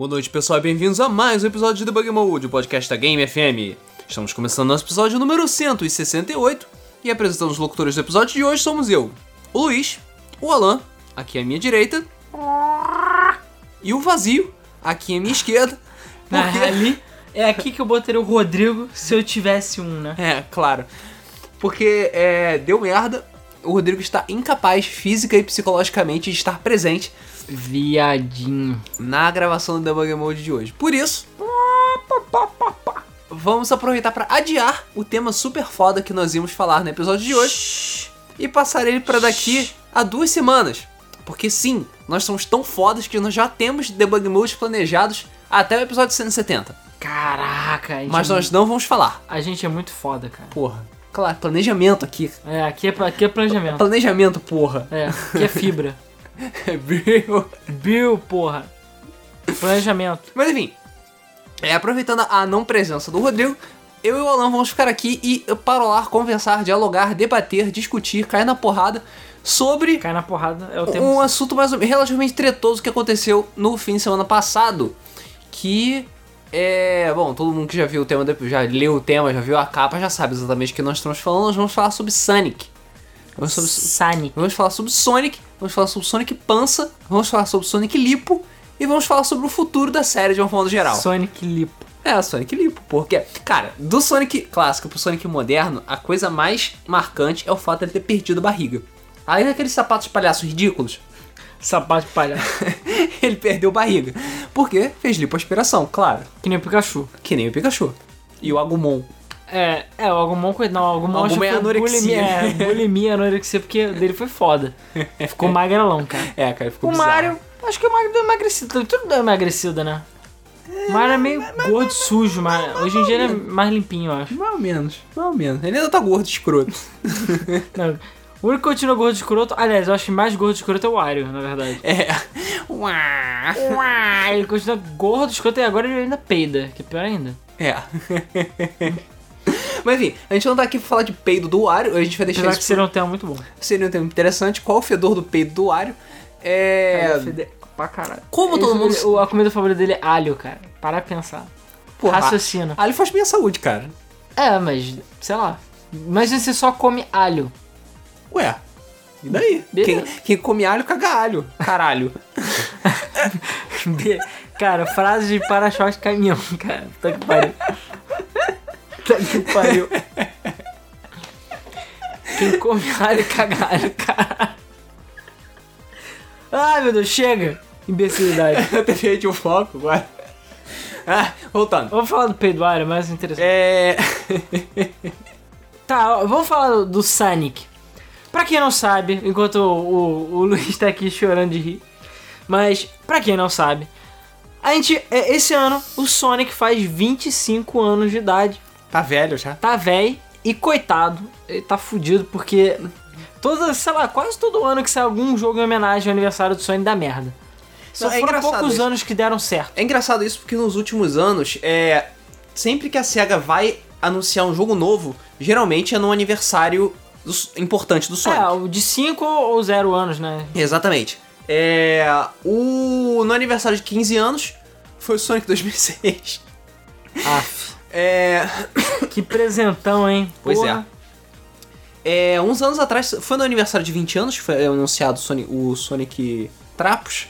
Boa noite, pessoal, e bem-vindos a mais um episódio de Debug Mode, o podcast da Game FM. Estamos começando nosso episódio número 168 e apresentando os locutores do episódio de hoje somos eu, o Luiz, o Alan, aqui à minha direita, e o Vazio, aqui à minha esquerda. Na porque- ali, é aqui que eu botaria o Rodrigo se eu tivesse um, né? É, claro. Porque é, deu merda, o Rodrigo está incapaz física e psicologicamente de estar presente Viadinho. na gravação do Debug Mode de hoje. Por isso, vamos aproveitar para adiar o tema super foda que nós íamos falar no episódio de hoje e passar ele para daqui a duas semanas. Porque sim, nós somos tão fodas que nós já temos Debug Modes planejados até o episódio 170. Caraca, Mas é, nós não vamos falar. a gente é muito foda, cara. Porra. Claro, planejamento aqui. É, aqui é, aqui é planejamento. Planejamento, porra. É, aqui é fibra. Viu? Bill, porra. Planejamento. Mas enfim, é, aproveitando a não presença do Rodrigo, eu e o Alan vamos ficar aqui e parolar, conversar, dialogar, debater, discutir, cair na porrada sobre Cai na porrada é o um tempo. assunto mais relativamente tretoso que aconteceu no fim de semana passado. Que é. Bom, todo mundo que já viu o tema, já leu o tema, já viu a capa, já sabe exatamente o que nós estamos falando. Nós vamos falar sobre Sonic. Vamos, sobre, Sonic. vamos falar sobre Sonic, vamos falar sobre Sonic Pança, vamos falar sobre Sonic Lipo e vamos falar sobre o futuro da série de uma forma geral. Sonic Lipo. É, Sonic Lipo, porque, cara, do Sonic clássico pro Sonic moderno, a coisa mais marcante é o fato dele ter perdido a barriga. Além daqueles sapatos de palhaço ridículos, Sapato de palhaço. ele perdeu barriga. Porque fez lipoaspiração, claro. que nem o Pikachu. Que nem o Pikachu. E o Agumon. É, é, o Agumon, coitado. Não, acho que é anorexia. bulimia. É, bulimia, anorexia, porque dele foi foda. Ficou magrelão, cara. É, cara, ficou O bizarro. Mario, acho que o Mario deu emagrecido. Tudo deu emagrecido, né? O Mario é meio gordo, sujo, mas hoje em dia ele é mais limpinho, eu acho. Mais ou menos, mais ou menos. Ele ainda tá gordo, escroto. Não, o único que continua gordo escroto, aliás, eu acho que mais gordo escroto é o Wario, na verdade. É. Uá. Uá, ele continua gordo escroto e agora ele ainda peida, que é pior ainda. É. Mas enfim, a gente não tá aqui pra falar de peido do Wario, a gente vai deixar Apesar isso que seria um tema muito bom. seria um tema interessante. Qual o fedor do peido do Wario? É. Fede- Pra caralho. Como todo Ele- mundo- ele- A comida favorita dele é alho, cara. Para pensar. Porra, Raciocina. alho faz bem a saúde, cara. É, mas, sei lá. Imagina se você só come alho. Ué, e daí? Quem, quem come alho, caga alho. Caralho. Cara, frase de para-choque caminhão, cara. Puta que pariu. Puta que pariu. Quem come alho, caga alho, cara. Ai, meu Deus, chega. Imbecilidade. Eu perdi o foco agora. Ah, voltando. Vamos falar do peidoário, mais interessante. É. Tá, vamos falar do, do Sonic. Pra quem não sabe, enquanto o, o, o Luiz tá aqui chorando de rir, mas pra quem não sabe, a gente, é, esse ano, o Sonic faz 25 anos de idade. Tá velho já. Tá velho e coitado, ele tá fudido porque toda, sei lá, quase todo ano que sai algum jogo em homenagem ao aniversário do Sonic dá merda. Só Não, é foram poucos isso. anos que deram certo. É engraçado isso porque nos últimos anos, é. Sempre que a SEGA vai anunciar um jogo novo, geralmente é no aniversário do- importante do Sonic. É, o de 5 ou 0 anos, né? Exatamente. É. O. No aniversário de 15 anos, foi o Sonic 2006. Aff, É. que presentão, hein? Pois Porra. É, uns anos atrás, foi no aniversário de 20 anos que foi anunciado o Sonic, o Sonic Trapos?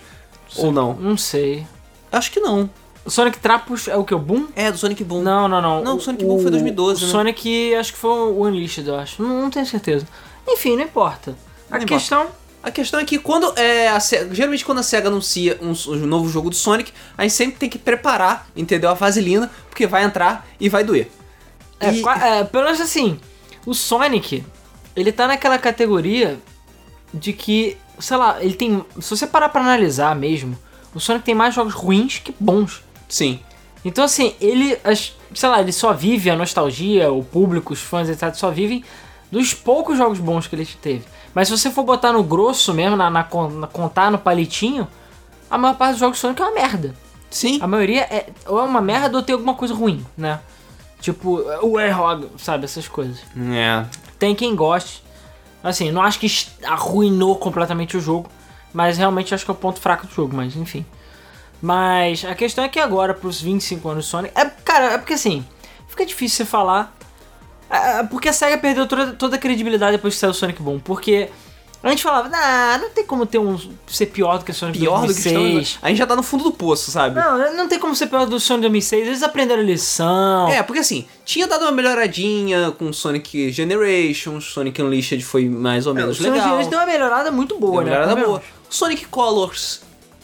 Ou não? Não sei. Acho que não. O Sonic Trapos é o que? O Boom? É, do Sonic Boom. Não, não, não. Não, o Sonic Boom foi 2012, O né? Sonic, acho que foi o Unleashed, eu acho. Não, não tenho certeza. Enfim, não importa. A Não questão... A questão é que quando é, a SEGA, geralmente quando a SEGA anuncia um, um novo jogo do Sonic, a gente sempre tem que preparar, entendeu? A vaselina, porque vai entrar e vai doer. É, E- é, pelo menos assim, o Sonic, ele tá naquela categoria de que, sei lá, ele tem... Se você parar pra analisar mesmo, o Sonic tem mais jogos ruins que bons. Sim. Então, assim, ele, sei lá, ele só vive a nostalgia, o público, os fãs, etc., só vivem dos poucos jogos bons que ele teve. Mas se você for botar no grosso mesmo, na, na na- contar no palitinho, a maior parte dos jogos Sonic é uma merda. Sim. A maioria é ou é uma merda ou tem alguma coisa ruim, né? Tipo, o Airhog, sabe, essas coisas. É. Tem quem goste. Assim, não acho que arruinou completamente o jogo, mas realmente acho que é o ponto fraco do jogo, mas enfim. Mas a questão é que agora, pros 25 anos do Sonic. É, cara, é porque assim, fica difícil você falar. É, Porque a SEGA perdeu toda, toda a credibilidade depois que saiu o Sonic Boom. Porque a gente falava, nah, não tem como ter um. ser pior do que o Sonic Pior do que 2006. estamos... A gente já tá no fundo do poço, sabe? Não, não tem como ser pior do Sonic 2006. Eles aprenderam a lição. É, porque assim, tinha dado uma melhoradinha com Sonic Generations, Sonic Unleashed foi mais ou menos o Sonic legal. Eles deu uma melhorada muito Deu boa, uma né? melhorada boa. Sonic Colors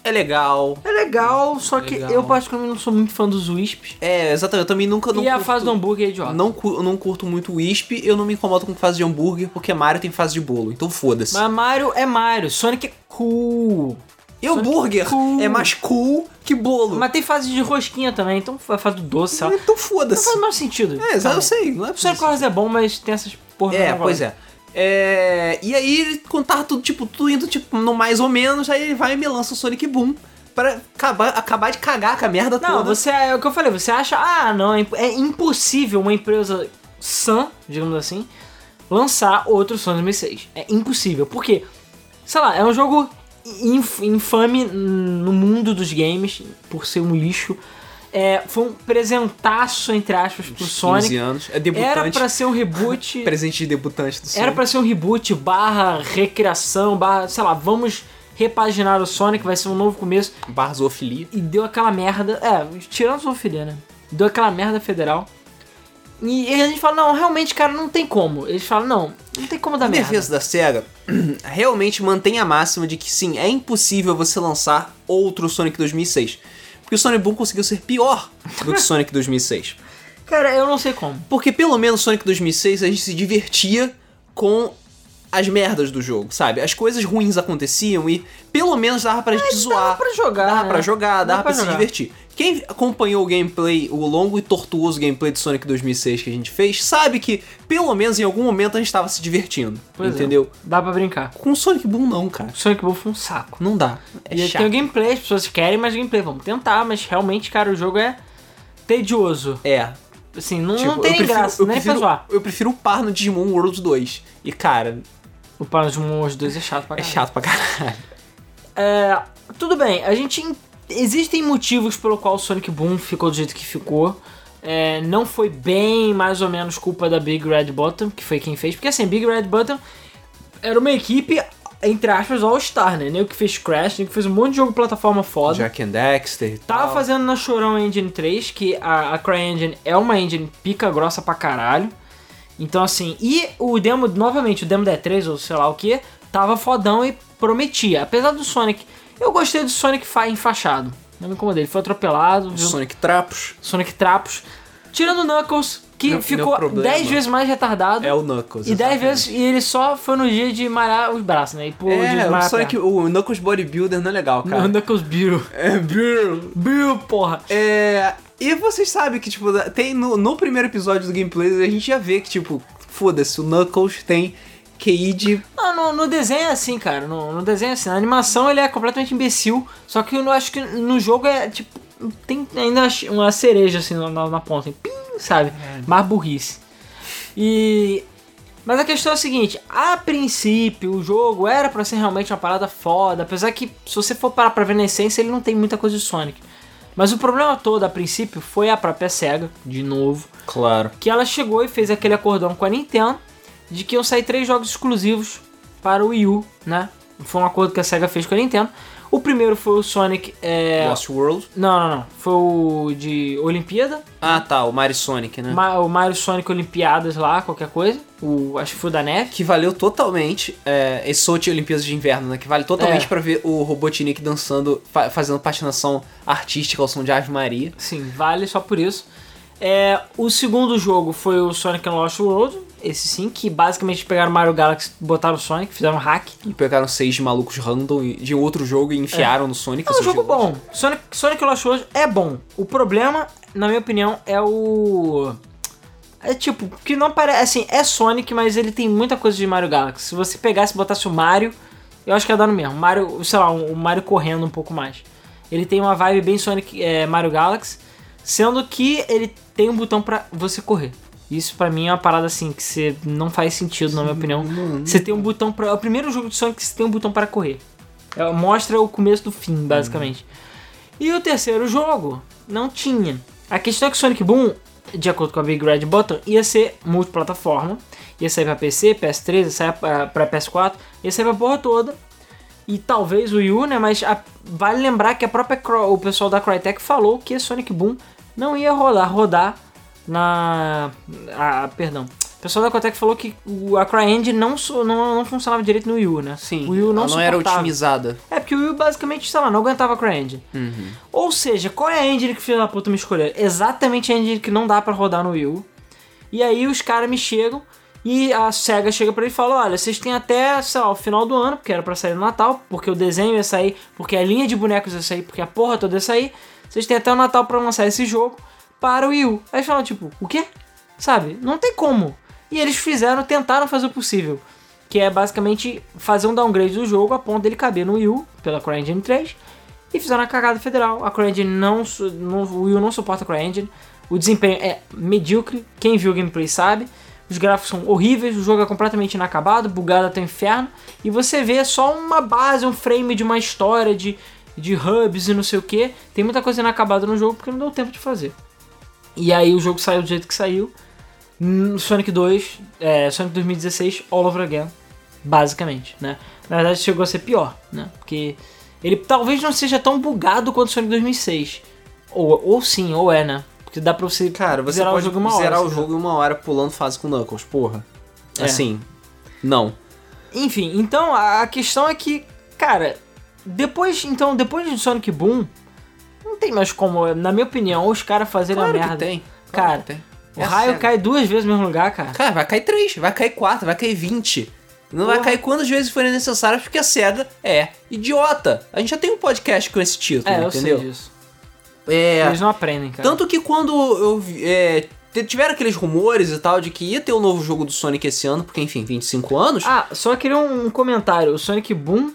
é legal. É legal, só que Legal. eu particularmente não sou muito fã dos Wisps. É, exatamente, eu também nunca não E a curto- fase do hambúrguer é idiota. Não, eu não curto muito o Wisp, eu não me incomodo com fase de hambúrguer, porque Mario tem fase de bolo, então foda-se. Mas Mario é Mario, Sonic é cool. E hambúrguer cool. é mais cool que bolo. Mas tem fase de rosquinha também, então a fase do doce? Então Não foda-se. faz o menor sentido. É, exato, eu sei, não é O Sonic Colors é bom, mas tem essas porra É, pois é. É, E aí, quando tava tudo, tipo, tudo indo tipo, no mais ou menos, aí ele vai e me lança o Sonic Boom pra acabar, acabar de cagar com a merda Não, toda. você é o que eu falei, você acha, ah, não, é é impossível uma empresa sã, digamos assim, lançar outro Sonic 2006. É impossível, porque, sei lá, é um jogo inf- infame no mundo dos games, por ser um lixo. É, foi um presentaço, entre aspas, pro 15 Sonic. anos. É debutante. Era pra ser um reboot. Presente de debutante do Sonic. Era pra ser um reboot barra recriação, barra, sei lá, vamos repaginar o Sonic, vai ser um novo começo. Barra zoofilia. E deu aquela merda. É, tirando zoofilia, né? Deu aquela merda federal. E, e a gente fala, não, realmente, cara, não tem como. Eles falam, não, não tem como dar Em merda. defesa da SEGA, realmente mantém a máxima de que sim, é impossível você lançar outro Sonic 2006. Porque o Sonic Boom conseguiu ser pior do que Sonic 2006. Cara, eu não sei como. Porque pelo menos Sonic 2006 a gente se divertia com as merdas do jogo, sabe? As coisas ruins aconteciam e pelo menos dava pra gente zoar. Dava pra jogar. Dava né? pra jogar, dava pra, se jogar. divertir. Quem acompanhou o gameplay, o longo e tortuoso gameplay de Sonic 2006 que a gente fez, sabe que pelo menos em algum momento a gente tava se divertindo, Pois é. entendeu? Dá pra brincar. Com o Sonic Boom não, cara. O Sonic Boom foi um saco. Não dá. É e chato. tem o gameplay, as pessoas querem mais gameplay. Vamos tentar, mas realmente, cara, o jogo é tedioso. É. Assim, não, Tipo, não tem prefiro, graça, nem prefiro, pra zoar. Eu prefiro o par no Digimon World 2. E, cara, O de Moons 2 é chato pra é caralho. chato pra caralho. É, tudo bem, a gente. en- Existem motivos pelo qual o Sonic Boom ficou do jeito que ficou. É, não foi bem, mais ou menos, culpa da Big Red Button, que foi quem fez. Porque assim, Big Red Button era uma equipe, entre aspas, All-Star, né? Nem o que fez Crash, nem que fez um monte de jogo plataforma foda. Jack and Dexter e Tava tal. fazendo na Chorão Engine 3, que a, a CryEngine é uma engine pica grossa pra caralho. Então assim, e o demo, novamente, o demo da E3 ou sei lá o que, tava fodão e prometia. Apesar do Sonic, eu gostei do Sonic fa- enfaixado. Não me incomodei, ele foi atropelado, viu? Sonic Trapos. Sonic Trapos. Tirando o Knuckles, que Meu- ficou meu problema 10 vezes mais retardado. É o Knuckles. e 10 exatamente. vezes, e ele só foi no dia de malhar os braços, né? E pô, de É, o Sonic, o Knuckles Bodybuilder não é legal, O cara. Knuckles Bill. É, Bill. Bill, porra. É. E vocês sabem que, tipo, tem no, no primeiro episódio do gameplay a gente já vê que, tipo, foda-se, o Knuckles tem QI de. Não, no, no desenho é assim, cara. No, no desenho é assim. Na animação ele é completamente imbecil. Só que eu acho que no jogo é tipo. Tem ainda uma cereja assim na, na, na ponta. Pim, sabe? Mais burrice. E. Mas a questão é a seguinte: a princípio o jogo era pra ser realmente uma parada foda. Apesar que, se você for parar pra ver na essência, ele não tem muita coisa de Sonic. Mas o problema todo, a princípio, foi a própria SEGA, de novo Claro. que ela chegou e fez aquele acordão com a Nintendo de que iam sair três jogos exclusivos para o Wii U, né? Foi um acordo que a SEGA fez com a Nintendo. O primeiro foi o Sonic. É... Lost World. Não, não, não. Foi o de Olimpíada. Ah, tá, o Mario Sonic, né? Ma- o Mario Sonic Olimpiadas lá, qualquer coisa. O, acho que foi o da neve. Que valeu totalmente. É, esse Sochi Olimpíadas de Inverno, né? Que vale totalmente É. pra ver o Robotnik dançando, fa- fazendo patinação artística ao som de Ave Maria. Sim, vale só por isso. É, o segundo jogo foi o Sonic Lost World. Esse sim, que basicamente pegaram Mario Galaxy, botaram Sonic, fizeram um hack. E pegaram seis malucos random de outro jogo e enfiaram no Sonic. É um jogo bom. Sonic, Sonic Lost World é bom. O problema, na minha opinião, é o. É tipo, que não parece. Assim, é Sonic, mas ele tem muita coisa de Mario Galaxy. Se você pegasse e botasse o Mario, eu acho que ia dar no mesmo. Mario, sei lá, o Mario correndo um pouco mais. Ele tem uma vibe bem Sonic é, Mario Galaxy, sendo que ele tem um botão pra você correr. Isso pra mim é uma parada assim que você não faz sentido, na minha opinião. Você tem um botão para. É o primeiro jogo de Sonic que você tem um botão para correr. É, mostra o começo do fim, basicamente. E o terceiro jogo não tinha. A questão é que Sonic Boom, de acordo com a Big Red Button, ia ser multiplataforma. Ia sair pra PC, PS3, ia sair pra, pra PS4, ia sair pra porra toda. E talvez o Wii U, né? Mas a- vale lembrar que a própria o pessoal da Crytek falou que Sonic Boom não ia rodar, rodar na. A, perdão. O pessoal da Crytek falou que o- a CryEngine não, so- não, não funcionava direito no Wii U, né? Sim, o Wii U não, ela não era otimizada. É, porque o Wii U basicamente, sei lá, não aguentava a CryEngine. Uhum. Ou seja, qual é a engine que filho da puta me escolheram? Exatamente a engine que não dá pra rodar no Wii U. E aí os caras me chegam e a SEGA chega pra ele e fala: Olha, vocês têm até, sei lá, o final do ano, porque era pra sair no Natal, porque o desenho ia sair, porque a linha de bonecos ia sair, porque a porra toda ia sair. Vocês têm até o Natal pra lançar esse jogo para o Wii U. Aí eles falam, tipo, o quê? Sabe? Não tem como. E eles fizeram, tentaram fazer o possível. Que é basicamente fazer um downgrade do jogo a ponto dele caber no Wii U, pela CryEngine 3. E fizeram a cagada federal. A CryEngine não, não. O Wii U não suporta a CryEngine. O desempenho é medíocre. Quem viu o gameplay sabe. Os gráficos são horríveis. O jogo é completamente inacabado, bugado até o inferno. E você vê só uma base, um frame de uma história de, de hubs e não sei o que. Tem muita coisa inacabada no jogo porque não deu tempo de fazer. E aí o jogo saiu do jeito que saiu. Hum, Sonic 2, é, Sonic 2016, all over again. Basicamente, né? Na verdade chegou a ser pior, né? Porque ele talvez não seja tão bugado quanto Sonic 2006. Ou, ou sim, ou é, né? Porque dá pra você, Cara, você zerar pode o jogo em uma hora. zerar o assim, jogo em uma hora pulando fase com Knuckles, porra. É. Assim, não. Enfim, então a questão é que, cara, depois, então, depois de Sonic Boom, não tem mais como, na minha opinião, os caras fazerem Claro a merda. que tem. Cara, Claro que tem. O É raio SEGA. cai duas vezes no mesmo lugar, cara. Cara, vai cair 3, vai cair 4, vai cair 20. Não vai Porra. cair quantas vezes forem necessárias, porque a SEGA é idiota. A gente já tem um podcast com esse título, É, eu entendeu? sei disso. É. Eles não aprendem, cara. Tanto que quando eu é, tiveram aqueles rumores e tal de que ia ter um novo jogo do Sonic esse ano, porque enfim, 25 anos. Ah, só queria um comentário. O Sonic Boom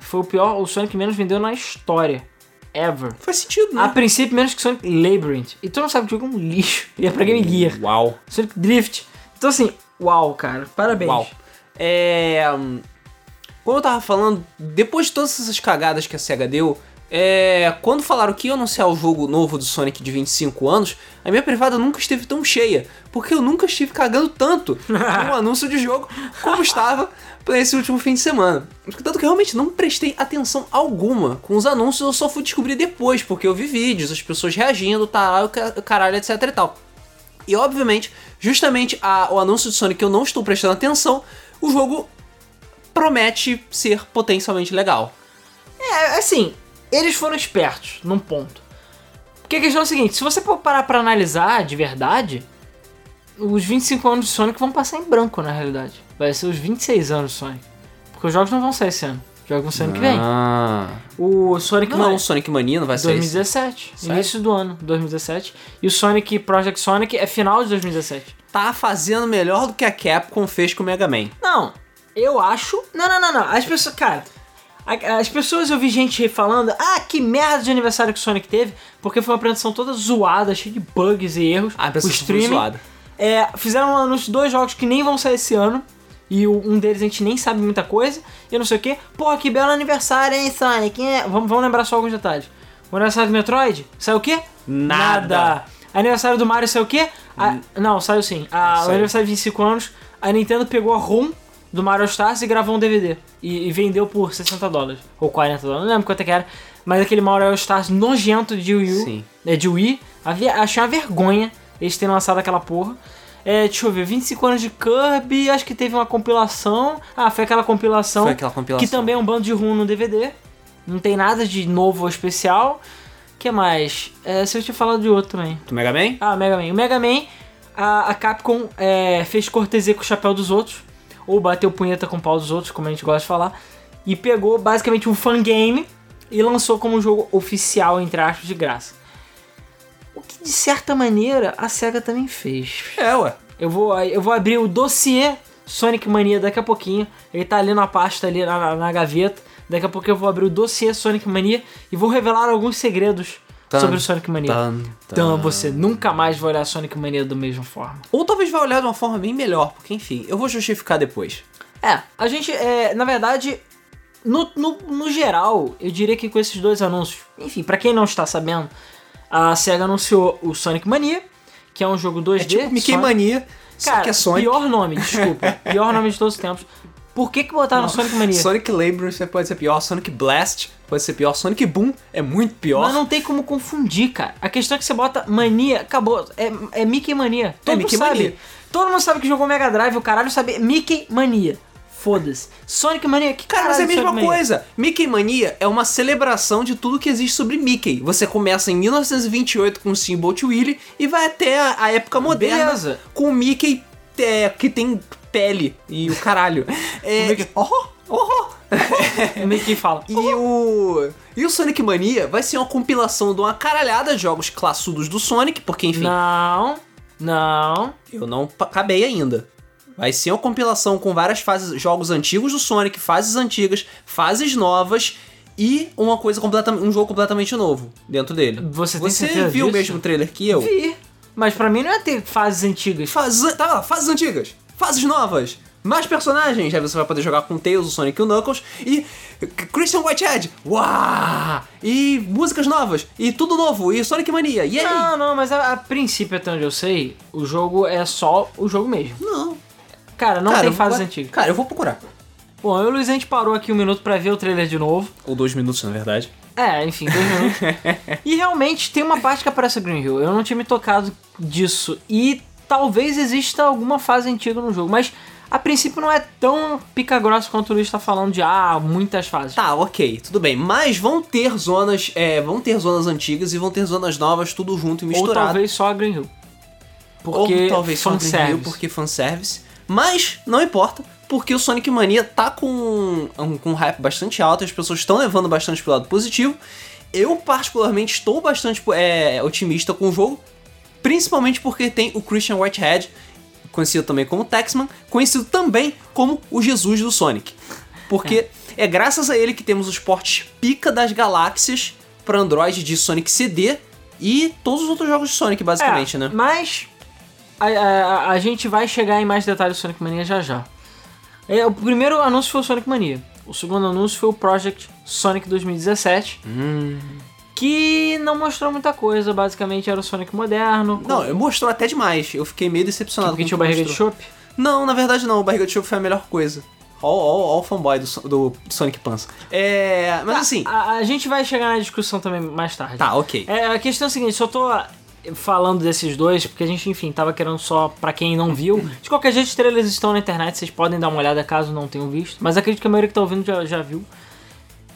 foi o pior, o Sonic menos vendeu na história. Ever. Faz sentido, né? A princípio, menos que Sonic Labyrinth. E tu não sabe que o jogo é um lixo. E é pra Game Gear. Uau. Sonic Drift. Então assim, uau, cara. Parabéns. Uau. É. hum, Como eu tava falando, depois de todas essas cagadas que a SEGA deu, é, quando falaram que ia anunciar o jogo novo do Sonic de 25 anos, a minha privada nunca esteve tão cheia. Porque eu nunca estive cagando tanto com o anúncio de jogo como estava pra esse último fim de semana. Tanto que eu realmente não prestei atenção alguma com os anúncios, eu só fui descobrir depois, porque eu vi vídeos, as pessoas reagindo, tá, o ca- caralho, etc e tal. E obviamente, justamente a- o anúncio de Sonic que eu não estou prestando atenção, o jogo promete ser potencialmente legal. É, assim, eles foram espertos num ponto. Porque a questão é a seguinte, se você for parar pra analisar de verdade, os 25 anos de Sonic vão passar em branco na realidade. Vai ser os 26 anos de Sonic. Porque os jogos não vão sair esse ano. Os jogos vão sair ano que vem. Ah. O Sonic Não, Mania- o Sonic Mania não vai sair. esse- 2017. Sério? Início do ano, 2017. E o Sonic Project Sonic é final de 2017. Tá fazendo melhor do que a Capcom fez com o Mega Man. Não, eu acho. Não, não, não, não. As pessoas. Cara. As pessoas eu vi gente falando, ah, que merda de aniversário que o Sonic teve, porque foi uma apresentação toda zoada, cheia de bugs e erros. Ah, a o foi streaming. zoada. É, fizeram um anúncio de dois jogos que nem vão sair esse ano. E um deles a gente nem sabe muita coisa. E não sei o que. Pô, que belo aniversário, hein, Sonic? hein? Vamos, vamos lembrar só alguns detalhes. O aniversário do Metroid? Saiu o quê? Nada. Aniversário do Mario saiu o quê? A- não, saiu sim. A- o aniversário de 25 anos, a Nintendo pegou a ROM do Mario Stars e gravou um DVD. E, e vendeu por 60 dólares. Ou 40 dólares, não lembro quanto é que era. Mas aquele Mario Stars nojento de Wii U. Sim. É, de Wii. Havia, achei uma vergonha eles terem lançado aquela porra. É, deixa eu ver, 25 anos de Kirby, acho que teve uma compilação. Ah, foi aquela compilação. Foi aquela compilação. Que também é um bando de rum no DVD. Não tem nada de novo ou especial. que mais? É, se eu tinha falado de outro também. Do Mega Man? Ah, Mega Man. O Mega Man, a, a Capcom é, fez cortesia com o chapéu dos outros. Ou bateu punheta com o pau dos outros, como a gente gosta de falar. E pegou basicamente um fangame e lançou como um jogo oficial, entre aspas, de graça. O que de certa maneira a SEGA também fez. É, ué. Eu vou, eu vou abrir o dossiê Sonic Mania daqui a pouquinho. Ele tá ali na pasta, ali na, na- na gaveta. Daqui a pouco eu vou abrir o dossiê Sonic Mania e vou revelar alguns segredos Tan, sobre o Sonic Mania. Tan, Então tan. você nunca mais vai olhar Sonic Mania da mesma forma. Ou talvez vai olhar de uma forma bem melhor, porque enfim, eu vou justificar depois. É, a gente, é, na verdade, no, no, no geral, eu diria que com esses dois anúncios, enfim, pra quem não está sabendo, a SEGA anunciou o Sonic Mania, que é um jogo 2D. É tipo Mickey Sonic- Mania, só Cara, que é Sonic. pior nome, desculpa. pior nome de todos os tempos. Por que que botaram Sonic Mania? Sonic Labyrinth pode ser pior, Sonic Blast pode ser pior, Sonic Boom é muito pior. Mas não tem como confundir, cara. A questão é que você bota mania, acabou. É, é Mickey Mania. Todo mundo Mickey sabe. Mania. Todo mundo sabe que jogou Mega Drive, o caralho sabe Mickey Mania. Foda-se. Sonic Mania, que Cara, mas é a mesma Sonic Mania? coisa. Mickey Mania é uma celebração de tudo que existe sobre Mickey. Você começa em 1928 com Steamboat Willie e vai até a, a época moderna Beleza. com o Mickey é, que tem pele e o caralho. É, O Mickey- oh, oh. O Mickey fala. E o. E o Sonic Mania vai ser uma compilação de uma caralhada de jogos classudos do Sonic, porque enfim, Não, não. eu não acabei ainda. Vai ser uma compilação com várias fases, jogos antigos do Sonic, fases antigas, fases novas e uma coisa completamente, um jogo completamente novo dentro dele. Você Você viu o disso? mesmo trailer que eu? Vi. Mas pra mim não é ter fases antigas. Fases, tá lá, fases antigas, fases novas, mais personagens. Aí você vai poder jogar com o Tails, o Sonic e o Knuckles e Christian Whitehead. Uau! E músicas novas e tudo novo e Sonic Mania. E aí? Não, não, mas a, a princípio, até onde eu sei, o jogo é só o jogo mesmo. Não. Cara, não Cara, tem fases vou- antigas. Cara, eu vou procurar. Bom, eu e o Luiz, a gente parou aqui um minuto pra ver o trailer de novo. Ou dois minutos, na verdade. É, enfim, dois minutos. e realmente tem uma parte que aparece a Green Hill. Eu não tinha me tocado disso. E talvez exista alguma fase antiga no jogo, mas a princípio não é tão pica grossa quanto o Luiz tá falando de ah, muitas fases. Tá, ok, tudo bem. Mas vão ter zonas, é, vão ter zonas antigas e vão ter zonas novas, tudo junto e Ou misturado. talvez só a Green Hill. Porque Ou talvez só um Green Hill, porque fanservice. Mas não importa, porque o Sonic Mania tá com um, com um hype bastante alto, as pessoas estão levando bastante pro lado positivo. Eu, particularmente, estou bastante é, otimista com o jogo, principalmente porque tem o Christian Whitehead, conhecido também como Taxman, conhecido também como o Jesus do Sonic. Porque é, graças a ele que temos os portes pica das galáxias para Android de Sonic CD e todos os outros jogos de Sonic, basicamente, É, né? Mas a, a- a gente vai chegar em mais detalhes do Sonic Mania já já. É, o primeiro anúncio foi o Sonic Mania. O segundo anúncio foi o Project Sonic 2017. Hum. Que não mostrou muita coisa, basicamente era o Sonic moderno. com- Não, mostrou até demais. Eu fiquei meio decepcionado porque com tinha o o barriga de mostrou. chope. Não, na verdade não. O barriga de chope foi a melhor coisa. All, all fanboy do, do Sonic Pança. É. Mas assim. A, a gente vai chegar na discussão também mais tarde. Tá, ok. É, a questão é a seguinte, só tô falando desses dois, porque a gente, enfim, tava querendo só pra quem não viu. De qualquer jeito, os trailers estão na internet, vocês podem dar uma olhada caso não tenham visto. Mas acredito que a maioria que tá ouvindo já, já viu.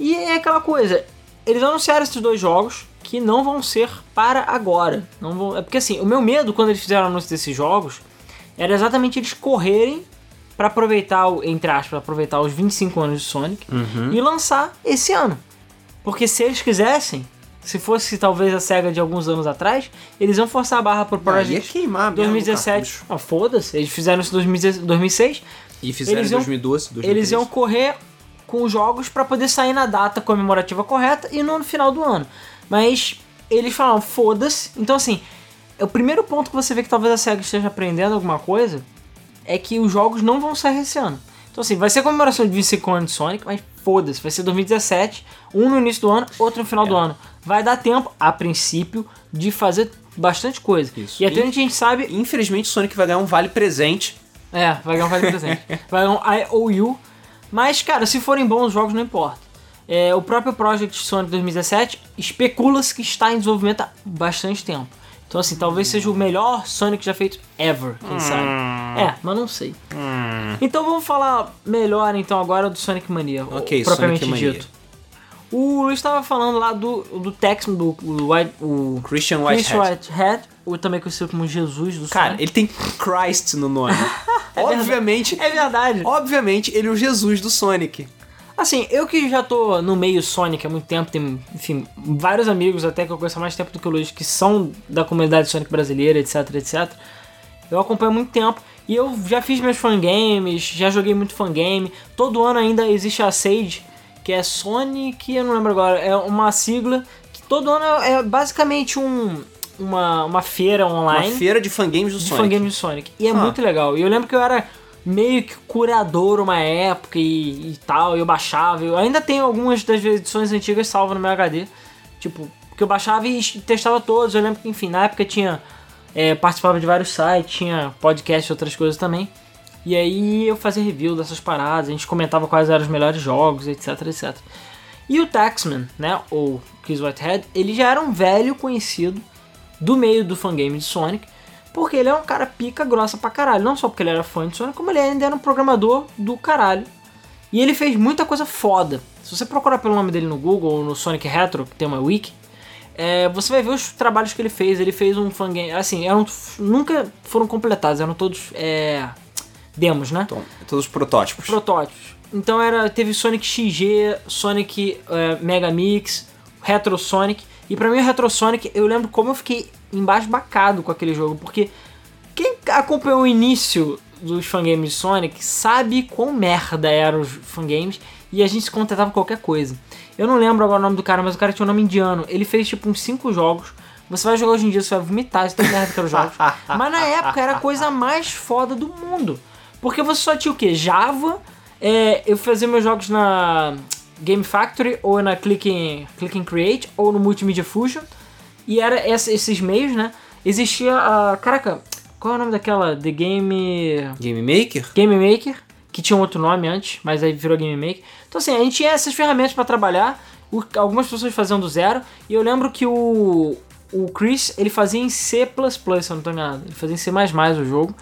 E é aquela coisa, eles anunciaram esses dois jogos que não vão ser para agora. Não vão, é porque assim, o meu medo quando eles fizeram o anúncio desses jogos era exatamente eles correrem pra aproveitar, o- entre aspas, aproveitar os 25 anos de Sonic e lançar esse ano. Porque se eles quisessem, se fosse talvez a SEGA de alguns anos atrás, eles iam forçar a barra pro Ah, ia Project queimar mesmo o 2017. cartucho. Ah, foda-se, eles fizeram isso em 2016 2006. E fizeram em iam- 2012, 2013. Eles iam correr com os jogos pra poder sair na data comemorativa correta e no final do ano. Mas eles falaram, foda-se. Então, assim, é o primeiro ponto que você vê que talvez a SEGA esteja aprendendo alguma coisa é que os jogos não vão sair esse ano. Então, assim, vai ser comemoração de 25 anos de Sonic, mas foda-se, vai ser 2017, um no início do ano, outro no final É. do ano. Vai dar tempo, a princípio, de fazer bastante coisa. Isso. E até onde a gente sabe, Infelizmente, o Sonic vai ganhar um vale presente. é, vai ganhar um vale presente. vai ganhar um IOU. Mas, cara, se forem bons jogos, não importa. É, o próprio Project Sonic 2017 especula-se que está em desenvolvimento há bastante tempo. Então, assim, talvez seja o melhor Sonic já feito ever, quem sabe. É, mas não sei. Então vamos falar melhor então agora do Sonic Mania, Ok, propriamente Sonic Mania. O Luiz estava falando lá do, do Texan, do, do, White- o Christian Chris Whitehead. Whitehead, ou também conhecido como Jesus do Cara, ele tem Christ no nome. obviamente, É verdade. obviamente, ele é o Jesus do Sonic. Assim, eu que já tô no meio Sonic há muito tempo, tem, enfim, vários amigos até que eu conheço há mais tempo do que o Luiz, que são da comunidade Sonic brasileira, etc, etc. Eu acompanho há muito tempo e eu já fiz meus fangames, já joguei muito fangame. Todo ano ainda existe a Sage, que é Sonic, eu não lembro agora, é uma sigla que todo ano é basicamente um, uma, uma feira Uma online feira de fangames do de Sonic. fangames de Sonic. E é Ah. muito legal. E eu lembro que eu era meio que curador uma época e, e tal, eu baixava. Eu ainda tenho algumas das edições antigas salvas no meu HD. Tipo, que eu baixava e testava todos. Eu lembro que, enfim, na época tinha. É, participava de vários sites, tinha podcast e outras coisas também. E aí eu fazia review dessas paradas, a gente comentava quais eram os melhores jogos, etc, etc. E o Taxman, né, ou Chris Whitehead, ele já era um velho conhecido do meio do fangame de Sonic, porque ele é um cara pica grossa pra caralho. Não só porque ele era fã de Sonic, como ele ainda era um programador do caralho. E ele fez muita coisa foda. Se você procurar pelo nome dele no Google ou no Sonic Retro, que tem uma wiki, é, você vai ver os trabalhos que ele fez. Ele fez um fangame, assim, eram, nunca foram completados, eram todos é, demos, né? Então, todos os protótipos. Protótipos. Então era, teve Sonic XG, Sonic é, Mega Mix, Retro Sonic. E pra mim o Retro Sonic, eu lembro como eu fiquei embasbacado com aquele jogo, porque quem acompanhou o início dos fangames de Sonic sabe quão merda eram os fangames e a gente se contentava com qualquer coisa. Eu não lembro agora o nome do cara, mas o cara tinha um nome indiano. Ele fez tipo uns 5 jogos. Você vai jogar hoje em dia, você vai vomitar, você tem merda eram jogos. mas na época era a coisa mais foda do mundo. Porque você só tinha o que? Java. É, eu fazia meus jogos na Game Factory ou na Click and, Create ou no Multimedia Fusion. E era esses meios, né? Existia a. Caraca, qual é o nome daquela? The Game. Game Maker? Game Maker, que tinha um outro nome antes, mas aí virou Game Maker. Então, assim, a gente tinha essas ferramentas para trabalhar. Algumas pessoas faziam do zero. E eu lembro que o, o Chris, ele fazia em C, se eu não tô enganado. Ele fazia em C o jogo.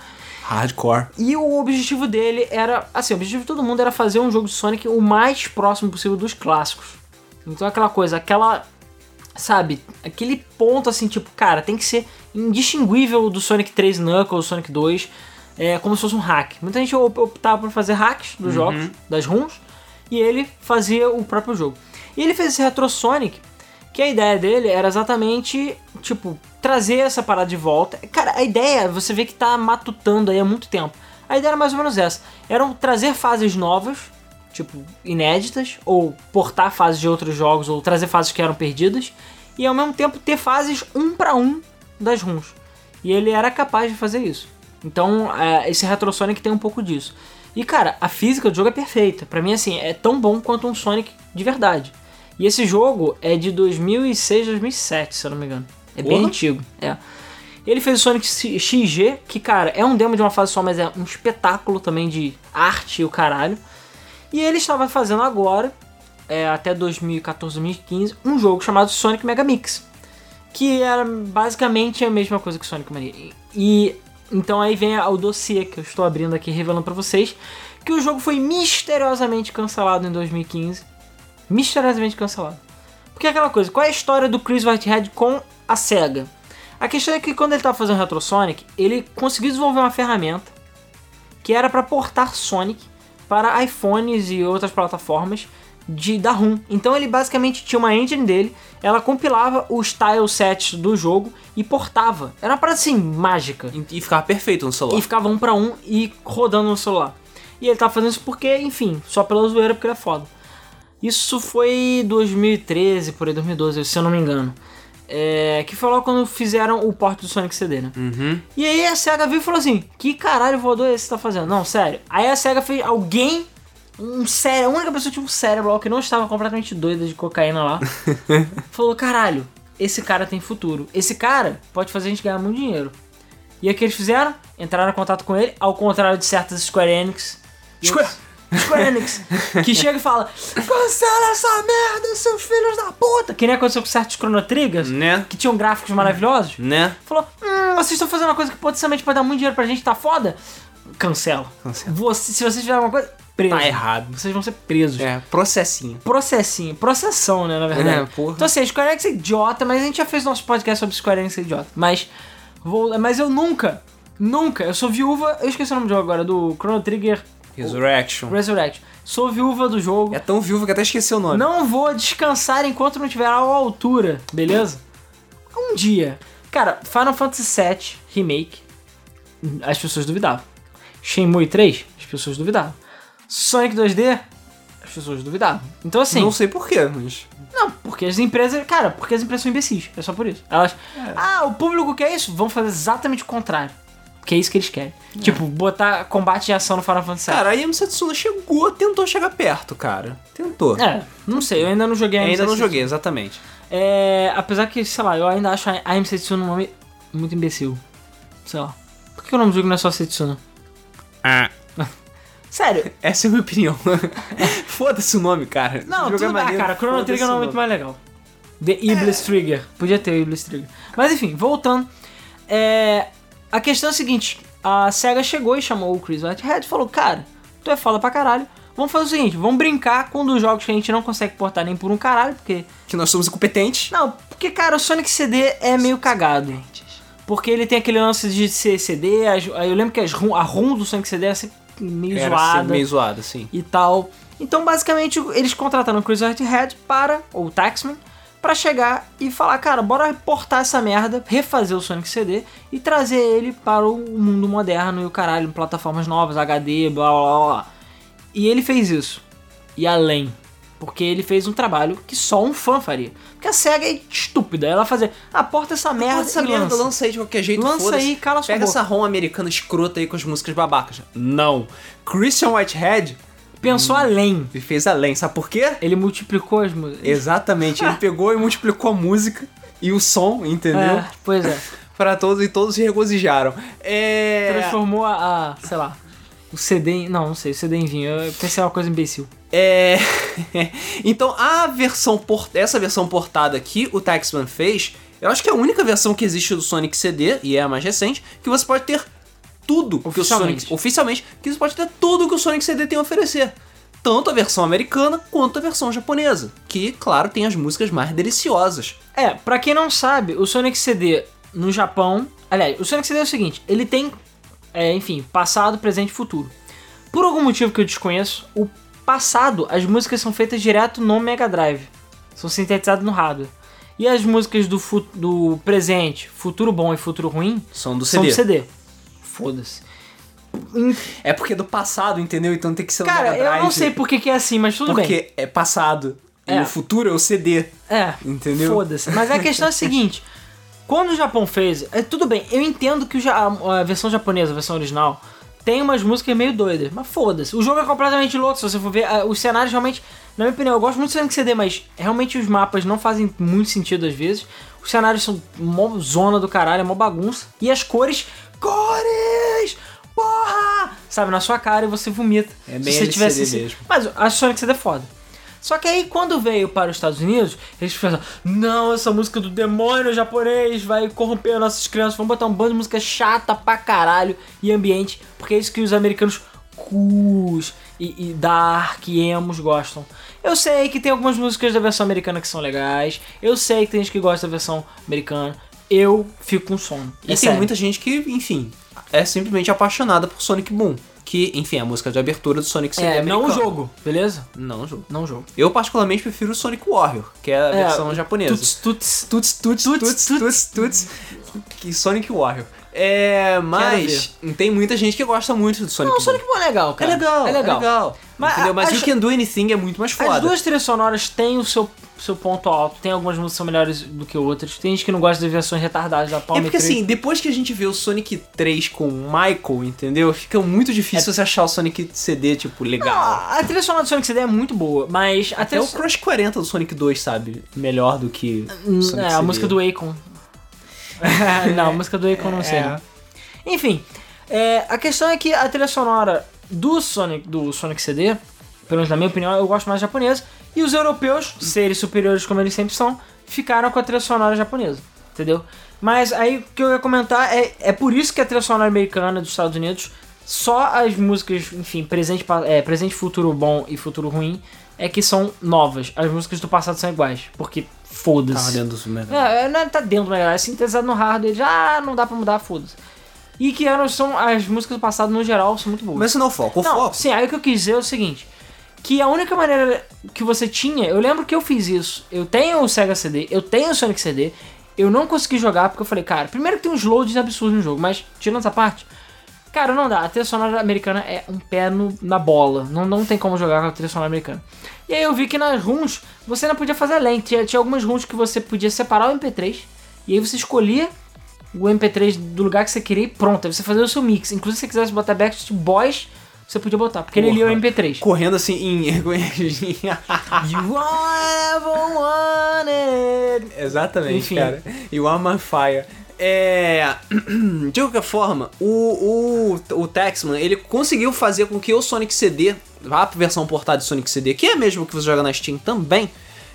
Hardcore. E o objetivo dele era. Assim, o objetivo de todo mundo era fazer um jogo de Sonic o mais próximo possível dos clássicos. Então aquela coisa, aquela. Sabe, aquele ponto assim, tipo, cara, tem que ser indistinguível do Sonic 3 Knuckles, Sonic 2, é, como se fosse um hack. Muita gente optava por fazer hacks dos uhum. jogos, das runs, e ele fazia o próprio jogo. E ele fez esse Retro Sonic, que a ideia dele era exatamente, tipo, trazer essa parada de volta. Cara, a ideia, você vê que tá matutando aí há muito tempo. A ideia era mais ou menos essa. Eram trazer fases novas, tipo, inéditas, ou portar fases de outros jogos, ou trazer fases que eram perdidas, e ao mesmo tempo ter fases um para um das runs. E ele era capaz de fazer isso. Então, é, esse Retro Sonic tem um pouco disso. E cara, a física do jogo é perfeita. Para mim, assim, é tão bom quanto um Sonic de verdade. E esse jogo é de 2006, 2007, se eu não me engano. É bem antigo. É. Ele fez o Sonic XG, que, cara, é um demo de uma fase só, mas é um espetáculo também de arte e o caralho. E ele estava fazendo agora, é, até 2014, 2015, um jogo chamado Sonic Mega Mix. Que era basicamente a mesma coisa que Sonic Mania. E então aí vem o dossiê que eu estou abrindo aqui, revelando para vocês. Que o jogo foi misteriosamente cancelado em 2015. Misteriosamente cancelado. Porque é aquela coisa, qual é a história do Chris Whitehead com a SEGA. A questão é que quando ele estava fazendo Retro Sonic, ele conseguiu desenvolver uma ferramenta que era para portar Sonic para iPhones e outras plataformas de da ROM. Então ele basicamente tinha uma engine dele, ela compilava os tile sets do jogo e portava. Era uma parada assim mágica. E, ficava perfeito no celular. E ficava um para um e rodando no celular. E ele tava fazendo isso porque, enfim, só pela zoeira porque ele é foda. Isso foi 2013, por aí 2012, se eu não me engano. É, que foi logo quando fizeram o porte do Sonic CD, né? Uhum. E aí a SEGA viu e falou assim: Que caralho voador esse tá fazendo? Não, sério. Aí a SEGA fez alguém, um cérebro, a única pessoa que tinha um cérebro que não estava completamente doida de cocaína lá, falou: Caralho, esse cara tem futuro. Esse cara pode fazer a gente ganhar muito dinheiro. E aí o que eles fizeram? Entraram em contato com ele, ao contrário de certas Square Enix. Square! Square Enix, que chega e fala: cancela essa merda, seus filhos da puta! Que nem aconteceu com certos Chrono Triggers, né? que tinham gráficos maravilhosos. Né? Falou: hum, vocês estão fazendo uma coisa que potencialmente pode dar muito dinheiro pra gente, tá foda? Cancela. Cancela. Você, se vocês fizerem alguma coisa, preso. Tá errado. Vocês vão ser presos. É, processinho. Processinho. Processão, né, na verdade. É, porra. Então assim, a Square Enix é idiota, mas a gente já fez nosso podcast sobre Square Enix é idiota. Mas, vou, mas eu nunca, nunca, eu sou viúva, eu esqueci o nome do jogo agora, do Chrono Trigger Resurrection. Resurrection. Sou viúva do jogo. É tão viúva que até esqueci o nome. Não vou descansar enquanto não tiver à altura, beleza? Um dia. Cara, Final Fantasy VII Remake, as pessoas duvidavam. Shenmue 3, as pessoas duvidavam. Sonic 2D, as pessoas duvidavam. Então assim... Não sei porquê, mas... Não, porque as empresas... Cara, porque as empresas são imbecis. É só por isso. Elas... É. Ah, o público quer isso? Vamos fazer exatamente o contrário. Porque é isso que eles querem. Tipo, botar combate de ação no Final Fantasy VII. Cara, a Yami Setsuna chegou, tentou chegar perto, cara. Tentou. É, não sei, eu ainda não joguei Ainda não joguei, exatamente. É, apesar que, sei lá, eu ainda acho a AM Setsuna um nome muito imbecil. Sei lá. Por que o nome do jogo não é só Setsuna? Ah. Sério. Essa é a minha opinião. Foda-se o nome, cara. Não, O jogo tudo é bem, maneiro, cara. Chrono Trigger é um o nome muito mais legal. The Iblis Trigger. Podia ter o Iblis Trigger. Mas enfim, voltando. É, a questão é a seguinte. A SEGA chegou e chamou o Chris Whitehead e falou, cara, tu é foda pra caralho. Vamos fazer o seguinte, vamos brincar com um dos jogos que a gente não consegue portar nem por um caralho, porque... Que nós somos incompetentes. Não, porque, cara, o Sonic CD é meio cagado. Porque ele tem aquele lance de ser CD, as- eu lembro que as a ROM do Sonic CD era sempre meio Era zoada meio zoada, sim. e tal. Então, basicamente, eles contrataram o Chris Whitehead para, ou o Taxman, para chegar e falar, cara, bora portar essa merda, refazer o Sonic CD e trazer ele para o mundo moderno e o caralho, plataformas novas, HD, blá blá blá. E ele fez isso. E além. Porque ele fez um trabalho que só um fã faria. Porque a SEGA é estúpida. Ela fazer, ah, porta essa merda essa merda, lança. lança aí de qualquer jeito, Lança aí, cala sua Pega boca. essa ROM americana escrota aí com as músicas babacas. Não. Christian Whitehead Pensou além. ele fez além, sabe por quê? Ele multiplicou as músicas. Exatamente, ele pegou e multiplicou a música e o som, entendeu? É, pois é. Pra todos e todos se regozijaram. É. Transformou a, a, sei lá, o CD em. Não, não sei, o CD em vinho. Eu pensei uma coisa imbecil. É. então, a versão port... essa versão portada que o Taxman fez, eu acho que é a única versão que existe do Sonic CD, e é a mais recente, que você pode ter tudo que o Oficialmente. Sonic. Oficialmente, que você pode ter tudo que o Sonic CD tem a oferecer. Tanto a versão americana quanto a versão japonesa. Que, claro, tem as músicas mais deliciosas. É, pra quem não sabe, o Sonic CD no Japão. Aliás, o Sonic CD é o seguinte: ele tem, é, enfim, passado, presente e futuro. Por algum motivo que eu desconheço, o passado, as músicas são feitas direto no Mega Drive. São sintetizadas no hardware. E as músicas do, do presente, futuro bom e futuro ruim, São do são CD. do CD. Foda-se. É porque é do passado, entendeu? Então tem que ser no Cara, Mega Drive. eu não sei por que que é assim, mas tudo bem. Porque é passado. E É. o futuro é o CD. É, Entendeu? Foda-se. Mas a questão é a seguinte: quando o Japão fez. É, tudo bem, eu entendo que a, versão japonesa, a versão original, tem umas músicas meio doidas, mas foda-se. O jogo é completamente louco, se você for ver. Os cenários realmente. Na minha opinião, eu gosto muito do Sonic CD, mas realmente os mapas não fazem muito sentido às vezes. Os cenários são mó zona do caralho, é mó bagunça. E as cores. Cores! Porra! Sabe, na sua cara e você vomita. É se bem você LCD tivesse esse- mesmo. Mas a Sonic CD é foda. Só que aí, quando veio para os Estados Unidos, eles pensaram: não, essa música do demônio japonês vai corromper nossas crianças. Vamos botar um bando de música chata pra caralho e ambiente, porque é isso que os americanos cus e, e dark e emos gostam. Eu sei que tem algumas músicas da versão americana que são legais, eu sei que tem gente que gosta da versão americana, eu fico com sono. E É tem sério. muita gente que, enfim, é simplesmente apaixonada por Sonic Boom. Que, enfim, é a música de abertura do Sonic CD É, não o americano. jogo, beleza? Não o jogo. Não o jogo. Eu, particularmente, prefiro o Sonic Warrior, que é a É, versão japonesa. Tuts, tuts. Tuts, tuts, Tuts, tuts, tuts. que Sonic Warrior. É, mas tem muita gente que gosta muito do Sonic Não, o Boom. Sonic Boom é legal, É cara. legal, É legal. Mas, Mas entendeu? mas as- You Can Do Anything é muito mais foda. As duas trilhas sonoras têm o seu, seu ponto alto. Tem algumas músicas que são melhores do que outras. Tem gente que não gosta das versões retardadas da Palm É porque 3. assim, depois que a gente vê o Sonic 3 com o Michael, entendeu? Fica muito difícil você achar o Sonic CD, tipo, legal. A trilha sonora do Sonic CD é muito boa, mas a Até o Crush 40 do Sonic 2, sabe? Melhor do que Sonic É, a CD. música do Akon. não, a música do Akon não sei. É. não. Enfim, é, a questão é que a trilha sonora do Sonic, do Sonic CD, pelo menos na minha opinião, eu gosto mais japonesa. E os europeus, seres superiores como eles sempre são, ficaram com a trilha sonora japonesa. Entendeu? Mas aí o que eu ia comentar é, é por isso que a trilha sonora americana dos Estados Unidos, só as músicas, enfim, presente, é, presente, futuro bom e futuro ruim, é que são novas. As músicas do passado são iguais. Porque foda-se. Tava dentro do Mega É, é, não é- tá dentro do Drive, é sintetizado no hardware, já não dá pra mudar, foda-se. E que eram, são, as músicas do passado, no geral, são muito boas. Mas esse não é o foco. O não, foco. sim, aí o que eu quis dizer é o seguinte, que a única maneira que você tinha, eu lembro que eu fiz isso, eu tenho o Sega CD, eu tenho o Sonic CD, eu não consegui jogar porque eu falei, cara, primeiro que tem uns loads absurdos no jogo, mas tirando essa parte, cara, não dá, a trilha sonora americana é um pé no- na bola, não, não tem como jogar com a trilha sonora americana. E aí eu vi que nas runs você não podia fazer além, tinha, tinha algumas runs que você podia separar o MP3, e aí você escolhia o MP3 do lugar que você queria e pronto. Aí você fazia o seu mix. Inclusive, se você quisesse botar Backstreet Boys, você podia botar, porque ele lia o Porra. MP3. Correndo assim em. You ever wanted. Exatamente, Enfim. cara. You are my fire. É. De qualquer forma, o, o, o Taxman ele conseguiu fazer com que o Sonic CD, a versão portada de Sonic CD, que é mesmo que você joga na Steam também,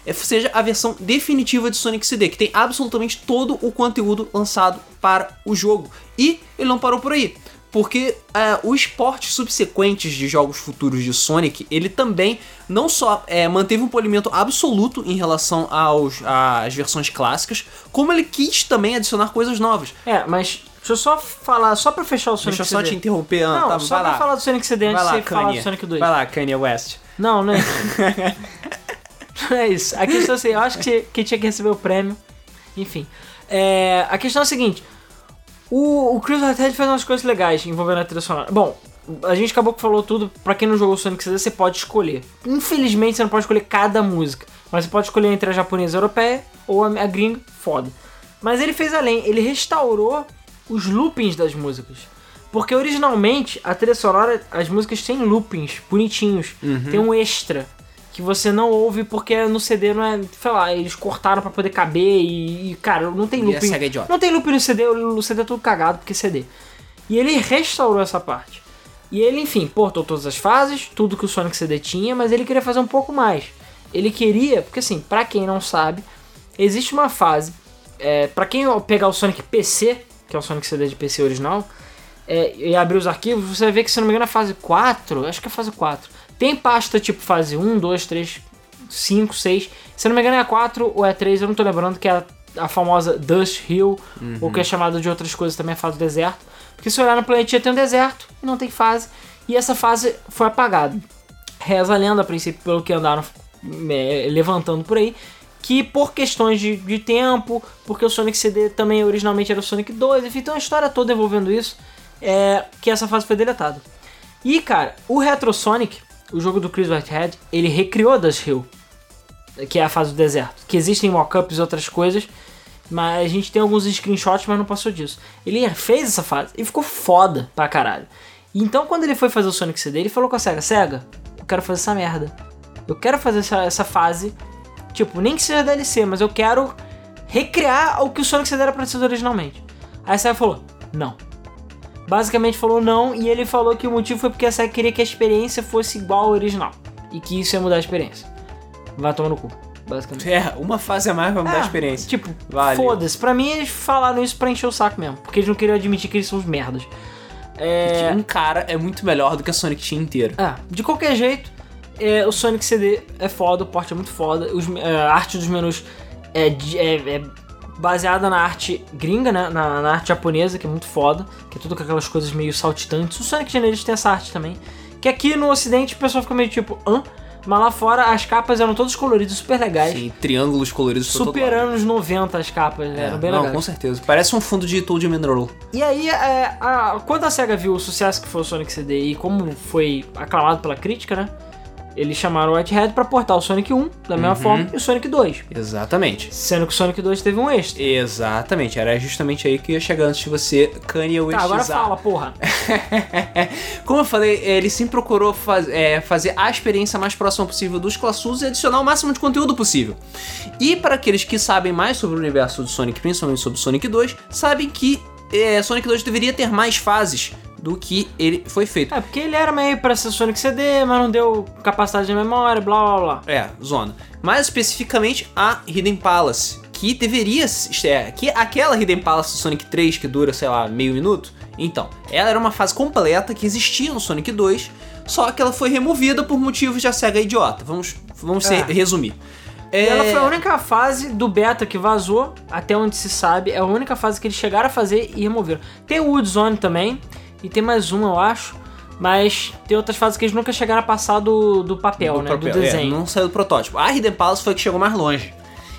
é- seja a versão definitiva de Sonic CD, que tem absolutamente todo o conteúdo lançado para o jogo. E ele não parou por aí. Porque é, os portes subsequentes de jogos futuros de Sonic, ele também não só é, manteve um polimento absoluto em relação aos, às versões clássicas, como ele quis também adicionar coisas novas. É, mas deixa eu só falar, só pra fechar o Sonic Deixa eu só CD. te interromper, Ana, Não, tá, só vai pra lá. falar do Sonic CD antes vai de lá, você falar do. Sonic 2. Vai lá, Kanye West. Não, não é isso. Não é isso. A questão é assim, eu acho que, você- que tinha que receber o prêmio. Enfim. É, a questão é a seguinte. O, o Chris Redhead fez umas coisas legais envolvendo a trilha sonora. Bom, a gente acabou que falou tudo. Pra quem não jogou Sonic CD, você pode escolher. Infelizmente, você não pode escolher cada música. Mas você pode escolher entre a japonesa a europeia ou a, a gringa. Foda. Mas ele fez além. Ele restaurou os loopings das músicas. Porque originalmente, a trilha sonora, as músicas têm loopings bonitinhos. Uhum. Tem um extra que você não ouve porque no CD não é, sei lá, eles cortaram pra poder caber e, e, cara, não tem. SEGA é. Não tem looping no CD, o CD é tudo cagado porque é CD. E ele restaurou essa parte. E ele, enfim, portou todas as fases, tudo que o Sonic CD tinha, mas ele queria fazer um pouco mais. Ele queria, porque assim, pra quem não sabe, existe uma fase, é, para quem pegar o Sonic PC, que é o Sonic CD de PC original, é, e abrir os arquivos, você vai ver que, se não me engano, a fase 4, acho que é a fase 4, tem pasta tipo fase 1, 2, 3, 5, 6. Se não me engano, é a 4 ou é a 3, eu não tô lembrando, que é a, a famosa Dust Hill, ou que é chamada de outras coisas também, a fase do deserto. Porque se olhar no planetinha tem um deserto e não tem fase, e essa fase foi apagada. Reza a lenda, a princípio, pelo que andaram é, levantando por aí, que por questões de, de tempo, porque o Sonic CD também originalmente era o Sonic 2, enfim, tem uma história toda envolvendo isso, é, que essa fase foi deletada. E, cara, o Retro Sonic, o jogo do Chris Whitehead, ele recriou Dust Hill, que é a fase do deserto. Que existem mockups e outras coisas, mas a gente tem alguns screenshots, mas não passou disso. Ele fez essa fase e ficou foda pra caralho. Então, quando ele foi fazer o Sonic CD, ele falou com a SEGA: SEGA, eu quero fazer essa merda. Eu quero fazer essa, essa fase, tipo, nem que seja DLC, mas eu quero recriar o que o Sonic CD era pra ser originalmente. Aí a SEGA falou: não. Basicamente falou não, e ele falou que o motivo foi porque a SEGA queria que a experiência fosse igual ao original. E que isso ia mudar a experiência. Vai tomar no cu, basicamente. É, uma fase a mais vai mudar a É, experiência. Tipo, Valeu. foda-se. Pra mim, eles falaram isso pra encher o saco mesmo. Porque eles não queriam admitir que eles são os merdas. É. Um cara é muito melhor do que a Sonic Team inteira. é, de qualquer jeito, é, o Sonic CD é foda, o porte é muito foda. Os, é, a arte dos menus é, é- é baseada na arte gringa, né? Na, na arte japonesa, que é muito foda. Que é tudo com aquelas coisas meio saltitantes. O Sonic Genesis tem essa arte também. Que aqui no ocidente o pessoal fica meio tipo, hã? Mas lá fora as capas eram todas coloridas, super legais. Tem triângulos coloridos Super anos 90 as capas, É, eram bem não, legais. com certeza. Parece um fundo de Toad Mineral. E aí, é, a- quando a SEGA viu o sucesso que foi o Sonic CD e como foi aclamado pela crítica, né? Eles chamaram o Whitehead pra portar o Sonic 1 da mesma Uhum. forma e o Sonic 2. Exatamente. Sendo que o Sonic 2 teve um extra. Exatamente. Era justamente aí que ia chegar antes de você Kanye Tá, Westizar. agora fala, porra. Como eu falei, ele sempre procurou faz- é, fazer a experiência mais próxima possível dos classudos e adicionar o máximo de conteúdo possível. E para aqueles que sabem mais sobre o universo do Sonic, principalmente sobre o Sonic 2, sabem que é, Sonic 2 deveria ter mais fases do que ele foi feito. É, porque ele era meio pra ser Sonic CD, mas não deu capacidade de memória, blá blá blá. É, zona. Mais especificamente a Hidden Palace, que deveria s- é, que aquela Hidden Palace do Sonic 3 que dura, sei lá, meio minuto. Então, ela era uma fase completa que existia no Sonic 2, só que ela foi removida por motivos de a SEGA idiota. Vamos, vamos ser- É. resumir. É, ela foi a única fase do beta que vazou, até onde se sabe, é a única fase que eles chegaram a fazer e removeram. Tem o Wood Zone também, e tem mais uma, eu acho, mas tem outras fases que eles nunca chegaram a passar do, do papel, do né? papel, do é, desenho. não saiu do protótipo. A Hidden Palace foi a que chegou mais longe.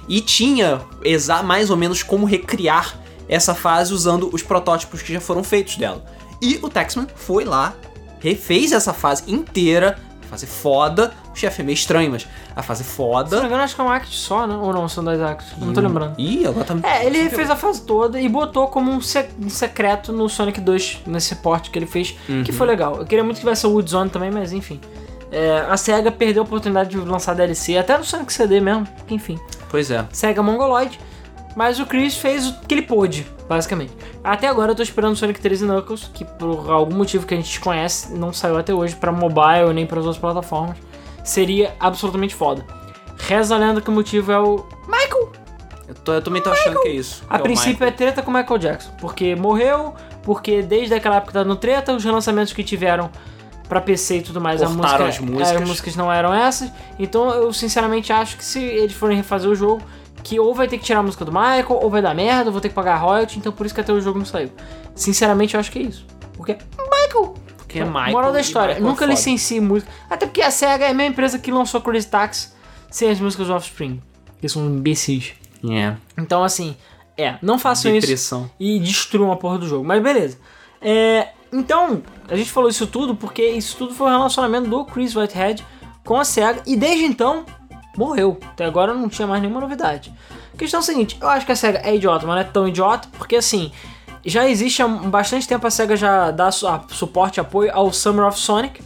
E tinha exa mais ou menos como recriar essa fase usando os protótipos que já foram feitos dela. E o Taxman foi lá, refez essa fase inteira, fase foda, O chefe é meio estranho, mas a fase é Se não me foda. acho que é um act só, né? Ou não, são dois acts. Não tô lembrando. Ih, agora tá É, ele fez a fase toda e botou como um, se- um secreto no Sonic 2, nesse porte que ele fez, que foi legal. Eu queria muito que tivesse o Woodzone também, mas enfim. É, a SEGA perdeu a oportunidade de lançar DLC, até no Sonic CD mesmo, que enfim. Pois é. SEGA Mongoloid, mas o Chris fez o que ele pôde, basicamente. Até agora eu tô esperando o Sonic 3 e Knuckles, que por algum motivo que a gente desconhece, não saiu até hoje pra mobile nem para as outras plataformas. Seria absolutamente foda. Reza a lenda que o motivo é o Michael! Eu, tô, eu também tô achando que é isso. A Que é princípio Michael. é treta com o Michael Jackson, porque morreu, porque desde aquela época tá no treta, os relançamentos que tiveram pra PC e tudo mais, a música, as músicas. é, as músicas não eram essas. Então eu sinceramente acho que se eles forem refazer o jogo, que ou vai ter que tirar a música do Michael, ou vai dar merda, ou vou ter que pagar royalty, então por isso que até o jogo não saiu. Sinceramente eu acho que é isso. Porque Michael! Porque é Michael. Moral da história, é nunca licencie música. Até porque a SEGA é a mesma empresa que lançou Crazy Taxi sem as músicas do Offspring. Que são imbecis. É. Então, assim, é, não façam isso Depressão. e destruam a porra do jogo. Mas beleza. É, então, a gente falou isso tudo porque isso tudo foi o relacionamento do Chris Whitehead com a SEGA e desde então morreu. Até agora não tinha mais nenhuma novidade. A questão é a seguinte, eu acho que a SEGA é idiota, mas não é tão idiota, porque assim, já existe há bastante tempo a SEGA já dá suporte e apoio ao Summer of Sonic,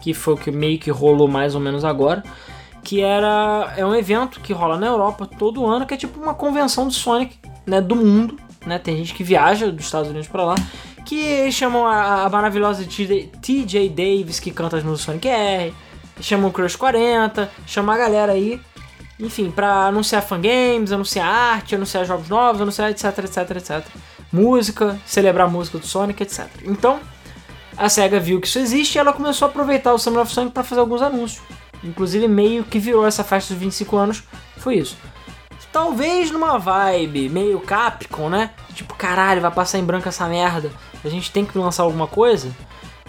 que foi o que meio que rolou mais ou menos agora, que era é um evento que rola na Europa todo ano, que é tipo uma convenção de Sonic, né, do mundo, né? Tem gente que viaja dos Estados Unidos pra lá, que chamam a, a maravilhosa TJ, Davis que canta as músicas Sonic R, chamam o Crush 40, chamam a galera aí, enfim, pra anunciar fangames, anunciar arte, anunciar jogos novos, anunciar etc, etc, etc. Música, celebrar a música do Sonic, etc. Então, a SEGA viu que isso existe e ela começou a aproveitar o Summer of Sonic para fazer alguns anúncios. Inclusive, meio que virou essa festa dos 25 anos, foi isso. Talvez numa vibe meio Capcom, né? Tipo, caralho, vai passar em branco essa merda. A gente tem que lançar alguma coisa.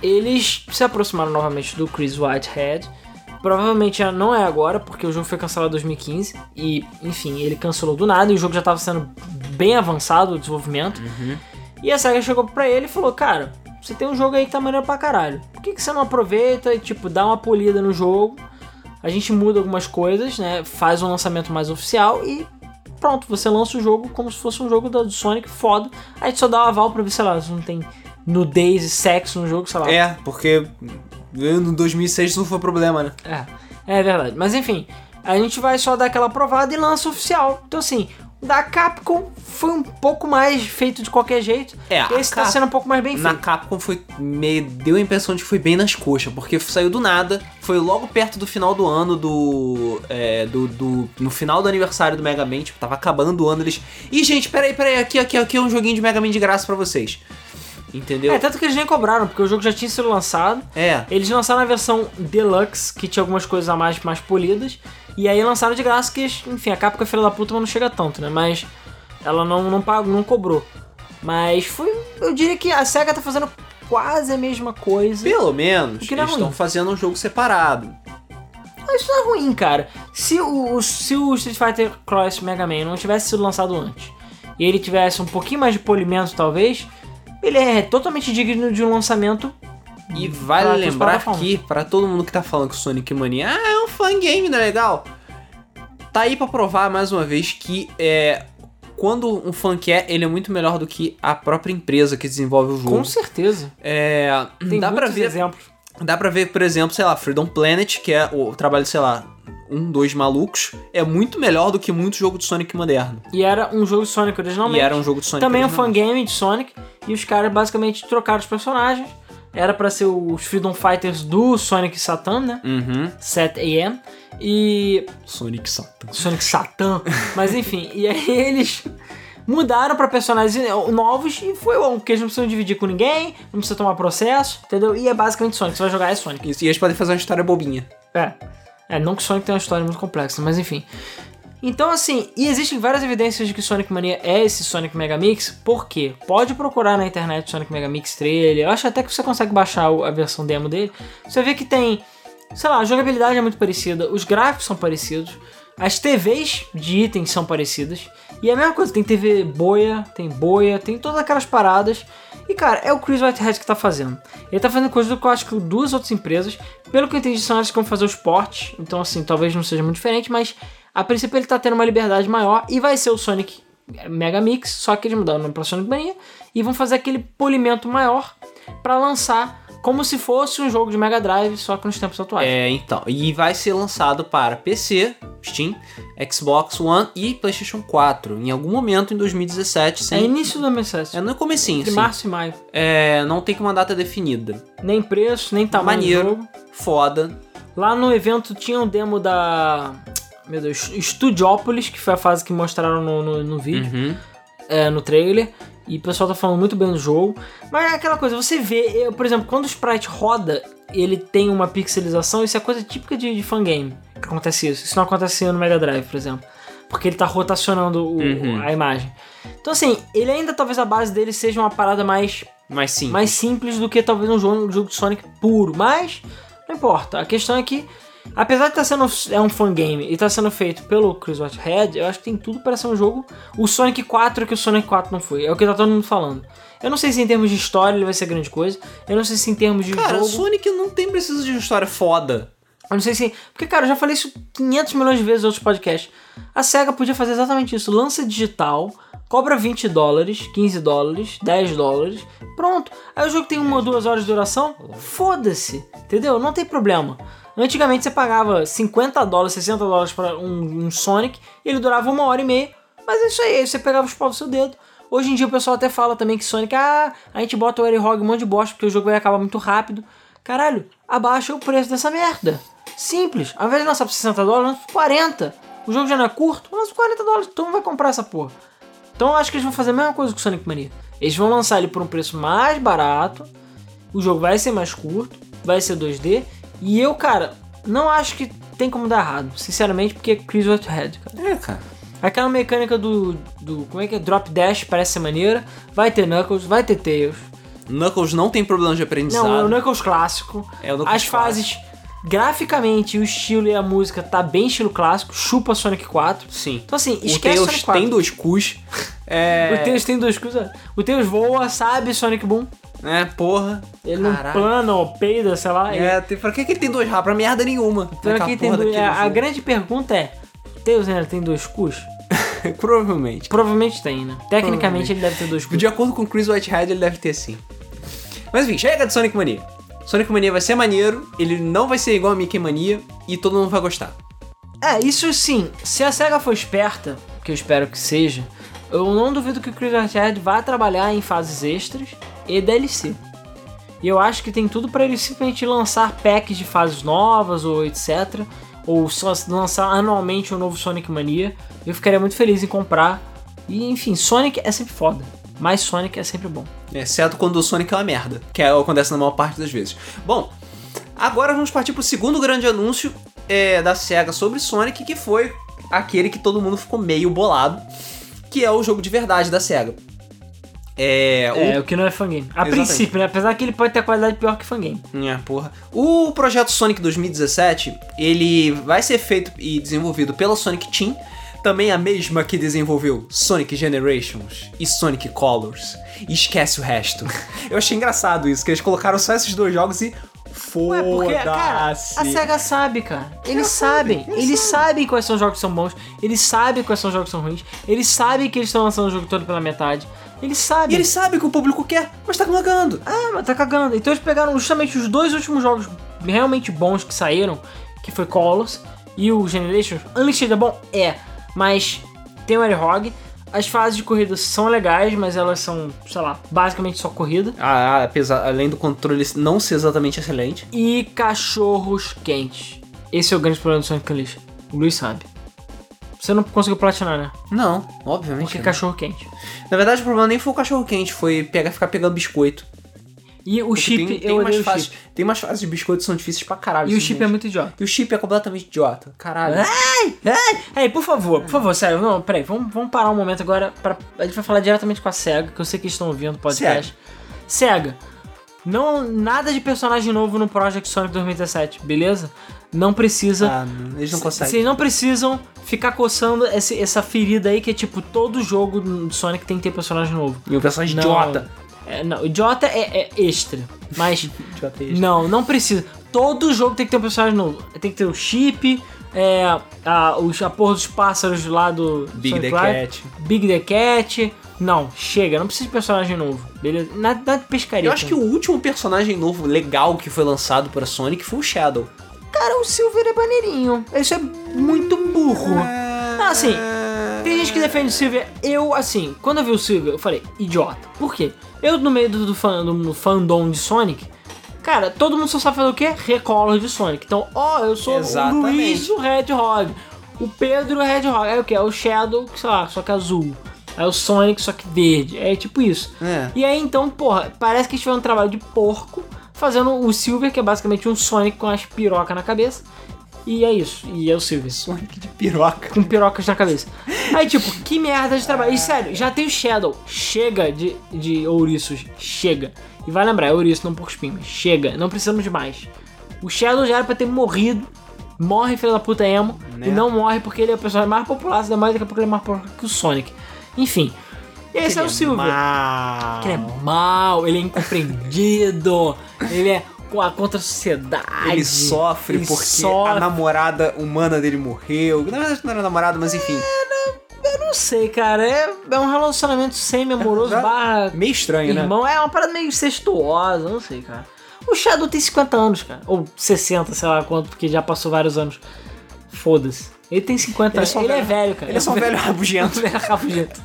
Eles se aproximaram novamente do Chris Whitehead. Provavelmente já não é agora, porque o jogo foi cancelado em 2015. E, enfim, ele cancelou do nada e o jogo já estava sendo bem avançado o desenvolvimento. E a SEGA chegou pra ele e falou: Cara, você tem um jogo aí que tá maneiro pra caralho. Por que, que você não aproveita e, tipo, dá uma polida no jogo? A gente muda algumas coisas, né? Faz um lançamento mais oficial e pronto, você lança o jogo como se fosse um jogo da- do Sonic foda. A gente só dá um aval pra ver, sei lá, se não tem nudez e sexo no jogo, sei lá. É, porque no 2006 isso não foi problema, né? É, é verdade. Mas enfim, a gente vai só dar aquela aprovada e lança oficial. Então assim, o da Capcom foi um pouco mais feito de qualquer jeito. É, Esse tá Cap- sendo um pouco mais bem Na feito. Capcom foi. Me deu a impressão de que foi bem nas coxas, porque saiu do nada, foi logo perto do final do ano do. é, do, do- no final do aniversário do Mega Man, tipo, tava acabando o ano, eles. Ih, gente, peraí, peraí, aqui, aqui, aqui é um joguinho de Mega Man de graça pra vocês. Entendeu? É, tanto que eles nem cobraram, porque o jogo já tinha sido lançado. É. Eles lançaram a versão Deluxe, que tinha algumas coisas a mais, mais polidas. E aí lançaram de graça, que, enfim, a Capcom é filha da puta, mas não chega tanto, né? Mas ela não, não pagou, não cobrou. Mas foi. Eu diria que a SEGA tá fazendo quase a mesma coisa. Pelo menos, é eles estão fazendo um jogo separado. Mas isso não é ruim, cara. Se o, se o Street Fighter Cross Mega Man não tivesse sido lançado antes, e ele tivesse um pouquinho mais de polimento, talvez, ele é totalmente digno de um lançamento. E pra vale outras lembrar que, pra todo mundo que tá falando que o Sonic Mania ah, é um fan game, não é legal? Tá aí pra provar mais uma vez que é. Quando um fã quer, ele é muito melhor do que a própria empresa que desenvolve o jogo. Com certeza. É, Tem dá pra muitos ver, exemplos. dá para ver, por exemplo, sei lá, Freedom Planet, que é o trabalho, sei lá, um, dois malucos, é muito melhor do que muito jogo de Sonic moderno. E era um jogo de Sonic originalmente. E era um jogo de Sonic Também um originalmente. fangame de Sonic. E os caras basicamente trocaram os personagens. Era pra ser os Freedom Fighters do Sonic Satan, né? Uhum. 7AM. E. Sonic Satan. Sonic Satan. Mas enfim, e aí eles mudaram pra personagens novos e foi bom, porque eles não precisam dividir com ninguém, não precisa tomar processo, entendeu? E é basicamente Sonic. Você vai jogar é Sonic. Isso, e eles podem fazer uma história bobinha. É. É, não que Sonic tenha uma história muito complexa, mas enfim. Então, assim, e existem várias evidências de que Sonic Mania é esse Sonic Mega Mix, por quê? Pode procurar na internet Sonic Mega Mix trailer, eu acho até que você consegue baixar a versão demo dele. Você vê que tem, sei lá, a jogabilidade é muito parecida, os gráficos são parecidos, as TVs de itens são parecidas, e é a mesma coisa, tem TV boia, tem boia, tem todas aquelas paradas, E cara, é o Chris Whitehead que tá fazendo. Ele tá fazendo coisa que eu acho que duas outras empresas, pelo que eu entendi, são elas que vão fazer os portes. Então, assim, talvez não seja muito diferente, mas a princípio ele tá tendo uma liberdade maior e vai ser o Sonic Mega Mix, só que eles mudaram o nome pra Sonic Mania e vão fazer aquele polimento maior pra lançar como se fosse um jogo de Mega Drive, só que nos tempos atuais. É, então. E vai ser lançado para PC, Steam, Xbox One e PlayStation 4 em algum momento em 2017. É Sem... início do 2017. É no comecinho, Entre assim. março e maio. É, não tem uma data definida. Nem preço, nem tamanho Maneiro. do jogo. Foda. Lá no evento tinha um demo da. Meu Deus, Studiópolis, que foi a fase que mostraram no, no, no vídeo, Uhum. é, no trailer. E o pessoal tá falando muito bem do jogo. Mas é aquela coisa, você vê, eu, por exemplo, quando o sprite roda, ele tem uma pixelização, isso é coisa típica de, de fangame. Que acontece isso. Isso não acontecia no Mega Drive, por exemplo. Porque ele tá rotacionando o- Uhum. a imagem. Então, assim, ele ainda talvez a base dele seja uma parada mais Mas sim. mais simples do que talvez um jogo, um jogo de Sonic puro. Mas não importa. A questão é que, apesar de estar sendo é um fangame e estar sendo feito pelo Chris Whitehead, eu acho que tem tudo para ser um jogo. O Sonic 4 que o Sonic 4 não foi. É o que tá todo mundo falando. Eu não sei se em termos de história ele vai ser grande coisa. Eu não sei se em termos de Cara, jogo. Sonic não tem preciso de uma história foda. Eu não sei se. Porque, cara, eu já falei isso 500 milhões de vezes em outros podcasts. A SEGA podia fazer exatamente isso. Lança digital, cobra 20 dólares, 15 dólares, 10 dólares. Pronto. Aí o jogo tem uma ou duas horas de duração. Foda-se. Entendeu? Não tem problema. Antigamente você pagava 50 dólares, 60 dólares para um, um Sonic e ele durava uma hora e meia. Mas é isso aí. Aí você pegava os pau do seu dedo. Hoje em dia o pessoal até fala também que Sonic, ah, a gente bota o Hog um monte de bosta porque o jogo vai acabar muito rápido. Caralho, abaixa o preço dessa merda. Simples. Ao invés de lançar por 60 dólares, lança por 40. O jogo já não é curto, lança por 40 dólares. Todo mundo vai comprar essa porra. Então eu acho que eles vão fazer a mesma coisa com o Sonic Mania. Eles vão lançar ele por um preço mais barato. O jogo vai ser mais curto, vai ser 2D. E eu, cara, não acho que tem como dar errado. Sinceramente, porque é Chris Whitehead, cara. É, cara. Aquela mecânica do, do. Como é que é? Drop Dash parece ser maneira. Vai ter Knuckles, vai ter Tails. Knuckles não tem problema de aprendizado. Não, é o Knuckles clássico. É o Knuckles As fases, graficamente, o estilo e a música tá bem estilo clássico. Chupa Sonic 4. Sim. Então, assim, O esquece Tails Sonic 4. tem dois cus. É. O Tails tem dois coisas. O Tails voa, sabe Sonic Boom. É, porra. Ele não Caralho. plana ou peida, sei lá. ele- É, tem, pra que, que ele tem dois rabos? Pra merda nenhuma. Então Naquela aqui tem porra dois- daquele a, a jogo. grande pergunta é: o Tails ainda tem dois cus? Provavelmente. Provavelmente tem, né? Tecnicamente ele deve ter dois cus. De acordo com o Chris Whitehead, ele deve ter sim. Mas enfim, chega de Sonic Mania. Sonic Mania vai ser maneiro, ele não vai ser igual a Mickey Mania e todo mundo vai gostar. É, isso sim. Se a SEGA for esperta, que eu espero que seja, eu não duvido que o Chris Whitehead vá trabalhar em fases extras e DLC. E eu acho que tem tudo pra ele simplesmente lançar packs de fases novas ou etc. Ou só lançar anualmente um novo Sonic Mania. Eu ficaria muito feliz em comprar. E enfim, Sonic é sempre foda. Mas Sonic é sempre bom. Exceto quando o Sonic é uma merda, que é, acontece na maior parte das vezes. Bom, agora vamos partir pro segundo grande anúncio é, da SEGA sobre Sonic, que foi aquele que todo mundo ficou meio bolado, que é o jogo de verdade da SEGA. É, o É, o que não é fangame. A Exatamente. princípio, né? Apesar que ele pode ter qualidade pior que fangame. É, porra. O projeto Sonic 2017, ele vai ser feito e desenvolvido pela Sonic Team, também a mesma que desenvolveu Sonic Generations e Sonic Colors. E esquece o resto. Eu achei engraçado isso, que eles colocaram só esses dois jogos e cara, a foda-se. SEGA sabe, cara. Eles sabem, eles Eles sabem quais são os jogos que são bons. Eles sabem quais são os jogos que são ruins. Eles sabem que eles estão lançando o jogo todo pela metade. Eles E sabem. eles sabem o que o público quer, mas tá cagando. Ah, mas tá cagando. Então eles pegaram justamente os dois últimos jogos realmente bons que saíram, que foi Colors e o Generations. Unleashed é bom? É. Mas tem o Hog. As fases de corrida são legais, mas elas são, sei lá, basicamente só corrida. Ah, apesar, além do controle não ser exatamente excelente. e cachorros quentes. Esse é o grande problema do Sonic Unleashed. O Luiz sabe. Você não conseguiu platinar, né? Não, obviamente. Porque não. cachorro quente. Na verdade, o problema nem foi o cachorro quente, foi pegar, ficar pegando biscoito. E o Porque chip, tem, tem eu umas fases, chip. Tem umas fases de biscoito que são difíceis pra caralho. E o chip é muito idiota. E o chip é completamente idiota. Caralho. Ai, ai, ei, por favor, por favor, sério, não, peraí, vamos, vamos parar um momento agora pra, a gente vai falar diretamente com a SEGA, que eu sei que estão ouvindo o podcast. SEGA, não, nada de personagem novo no Project Sonic 2017, beleza? Não precisa. Ah, eles não conseguem. Vocês não precisam ficar coçando esse- essa ferida aí que é tipo, todo jogo do Sonic tem que ter personagem novo. E o personagem Não. idiota. É, não, idiota é, é extra. Mas Idiota extra. não, não precisa. Todo jogo tem que ter um personagem novo. Tem que ter o chip, é, a, os, a porra dos pássaros lá do Big Sonic the Cat. Big the Cat. Não, chega, não precisa de personagem novo. Beleza? Nada, nada de pescaria. Eu acho que o último personagem novo legal que foi lançado pra Sonic foi o Shadow. Cara, o Silver é maneirinho. Isso é muito burro. Não, assim, tem gente que defende o Silver. Eu, assim, quando eu vi o Silver, eu falei, idiota. Por quê? Eu, no meio do, do, fan, do, do fandom de Sonic, cara, todo mundo só sabe fazer o quê? Recolor de Sonic. Então, ó, eu sou Exatamente. o Luiz, o Hedgehog. O Pedro, o Hedgehog. É o quê? É o Shadow, sei lá, só que azul. É o Sonic, só que verde. É tipo isso. É. E aí, então, porra, parece que eles tiveram um trabalho de porco fazendo o Silver, que é basicamente um Sonic com as pirocas na cabeça. E é isso. E é o Silver. Sonic de piroca. Com pirocas na cabeça. Aí, tipo, que merda de trabalho. E sério, já tem o Shadow. Chega de, de ouriços. Chega. E vai lembrar, é ouriço, não porco espinho. Chega. Não precisamos de mais. O Shadow já era pra ter morrido. Morre, filho da puta emo. Né? E não morre porque ele é o personagem mais popular. Ainda mais daqui a pouco ele é mais popular que o Sonic. Enfim. E esse é o Silver. Mal. Que ele é mal, ele é incompreendido, ele é co- contra a sociedade. Ele sofre ele porque sofre. a namorada humana dele morreu. Na verdade não era namorada, mas enfim. Eu não sei, cara. É, é um relacionamento semi-amoroso, É, barra Meio estranho, né? irmão. É uma parada meio incestuosa, não sei, cara. O Shadow tem 50 anos, cara. Ou 60, sei lá quanto, porque já passou vários anos. Foda-se. Ele tem 50 Ele é anos. só um Ele é velho- velho, cara. Ele é só um velho rabugento. velho rabugento.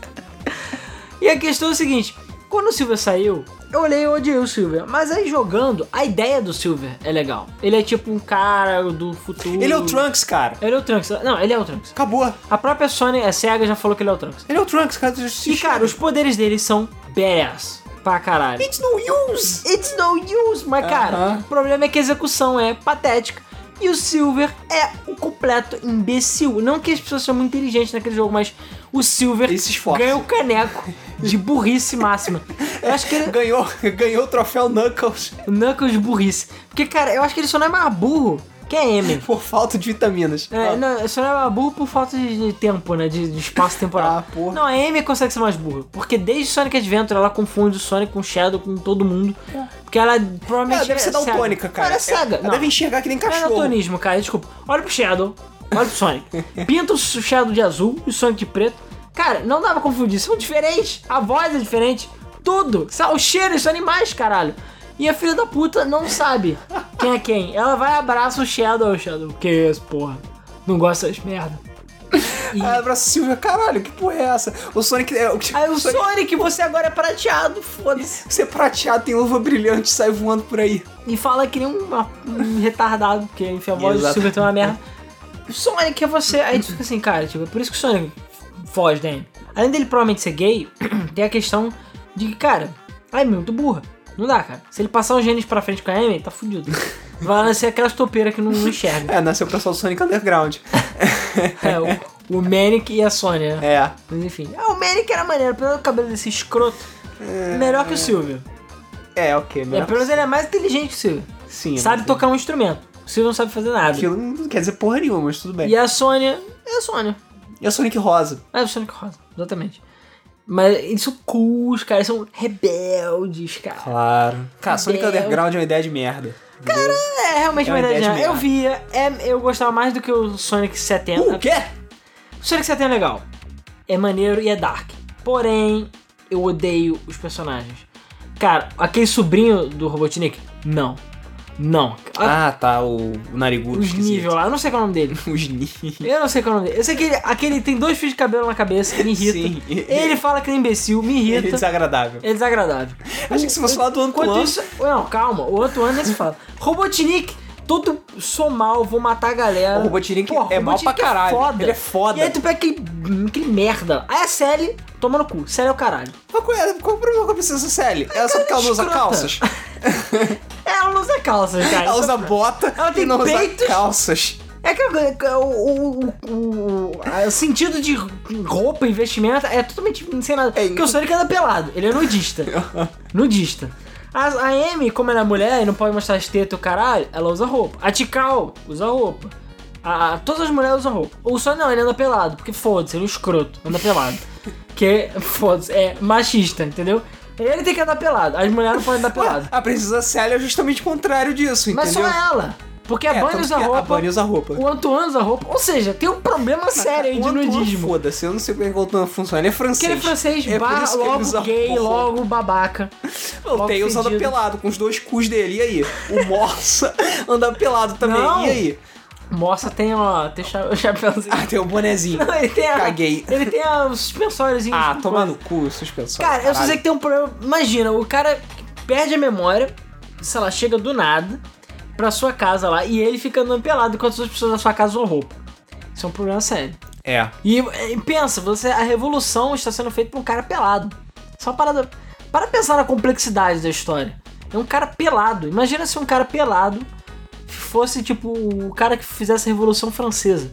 E a questão é o seguinte: quando o Silver saiu, eu olhei e odiei o Silver. Mas aí jogando, a ideia do Silver é legal. Ele é tipo um cara do futuro. Ele é o Trunks, cara. Ele é o Trunks. Não, ele é o Trunks. Acabou. A própria Sony, a SEGA já falou que ele é o Trunks. Ele é o Trunks, cara. E cara, os poderes dele são badass pra caralho. It's no use. It's no use, mas cara, Aham. o problema é que a execução é patética. E o Silver é um completo imbecil. Não que as pessoas sejam muito inteligentes naquele jogo, mas o Silver ganha o caneco de burrice máxima. Eu acho que ele. Ganhou, ganhou o troféu Knuckles O Knuckles de burrice. Porque, cara, eu acho que ele só não é mais burro que a Amy. por falta de vitaminas. É, não, só não é mais burro por falta de tempo, né? De, de espaço temporal. Ah, porra. Não, a Amy consegue ser mais burra. Porque desde Sonic Adventure ela confunde o Sonic com o Shadow, com todo mundo. Porque ela provavelmente. Ela deve ser é daltônica, cara. Ela é cega. Ela Não. deve enxergar que nem é cachorro. daltonismo, cara. Desculpa. Olha pro Shadow. Olha pro Sonic. Pinta o Shadow de azul e o Sonic de preto. Cara, não dá pra confundir. São diferentes. A voz é diferente. Tudo. O cheiro, são animais, caralho. E a filha da puta não sabe quem é quem. Ela vai e abraça o Shadow. O Shadow, que isso, porra? Não gosta das merda. E... Ah, abraço Silvia, caralho, que porra é essa? O Sonic é. O, Aí o Sonic, Sonic, você agora é prateado, foda-se. Você é prateado, tem luva brilhante, sai voando por aí. E fala que nem um, um retardado, porque enfim, a voz do. Silver tem uma merda. O Sonic é você. Aí tu fica assim, cara, tipo, é por isso que o Sonic foge Amy. Além dele provavelmente ser gay, tem a questão de que, cara, a Amy é muito burra. Não dá, cara. Se ele passar os genes pra frente com a Amy, tá fudido. Vai nascer aquelas topeiras que não, não enxerga. É, nasceu o pessoal do Sonic Underground. É, o, o Manic e a Sônia. né? É. Mas enfim. Ah, o Manic era maneiro, do cabelo desse escroto. Melhor que o Silver. É, ok, É, melhor. pelo menos ele é mais inteligente que o Silver. Sim. Sabe tocar um instrumento. O Silver não sabe fazer nada. Aquilo não quer dizer porra nenhuma, mas tudo bem. E a Sônia é a Sônia. E a Sonic Rosa? É o Sonic Rosa, exatamente. Mas eles são cools, cara, eles são rebeldes, cara. Claro. Cara, Sonic Underground é uma ideia de merda. Cara, É realmente É uma ideia. de de- Eu merda. via, é, eu gostava mais do que o Sonic 70. o quê? O Sonic 70 é legal. É maneiro e é dark. Porém, eu odeio os personagens. Cara, aquele sobrinho do Robotnik, não. Não. A- Ah, tá, o, o narigudo. os níveis lá, eu não sei qual é o nome dele. Os níveis. Eu não sei qual é o nome dele. Eu sei que ele, aquele tem dois fios de cabelo na cabeça, me irrita. Sim. Ele fala que ele é imbecil, me Ele é irrita. desagradável. É desagradável. Acho que se fosse falar do ano. isso. Não, calma, o outro ano nem se fala. Robotnik, todo sou mal, vou matar a galera. O Robotnik é mal pra Robotnik caralho. foda. Ele é foda. E aí tu pega aquele, aquele merda. Aí a Sally toma no cu. Sally é o caralho. Qual, qual é, qual é o problema com a princesa Sally? Ela sabe que ela não usa calças. Ela não usa calças, cara. Ela usa é- bota Ela tem e não peitos. usa calças. É que o, o, o, o- sentido de roupa vestimenta é totalmente sem nada. É, Porque o Sonic anda pelado, ele é nudista. nudista. A, a Amy, como ela é mulher e não pode mostrar as tetas e o caralho, ela usa roupa. A Tikal usa roupa. A, a- todas as mulheres usam roupa. O Sonic não, ele anda pelado, porque foda-se, ele é um escroto, anda pelado. Que, foda-se, é machista, entendeu? Ele tem que andar pelado. As mulheres não podem andar pelado. A princesa Célia é justamente o contrário disso, Mas entendeu? só ela. Porque a É, Bunny usa roupa. A Bunny usa roupa. O Antoine usa roupa. Ou seja, tem um problema sério aí O de nudismo. Foda-se, eu não sei como é que o Antoine funciona. Ele é Porque francês. ele é francês, É bar, logo gay, logo babaca. O anda fedido. pelado, com os dois cus dele. E aí? O Morsa anda pelado também. Não. E aí? Moça tem, ó, tem o chapéuzinho. Ah, tem o bonezinho. Não, ele tem a, Caguei. Ele tem a, os suspensórios. Ah, toma no cu, suspensão. Cara, eu só Caralho. sei que tem um problema. Imagina, o cara perde a memória, sei lá, chega do nada pra sua casa lá e ele fica andando pelado enquanto as pessoas da sua casa usam roupa. Isso é um problema sério. É. E, e pensa, você, a revolução está sendo feita por um cara pelado. Só uma parada. Para pensar na complexidade da história. É um cara pelado. Imagina se um cara pelado fosse tipo o cara que fizesse a Revolução Francesa.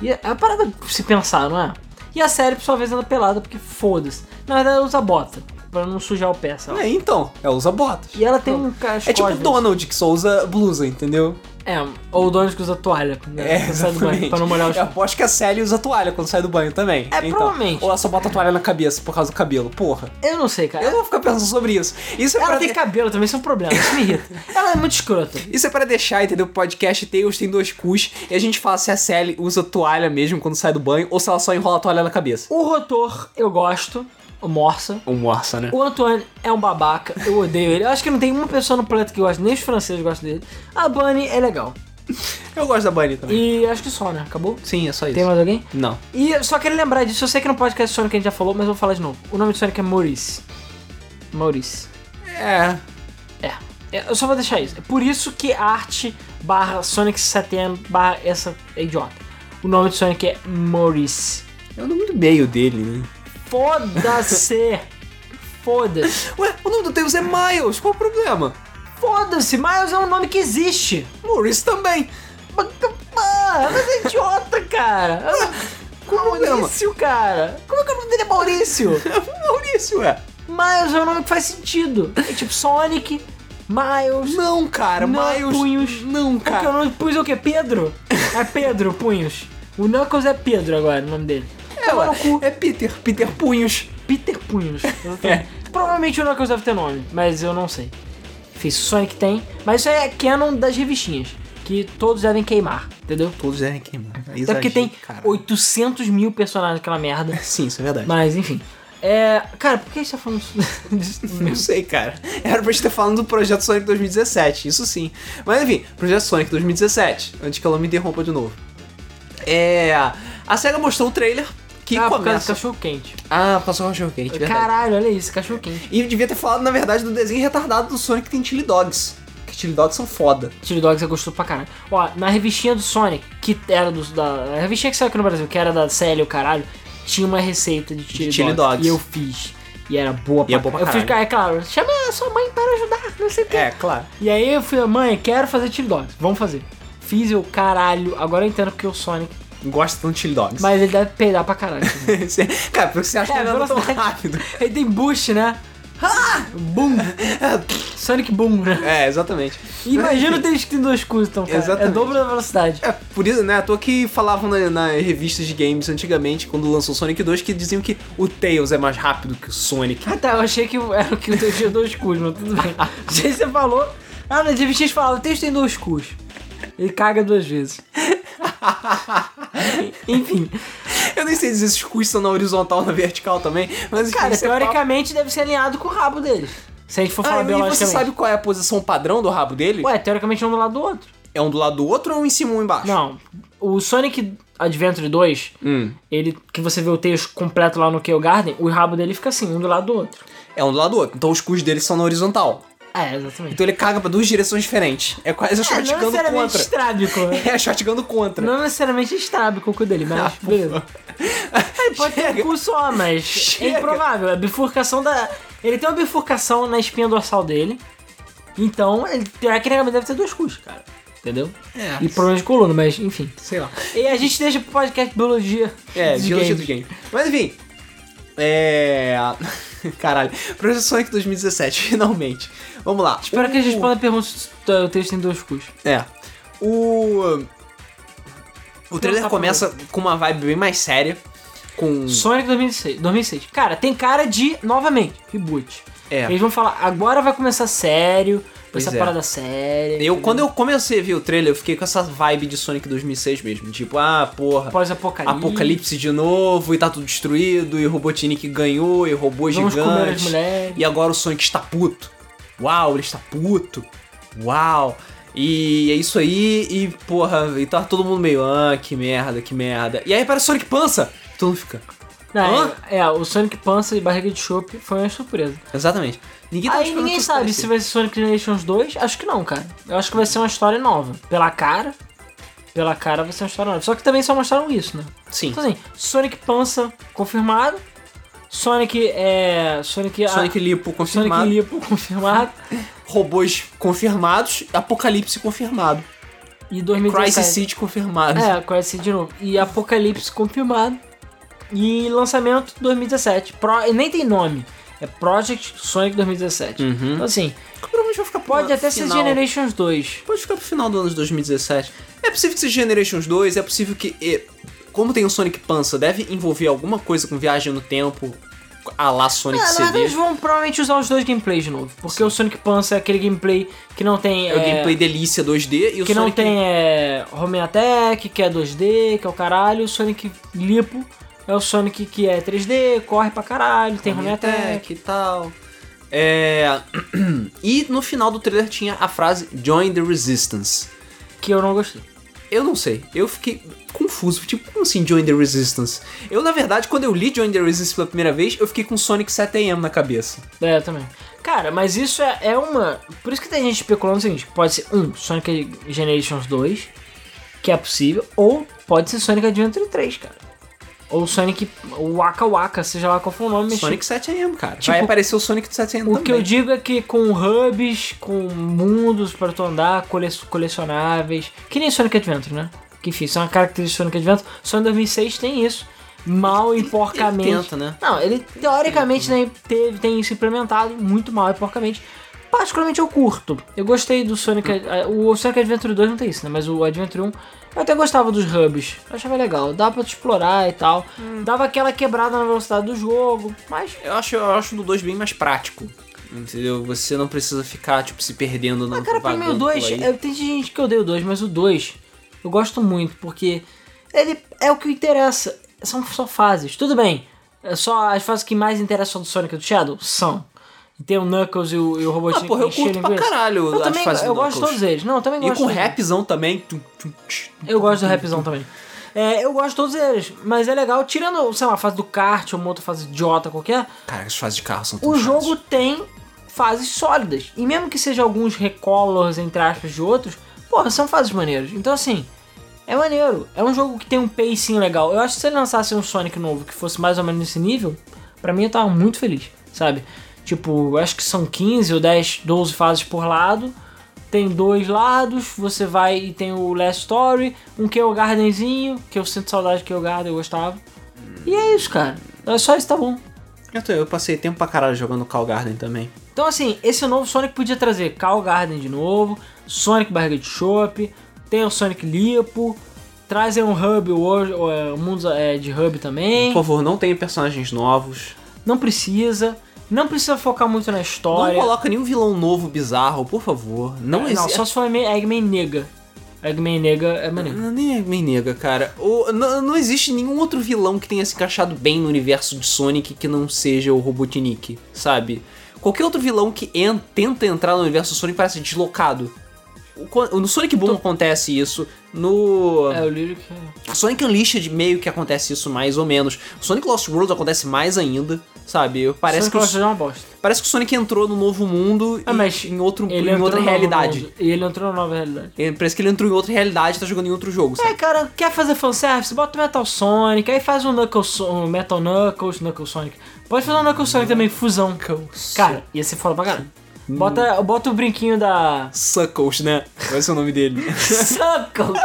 E é uma parada se pensar, não é? E a série, por sua vez, anda pelada porque foda-se. Na verdade, ela usa bota. Pra não sujar o pé, sabe? É, então. Ela usa botas. E ela tem um cachecol. É tipo o. Donald, que só usa blusa, entendeu? É, ou o Donald que usa toalha. Né, É, quando sai do banho, pra não molhar os Eu aposto que a Sally usa toalha quando sai do banho também. É, então. provavelmente. Ou ela só bota a toalha na cabeça por causa do cabelo. Porra. Eu não sei, cara. Eu não vou ficar pensando sobre isso. Isso é Ela pra tem cabelo também, isso é um problema, isso me irrita. Ela é muito escrota. Isso é pra deixar, entendeu? O podcast Tails tem dois cus e a gente fala se a Sally usa toalha mesmo quando sai do banho ou se ela só enrola a toalha na cabeça. O Rotor, eu gosto. O Morsa. O Morsa, né? O Antoine é um babaca, eu odeio ele. Eu acho que não tem uma pessoa no planeta que gosta, nem os franceses gostam dele. A Bunny é legal. Eu gosto da Bunny também. E acho que só, né? Acabou? Sim, é só isso. Tem mais alguém? Não. E eu só queria lembrar disso, eu sei que no podcast Sonic a gente já falou, mas eu vou falar de novo. O nome do Sonic é Maurice. Maurice. É. É. É, Eu só vou deixar isso. É por isso que art barra Sonic 7M barra essa é idiota. O nome do Sonic é Maurice. É o nome do meio dele, né? Foda-se! Foda-se! Ué, o nome do Tails é Miles. Qual o problema? Foda-se! Miles é um nome que existe! Maurice também. Mas, ah, mas é idiota, cara! Qual o problema? Maurício, cara! Como é que o nome dele é Maurício? Maurício, ué. Miles é um nome que faz sentido. É tipo Sonic, Miles. Não, cara. Não, Miles. punhos. Não, Qual que é o cara. nome? Punhos é o quê? Pedro? É Pedro, Punhos. O Knuckles é Pedro agora, o nome dele. É, é Peter. Peter Punhos. Peter Punhos. É. Provavelmente o Knuckles deve ter nome, mas eu não sei. Fiz o Sonic tem, mas isso é canon das revistinhas, que todos devem queimar, entendeu? Todos devem queimar. Até porque tem cara. 800 mil personagens naquela merda. Sim, isso é verdade. Mas enfim. É. Cara, por que a gente tá falando disso? Não sei, cara. Era pra gente ter falando do Projeto Sonic 2017, isso sim. Mas enfim, Projeto Sonic 2017, antes que ela me interrompa de novo. É. A SEGA mostrou o trailer que ah, por causa do começa. cachorro quente. Ah, passou o cachorro quente, verdade. Caralho, olha isso, cachorro quente. E devia ter falado, na verdade, do desenho retardado do Sonic que tem Chili Dogs. Que Chili Dogs são foda. Chili Dogs é gostoso pra caralho. Ó, na revistinha do Sonic, que era do, da. A revistinha que saiu aqui no Brasil, que era da Célia, o caralho, tinha uma receita de Chili, chili Dogs, dogs. E eu fiz. E era boa pra E é boa pra caralho. Eu fiz, é claro, chama a sua mãe para ajudar, não sei o. É, claro. E aí eu fui, mãe, quero fazer Chili Dogs, vamos fazer. Fiz eu, caralho, agora eu entendo porque o Sonic. Gosta tanto de Chili Dogs. Mas ele deve peidar pra caralho. cara, porque você acha que É, ele anda tão velocidade. rápido. ele tem boost, né? Ah! Boom! Sonic Boom, né? É, exatamente. Imagina o tênis que tem dois cus, então, cara. Exatamente. É dobro da velocidade. É, por isso, né? À toa que falavam na- nas revistas de games antigamente, quando lançou Sonic 2, que diziam que o Tails é mais rápido que o Sonic. Ah tá, eu achei que era o que o teu tinha dois cus, mas tudo bem. Que você falou. Ah, na revistinhas falava, o texto tem dois cus. Ele caga duas vezes. Enfim. Eu nem sei dizer se os cus são na horizontal ou na vertical também, mas Cara, é teoricamente deve ser alinhado com o rabo deles. Se a gente for papo. falar Ah, e você biologicamente. sabe qual é a posição padrão do rabo dele? Ué, teoricamente um do lado do outro. É um do lado do outro ou um em cima um embaixo? Não. O Sonic Adventure 2, Hum. ele que você vê o texto completo lá no Chaos Garden, o rabo dele fica assim, um do lado do outro. É um do lado do outro. Então os cus deles são na horizontal. É, exatamente. Então ele caga pra duas direções diferentes. É quase É, não shotgun necessariamente contra. estrábico. né? É, shotgun contra. Não necessariamente estrábico o cu dele, mas beleza. Ele pode ter Chega. um cu só, mas Chega. é improvável. A bifurcação da. Ele tem uma bifurcação na espinha dorsal dele. Então, ele tecnicamente deve ter dois cus, cara. Entendeu? É. E problemas de coluna, mas enfim. Sei lá. E a gente deixa pro podcast Biologia. É, dos biologia games. do game. Mas enfim. É. Caralho. Projeto Sonic 2017, finalmente. Vamos lá. Espero que a gente O- responda a pergunta se o texto tem dois cus. É. O. O trailer tá começa com uma vibe bem mais séria. Com. Sonic 2006, 2006. Cara, tem cara de, novamente, reboot. É. Eles vão falar, agora vai começar sério, Pois essa é. parada séria. Eu, entendeu? quando eu comecei a ver o trailer, eu fiquei com essa vibe de Sonic 2006 mesmo. Tipo, ah, porra, Pós-apocalipse. apocalipse de novo, e tá tudo destruído, e o Robotnik ganhou, e robô Vamos gigante. E agora o Sonic está puto. Uau, ele está puto. Uau. E é isso aí, e porra, e tá todo mundo meio, ah, que merda, que merda. E aí aparece Sonic Pança. Todo mundo fica. Não, é, é, o Sonic Pança e barriga de chope foi uma surpresa. Exatamente. Ninguém tava Aí ninguém sabe se vai ser Sonic Generations 2. Acho que não, cara. Eu acho que vai ser uma história nova. Pela cara. Pela cara vai ser uma história nova. Só que também só mostraram isso, né? Sim. Então assim, Sonic Pança confirmado. Sonic é. Sonic. Sonic Lipo confirmado. Sonic Lipo confirmado. Robôs confirmados. Apocalipse confirmado. E 2017. Crisis City confirmado. É, Crisis City de novo. E Apocalipse confirmado. E lançamento 2017. Pro, e nem tem nome. É Project Sonic 2017. Uhum. Então assim, Provavelmente vai ficar pro pode até ser final. Generations 2. Pode ficar pro final do ano de 2017. É possível que seja Generations 2, é possível que. Como tem o Sonic Pança, deve envolver alguma coisa com viagem no tempo, a lá Sonic Ah, verdade, CD. eles vão provavelmente usar os dois gameplays de novo. Porque o Sonic Pança é aquele gameplay que não tem. É o gameplay delícia 2D e o Que não Sonic. tem é, Home Attack, que é 2D, que é o caralho. O Sonic Lipo é o Sonic que é 3D, corre pra caralho, tem Home, Attack. e tal. É. e no final do trailer tinha a frase Join the Resistance. Que eu não gostei. Eu não sei, eu fiquei confuso. Tipo, como assim Join the Resistance? Eu, na verdade, quando eu li Join the Resistance pela primeira vez, eu fiquei com Sonic 7am na cabeça. É, eu também. Cara, mas isso é, é uma. Por isso que tem gente especulando o seguinte: pode ser um, Sonic Generations 2, que é possível, ou pode ser Sonic Adventure 3, cara. Ou Sonic o Waka Waka, seja lá qual for o nome. Sonic 7am, cara. Tipo, Vai aparecer o Sonic 7am O também. que eu digo é que com hubs, com mundos para tu andar, cole colecionáveis, que nem Sonic Adventure, né? Que enfim, são uma característica do Sonic Adventure. Só em 2006 tem isso. Mal e porcamente. Ele tenta, né? Não, ele teoricamente né, teve, tem isso implementado muito mal e porcamente. Particularmente eu curto. Eu gostei do Sonic. eh, O Sonic Adventure 2 não tem isso, né? Mas o Adventure 1. Eu até gostava dos hubs. Eu achava legal. Dava pra explorar e tal. Hum. Dava aquela quebrada na velocidade do jogo. Mas Eu acho, eu acho do 2 bem mais prático. Entendeu? Você não precisa ficar, tipo, se perdendo no Ah, cara, pra mim o vagando 2, por aí. é, tem gente que odeia o 2, mas o 2 eu gosto muito, porque ele é o que interessa. São só fases. Tudo bem, é só as fases que mais interessam do Sonic e do Shadow? São. E tem o Knuckles e o, e o Ah, Robotnik porra, eu curto pra caralho Eu também eu gosto de todos eles. Não, eu também E gosto. com todos eles. rapzão também. Eu gosto do rapzão também. É, eu gosto de todos eles, mas é legal, tirando, sei lá, a fase do kart ou uma outra fase idiota qualquer, Cara, as fases de carro são tão o jogo tem fases sólidas. E mesmo que seja alguns recolors, entre aspas, de outros, porra, são fases maneiras. Então, assim, é maneiro. É um jogo que tem um pacing legal. Eu acho que se ele lançasse um Sonic novo que fosse mais ou menos nesse nível, pra mim eu tava muito feliz, sabe? Tipo, acho que são 15 ou 10, 12 fases por lado. Tem dois lados, você vai e tem o Last Story, um KO Gardenzinho, que eu sinto saudade de KO Garden, eu gostava. E é isso, cara. É só isso, tá bom. Eu, tô- eu passei tempo pra caralho jogando Call Garden também. Então, assim, esse novo Sonic podia trazer Call Garden de novo, Sonic Barriga de Chopp, tem o Sonic Lipo, trazem um hub, o o mundo é, de hub também. Por favor, não tenha personagens novos. Não precisa, não precisa focar muito na história. Não coloca nenhum vilão novo bizarro, por favor. Não não, existe. só se for Eggman Eggman nega. Eggman nega é maneiro. Não, nem é bem nega, cara. O, não, não existe nenhum outro vilão que tenha se encaixado bem no universo de Sonic que não seja o Robotnik, sabe? Qualquer outro vilão que en- tenta entrar no universo do Sonic parece deslocado. No Sonic Boom acontece isso. No É, o Lyric é... Sonic Unleashed meio que acontece isso mais ou menos. O Sonic Lost World acontece mais ainda, sabe? Parece Sonic que, o, é uma bosta. parece que o Sonic entrou no novo mundo Ah, mas em, outro, Ele em outra realidade. E ele entrou na nova realidade. É, Parece que ele entrou em outra realidade e tá jogando em outro jogo, sabe? É, cara, quer fazer fanservice? Bota o Metal Sonic, aí faz um Knuckles, um Metal Knuckles, Knuckles Sonic. Pode fazer um Knuckles Sonic também, fusão. Cara, ia ser foda pra caralho. Bota, bota o brinquinho da. Suckles, né? Vai ser o nome dele. Suckles!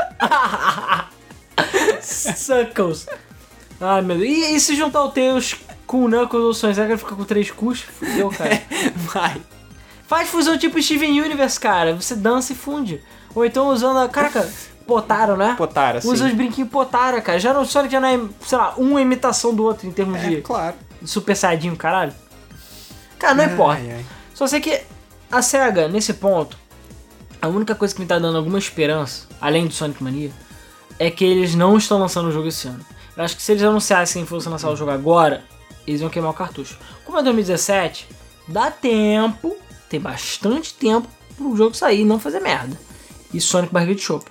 Suckles! Ai meu Deus. E, e se juntar o Tails com o Knuckles ou o Sonic, será que ele fica com três custos? Fudeu, cara. Vai. Faz fusão tipo Steven Universe, cara. Você dança e funde. Ou então usando a. Caraca, Potaro, né? Potara, sim. Usa os brinquinhos Potara, cara. Já no Sonic já não é, sei lá, uma imitação do outro em termos É, de claro. Super Saiyajin, caralho. Cara, não Ai, importa. ai. Só sei que a SEGA, nesse ponto, a única coisa que me tá dando alguma esperança, além do Sonic Mania, é que eles não estão lançando o jogo esse ano. Eu acho que se eles anunciassem que fossem lançar o jogo agora, eles iam queimar o cartucho. Como é 2017, dá tempo, tem bastante tempo pro jogo sair e não fazer merda. E Sonic barriga de chope.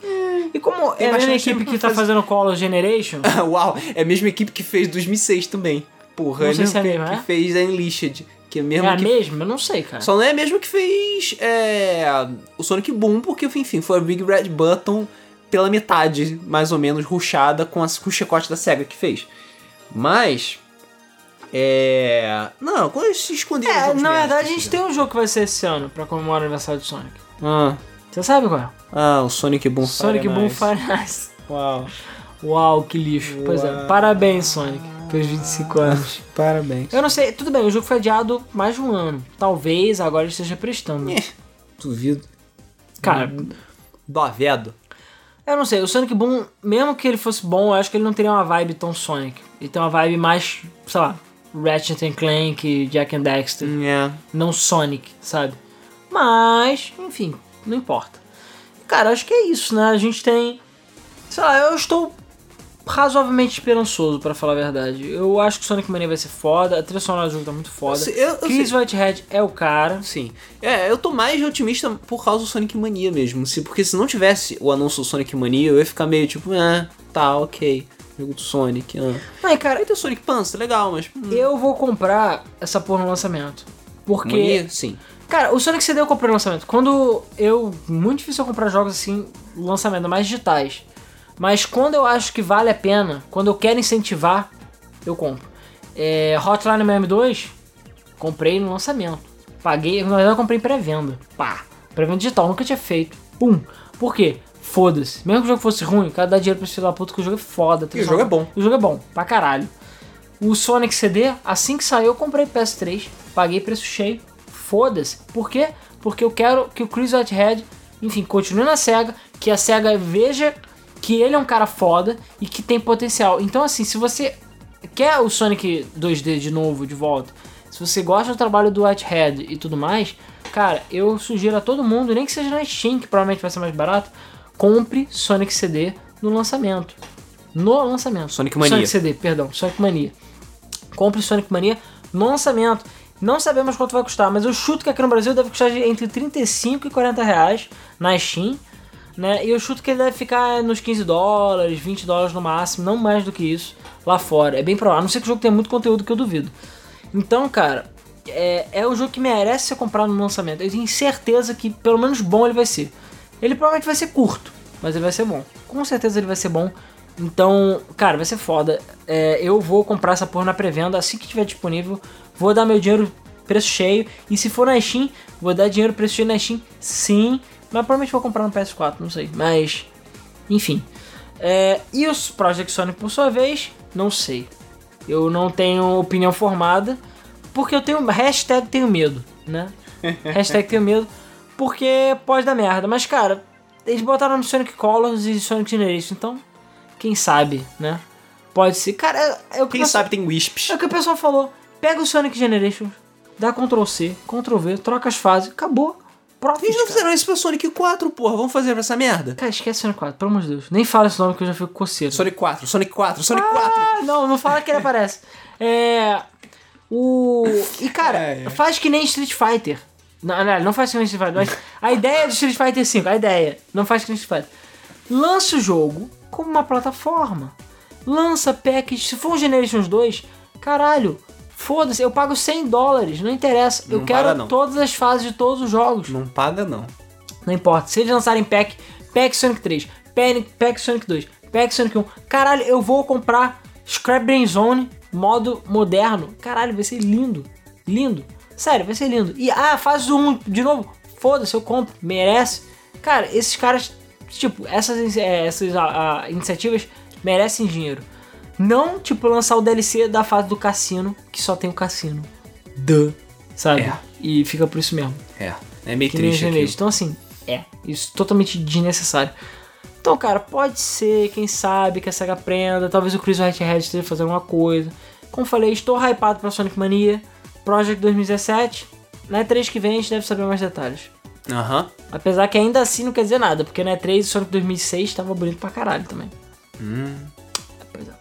E como é a mesma equipe que tá fazer- fazendo Color Generation, Uau, é a mesma equipe que fez 2006 também. Porra, Não é a sei se mesma é mesmo, é? que fez a Enlisted. Que é é mesmo a que... mesma? Eu não sei, cara. Só não é a mesma que fez é, o Sonic Boom, porque, enfim, foi a Big Red Button pela metade, mais ou menos, ruxada com, a, com o chicote da SEGA que fez. Mas. É. Não, quando eles se esconderam. É, na verdade a gente tem um jogo que vai ser esse ano pra comemorar o aniversário do Sonic. Ah, Você sabe qual é? ah, o Sonic Boom Sonic Fire Boom. Fire Nice. Uau. Uau, que lixo. Pois é, Uau. parabéns, Sonic, pelos 25 anos. Parabéns. Eu não sei, tudo bem, o jogo foi adiado mais de um ano. Talvez agora ele esteja prestando. É, Duvido. Cara, Dó vedo. eu não sei, o Sonic Boom, mesmo que ele fosse bom, eu acho que ele não teria uma vibe tão Sonic. Ele tem uma vibe mais, sei lá, Ratchet and Clank, Jack and Dexter. É. não Sonic, sabe? Mas, enfim, não importa. Cara, acho que é isso, né? A gente tem. Sei lá, eu estou razoavelmente esperançoso, pra falar a verdade. Eu acho que Sonic Mania vai ser foda, a trilha sonora do jogo tá muito foda. Eu sei- eu- eu Chris sei. Whitehead é o cara. Sim. É, eu tô mais otimista por causa do Sonic Mania mesmo. Se, porque se não tivesse o anúncio do Sonic Mania, eu ia ficar meio tipo, ah, tá, ok. Jogo do Sonic. Ah. Ai, cara, Aí tem o Sonic Panzer, legal, mas. hum, eu vou comprar essa porra no lançamento. Porque. Mania, sim. Cara, o Sonic CD eu comprei no lançamento. Quando eu. Muito difícil eu comprar jogos assim, no lançamento, mais digitais. Mas quando eu acho que vale a pena, quando eu quero incentivar, eu compro. É, Hotline Miami 2, comprei no lançamento. Paguei, na verdade eu comprei em pré-venda. Pá, pré-venda digital, nunca tinha feito. Pum. Por quê? Foda-se. Mesmo que o jogo fosse ruim, o cara dá dinheiro pra esse filho da puta que o jogo é foda. E o jogo é bom. O jogo é bom, pra caralho. O Sonic CD, assim que saiu, eu comprei PS3, paguei preço cheio, foda-se. Por quê? Porque eu quero que o Chris Whitehead, enfim, continue na SEGA, que a SEGA veja que ele é um cara foda e que tem potencial. Então, assim, se você quer o Sonic 2D de novo, de volta, se você gosta do trabalho do Whitehead e tudo mais, cara, eu sugiro a todo mundo, nem que seja na Steam, que provavelmente vai ser mais barato, compre Sonic CD no lançamento. No lançamento. Sonic Mania. Sonic CD, perdão, Sonic Mania. Compre Sonic Mania no lançamento. Não sabemos quanto vai custar, mas eu chuto que aqui no Brasil deve custar entre 35 e 40 reais na Steam. Né? E eu chuto que ele deve ficar nos 15 dólares, 20 dólares no máximo, não mais do que isso lá fora. É bem provável, a não ser que o jogo tenha muito conteúdo que eu duvido. Então, cara, é, é um jogo que merece ser comprado no lançamento. Eu tenho certeza que pelo menos bom ele vai ser. Ele provavelmente vai ser curto, mas ele vai ser bom. Com certeza ele vai ser bom. Então, cara, vai ser foda. É, eu vou comprar essa porra na pré-venda assim que tiver disponível. Vou dar meu dinheiro preço cheio. E se for na Steam, vou dar dinheiro preço cheio na Steam, sim. Mas provavelmente vou comprar no PS4, não sei. Mas, enfim. É, e os Project Sonic, por sua vez, não sei. Eu não tenho opinião formada. Porque eu tenho. Hashtag tenho medo, né? hashtag tenho medo. Porque pode dar merda. Mas, cara, eles botaram no Sonic Colors e Sonic Generation. Então, quem sabe, né? Pode ser. Cara, é, é o que Quem sabe tem Wisps. é o que o pessoal falou. Pega o Sonic Generation, dá Ctrl C, Ctrl V, troca as fases, acabou. Profit, Eles não fizeram isso pra Sonic 4, porra. Vamos fazer pra essa merda? Cara, esquece Sonic 4, pelo amor de Deus. Nem fala esse nome que eu já fico coceiro. Sonic 4, Sonic 4, Sonic 4. Ah, não, não fala que ele aparece. É. O. E cara, É, é. faz que nem Street Fighter. Não, não, não faz que nem Street Fighter, mas a ideia de Street Fighter 5, a ideia, não faz que nem Street Fighter. Lança o jogo como uma plataforma. Lança package, se for um Generations 2, caralho, foda-se, eu pago 100 dólares, não interessa. eu Não quero paga, não. todas as fases de todos os jogos. Não paga, não. Não importa. Se eles lançarem pack, pack Sonic 3, pack, pack Sonic 2, pack Sonic 1, caralho, eu vou comprar Scrap Brain Zone, modo moderno. Caralho, vai ser lindo. Lindo. Sério, vai ser lindo. E, ah, faz o 1 de novo. Foda-se, eu compro. Merece. Cara, esses caras, tipo, essas, é, essas ah, ah, iniciativas merecem dinheiro. Não, tipo, lançar o DLC da fase do cassino, que só tem o cassino. Duh. Sabe? É. E fica por isso mesmo É, é meio que triste aqui. Então, assim, é. Isso totalmente desnecessário. Então, cara, pode ser, quem sabe, que a SEGA aprenda. Talvez o Chris Whitehead esteja fazendo alguma coisa. Como falei, estou hypado pra Sonic Mania. Project 2017, na E3 que vem a gente deve saber mais detalhes. Aham. Apesar que ainda assim não quer dizer nada, porque na E3 Sonic 2006 tava bonito pra caralho também. Hum. Pois é.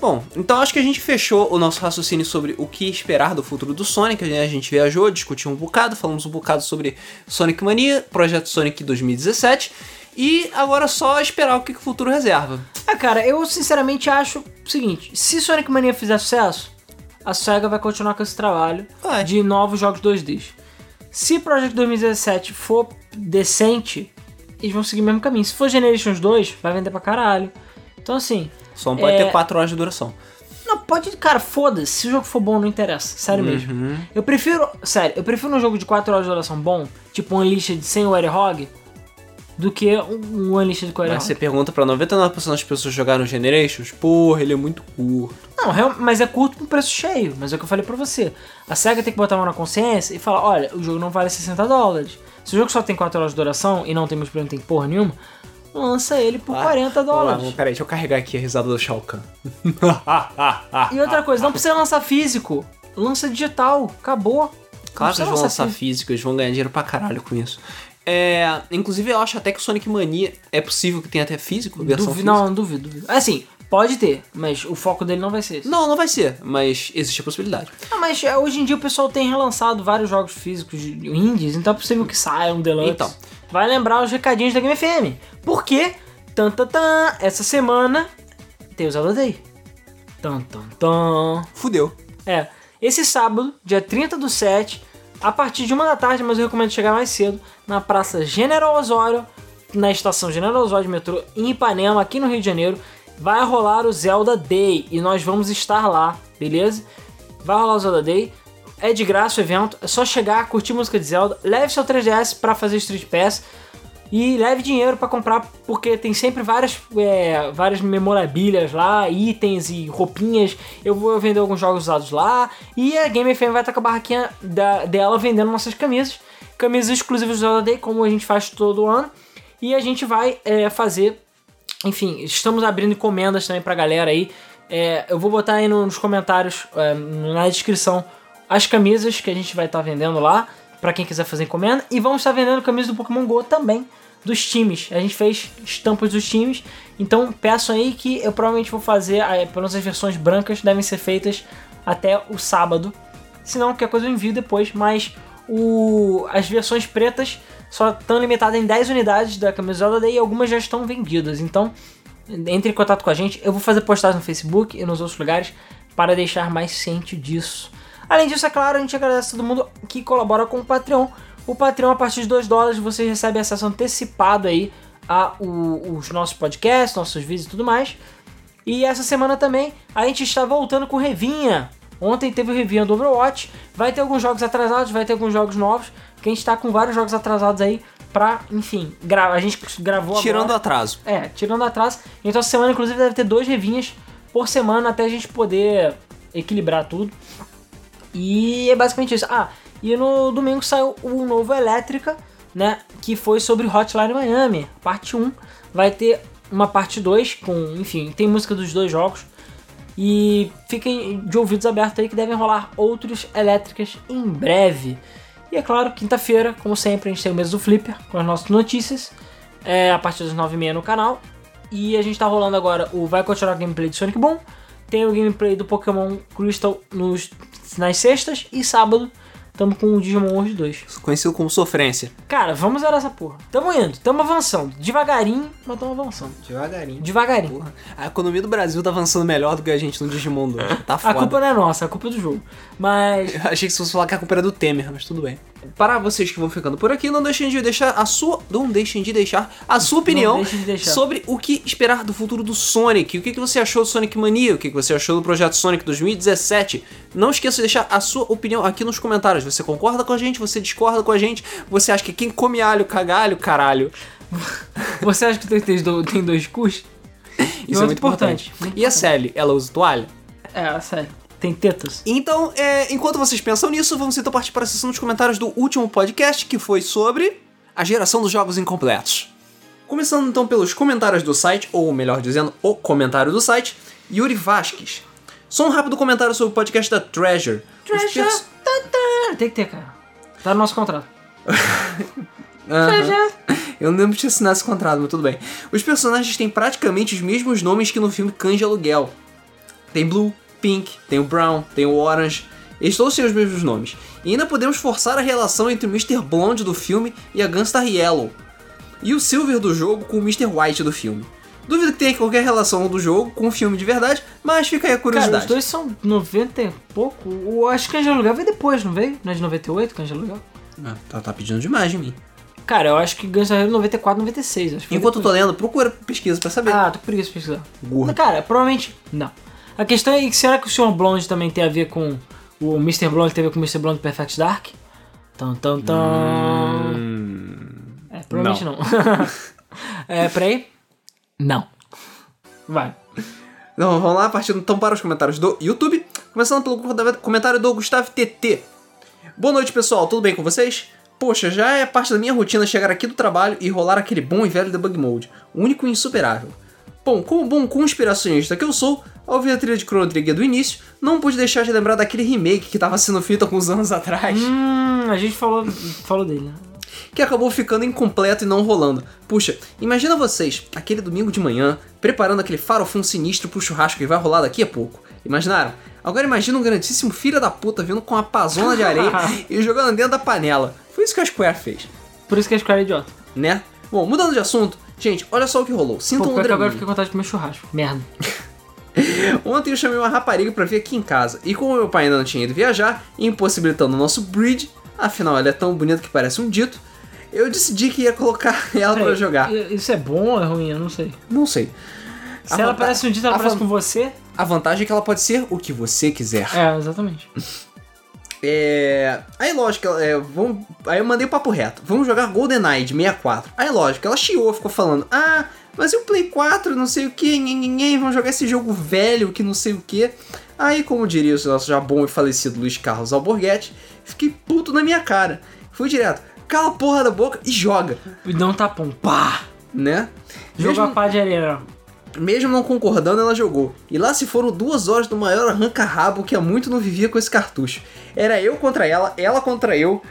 Bom, então acho que a gente fechou o nosso raciocínio sobre o que esperar do futuro do Sonic. né? A gente viajou, discutiu um bocado, falamos um bocado sobre Sonic Mania, Projeto Sonic 2017. E agora é só esperar o que que o futuro reserva. Ah, cara, eu sinceramente acho o seguinte: se Sonic Mania fizer sucesso, a SEGA vai continuar com esse trabalho de novos jogos 2D. Se Project 2017 for decente, eles vão seguir o mesmo caminho. Se for Generations 2, vai vender pra caralho. Então, assim, Só não pode É. ter 4 horas de duração. não pode. Cara, foda-se. Se o jogo for bom, não interessa. Sério mesmo. Uhum. Eu prefiro. Sério, eu prefiro um jogo de 4 horas de duração bom, tipo um Unleashed sem o Hog, do que um, um Unleashed com o Mas você pergunta pra 99% das pessoas jogaram Generations, porra, ele é muito curto. Não, real- mas é curto com preço cheio. Mas é o que eu falei pra você. A SEGA tem que botar a mão na consciência e falar: olha, o jogo não vale 60 dólares. Se o jogo só tem 4 horas de duração e não tem multiplayer, não tem porra nenhuma, lança ele por 40 dólares. Ah, peraí, deixa eu carregar aqui a risada do Shao Kahn. E outra coisa, não precisa lançar físico. Lança digital. Acabou. Claro que eles vão lançar físico. físico, eles vão ganhar dinheiro pra caralho com isso. É, inclusive, eu acho até que o Sonic Mania é possível que tenha até físico, versão Duvi- física. não, duvido, duvido. Assim, pode ter, mas o foco dele não vai ser esse. Não, não vai ser, mas existe a possibilidade. Ah, mas é, hoje em dia o pessoal tem relançado vários jogos físicos de indies, então é possível que saia um deluxe. Então. Vai lembrar os recadinhos da Game FM. Por quê? Tan, tan, tan, essa semana tem o Zelda Day. Tan, tan, tan. Fudeu. É, esse sábado, dia 30 do 7, a partir de uma da tarde, mas eu recomendo chegar mais cedo, na Praça General Osório, na estação General Osório de metrô, em Ipanema, aqui no Rio de Janeiro, vai rolar o Zelda Day e nós vamos estar lá, beleza? Vai rolar o Zelda Day, é de graça o evento, é só chegar, curtir música de Zelda, leve seu 3DS pra fazer Street Pass e leve dinheiro pra comprar, porque tem sempre várias, é, várias memorabilias lá, itens e roupinhas. Eu vou vender alguns jogos usados lá. E a Game FM vai estar com a barraquinha da- dela vendendo nossas camisas. Camisas exclusivas do Zelda Day, como a gente faz todo ano. E a gente vai é, fazer. Enfim, estamos abrindo encomendas também pra galera aí. É, eu vou botar aí no- nos comentários, é, na descrição, as camisas que a gente vai estar vendendo lá, pra quem quiser fazer encomenda. E vamos estar vendendo camisas do Pokémon GO também, dos times. A gente fez estampas dos times, então peçam aí que eu provavelmente vou fazer, é, pelo menos as versões brancas devem ser feitas até o sábado. Se não, qualquer coisa eu envio depois, mas o, as versões pretas só estão limitadas em 10 unidades da camisola e algumas já estão vendidas. Então, entre em contato com a gente. Eu vou fazer postagens no Facebook e nos outros lugares para deixar mais ciente disso. Além disso, é claro, a gente agradece a todo mundo que colabora com o Patreon. O Patreon, a partir de 2 dólares, você recebe acesso antecipado aí a o- os nossos podcasts, nossos vídeos e tudo mais. E essa semana também a gente está voltando com revinha. Ontem teve o revinha do Overwatch. Vai ter alguns jogos atrasados, vai ter alguns jogos novos. Que a gente está com vários jogos atrasados aí pra, enfim, a gente gravou Tirando agora. atraso. É, tirando atrás. Então essa semana, inclusive, deve ter dois revinhas por semana até a gente poder equilibrar tudo. E é basicamente isso. Ah, e no domingo saiu o novo Elétrica, né? Que foi sobre Hotline Miami, parte 1. Vai ter uma parte 2 com, enfim, tem música dos dois jogos. E fiquem de ouvidos abertos aí que devem rolar outros elétricas em breve. E é claro, quinta-feira, como sempre, a gente tem o mês do Flipper com as nossas notícias. É, a partir das 9h30 no canal. E a gente tá rolando agora o Vai Continuar Gameplay de Sonic Boom. Tem o gameplay do Pokémon Crystal nos, nas sextas. E sábado, tamo com o Digimon World 2. Conhecido como sofrência. Cara, vamos zerar essa porra. Tamo indo, tamo avançando. Devagarinho, mas tamo avançando. Devagarinho. Devagarinho. Porra. A economia do Brasil tá avançando melhor do que a gente no Digimon 2. Tá A foda. culpa não é nossa, a culpa é do jogo. Mas. Eu achei que se fosse falar que a culpa era do Temer, mas tudo bem. Para vocês que vão ficando por aqui, não deixem de deixar a sua. Não deixem de deixar a sua opinião de sobre o que esperar do futuro do Sonic. O que, que você achou do Sonic Mania? O que, que você achou do projeto Sonic 2017? Não esqueça de deixar a sua opinião aqui nos comentários. Você concorda com a gente? Você discorda com a gente? Você acha que quem come alho, cagalho, caralho? Você acha que tem, tem do- tem dois cus? Isso é muito importante. Muito E a Sally, ela usa toalha? É, sério. Tem tetas. Então, é, enquanto vocês pensam nisso, vamos então partir para a sessão dos comentários do último podcast, que foi sobre a geração dos jogos incompletos. Começando então pelos comentários do site, ou melhor dizendo, o comentário do site, Yuri Vasquez. Só um rápido comentário sobre o podcast da Treasure. Pers- Tem que ter, cara. Tá no nosso contrato. Já. Eu não lembro de assinar esse contrato, mas tudo bem. Os personagens têm praticamente os mesmos nomes que no filme Cães de Aluguel. Tem Blue, Pink, tem o Brown, tem o Orange. Eles todos têm os mesmos nomes. E ainda podemos forçar a relação entre o Mr. Blonde do filme e a Gunstar Yellow. E o Silver do jogo com o Mr. White do filme. Duvido que tenha qualquer relação do jogo com o filme de verdade, mas fica aí a Cara, curiosidade. os dois são 90 e pouco. O, acho que de Aluguel veio depois, não veio? Não é de 98, Cães de Aluguel? Ah, tá, tá pedindo demais de mim. Cara, eu acho que Guns N' Roses 94, 96. Acho que Enquanto eu tô lendo, procura pesquisa pra saber. Ah, tô com preguiça de pesquisar. Gordo. Cara, provavelmente não. A questão é que será que o Sr. Blonde também tem a ver com. O Mr. Blonde tem a ver com o Mr. Blonde Perfect Dark? Tan, tan, tan. É, provavelmente não. é, peraí. Não. Vai. Então vamos lá, partindo então para os comentários do YouTube. Começando pelo comentário do Gustavo TT. Boa noite, pessoal, tudo bem com vocês? Poxa, já é parte da minha rotina chegar aqui do trabalho e rolar aquele bom e velho debug mode, único e insuperável. Bom, como bom conspiracionista que eu sou, ao ouvir a trilha de Chrono Trigger do início, não pude deixar de lembrar daquele remake que tava sendo feito alguns anos atrás. Hum, a gente falou, falou dele, né? que acabou ficando incompleto e não rolando. Puxa, imagina vocês, aquele domingo de manhã, preparando aquele farofão sinistro pro churrasco que vai rolar daqui a pouco. Imaginaram? Agora imagina um grandíssimo filho da puta vindo com uma pazona de areia e jogando dentro da panela. Foi isso que a Square fez, Por isso que a Square é idiota. né? Bom, mudando de assunto, gente, olha só o que rolou. Pô, Sintam um que agora fiquei com vontade de comer churrasco. Merda. Ontem eu chamei uma rapariga pra vir aqui em casa, e como meu pai ainda não tinha ido viajar, impossibilitando o nosso bridge, afinal ela é tão bonita que parece um dito, eu decidi que ia colocar ela pra Peraí, jogar. Isso é bom ou é ruim? Eu não sei. Não sei. Se A ela parece um dito, ela parece com você? A vantagem é que ela pode ser o que você quiser. É, exatamente. É. Aí, lógico, é, vamos... aí eu mandei o papo reto. Vamos jogar GoldenEye de 64. Aí, lógico, ela chiou, ficou falando: Ah, mas e o Play 4, não sei o que, ninguém, vamos jogar esse jogo velho que não sei o que. Aí, como diria o nosso já bom e falecido Luiz Carlos Alborguete, fiquei puto na minha cara. Fui direto, cala a porra da boca e joga, E não tá bom. Pá! né? Jogo Mesmo- a pá de areia. Mesmo não concordando, ela jogou. E lá se foram duas horas do maior arranca-rabo que há muito não vivia com esse cartucho. Era eu contra ela, ela contra eu.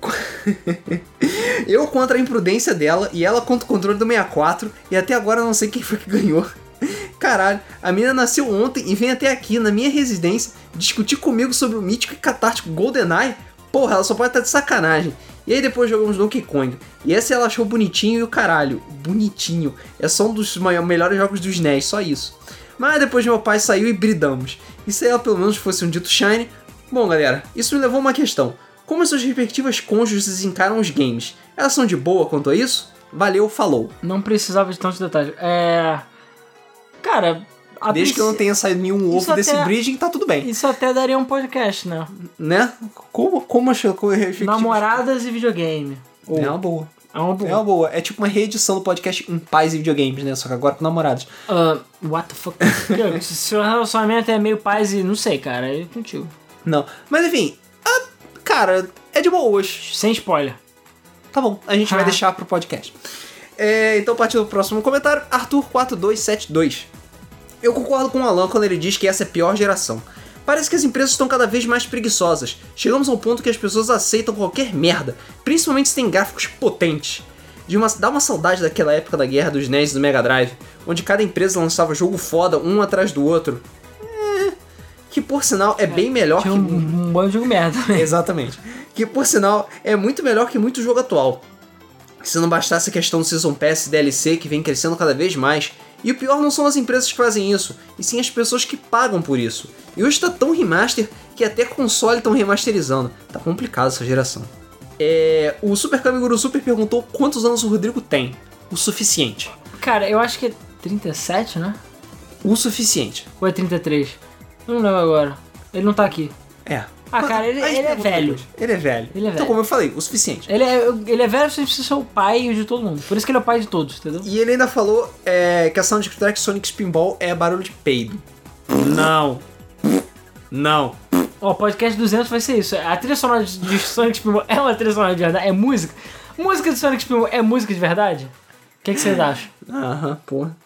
eu contra a imprudência dela e ela contra o controle do 64. E até agora eu não sei quem foi que ganhou. Caralho, a menina nasceu ontem e vem até aqui, na minha residência, discutir comigo sobre o mítico e catártico GoldenEye. Porra, ela só pode estar de sacanagem. E aí depois jogamos Donkey Kong. E esse ela achou bonitinho e o caralho. Bonitinho. É só um dos melhores jogos dos NES, só isso. Mas depois meu pai saiu e bridamos. E se ela pelo menos fosse um dito shine... Bom galera, isso me levou a uma questão. Como as suas respectivas cônjuges encaram os games? Elas são de boa quanto a isso? Valeu, falou. Não precisava de tantos detalhes. É. Cara, Desde que eu não tenha saído nenhum ovo desse até- bridging, tá tudo bem. Isso até daria um podcast, né? Né? Como, como achou? Como Namoradas e videogame. Ou- É uma boa. É uma É boa. uma boa. É tipo uma reedição do podcast Em Paz e Videogames, né? Só que agora com namorados. Ah, what the fuck? Seu relacionamento é meio paz e não sei, cara, é contigo. Não. Mas enfim, ah, cara, é de boas. Sem spoiler. Tá bom, a gente vai Ah. deixar pro podcast. É, então, partindo pro próximo comentário, Arthur4272. Eu concordo com o Alan quando ele diz que essa é a pior geração. Parece que as empresas estão cada vez mais preguiçosas. Chegamos ao ponto que as pessoas aceitam qualquer merda, principalmente se tem gráficos potentes. De uma, dá uma saudade daquela época da guerra dos NES e do Mega Drive, onde cada empresa lançava jogo foda um atrás do outro. É, que por sinal é bem melhor que um, um de jogo merda. Exatamente. Que por sinal é muito melhor que muito jogo atual. Se não bastasse a questão do Season Pass e DLC que vem crescendo cada vez mais. E o pior não são as empresas que fazem isso, e sim as pessoas que pagam por isso. E hoje tá tão remaster que até console estão remasterizando. Tá complicado essa geração. É, o Super Kamiguru Super perguntou quantos anos o Rodrigo tem. O suficiente. Cara, eu acho que é 37, né? O suficiente. Ou é 33? Eu não lembro agora. Ele não tá aqui. É. Ah, cara, ele- gente ele é velho. Ele é velho. Ele é Então, velho. como eu falei, o suficiente. Ele é, ele é velho o suficiente pra ser o pai e o de todo mundo. Por isso que ele é o pai de todos, entendeu? E ele ainda falou é, que a soundtrack Sonic Spinball é barulho de peido. Não. Não. Ó, o podcast 200 vai ser isso. A trilha sonora de de Sonic Spinball é uma trilha sonora de verdade? É música? Música de Sonic Spinball é música de verdade? O que, que vocês acham? Aham, porra.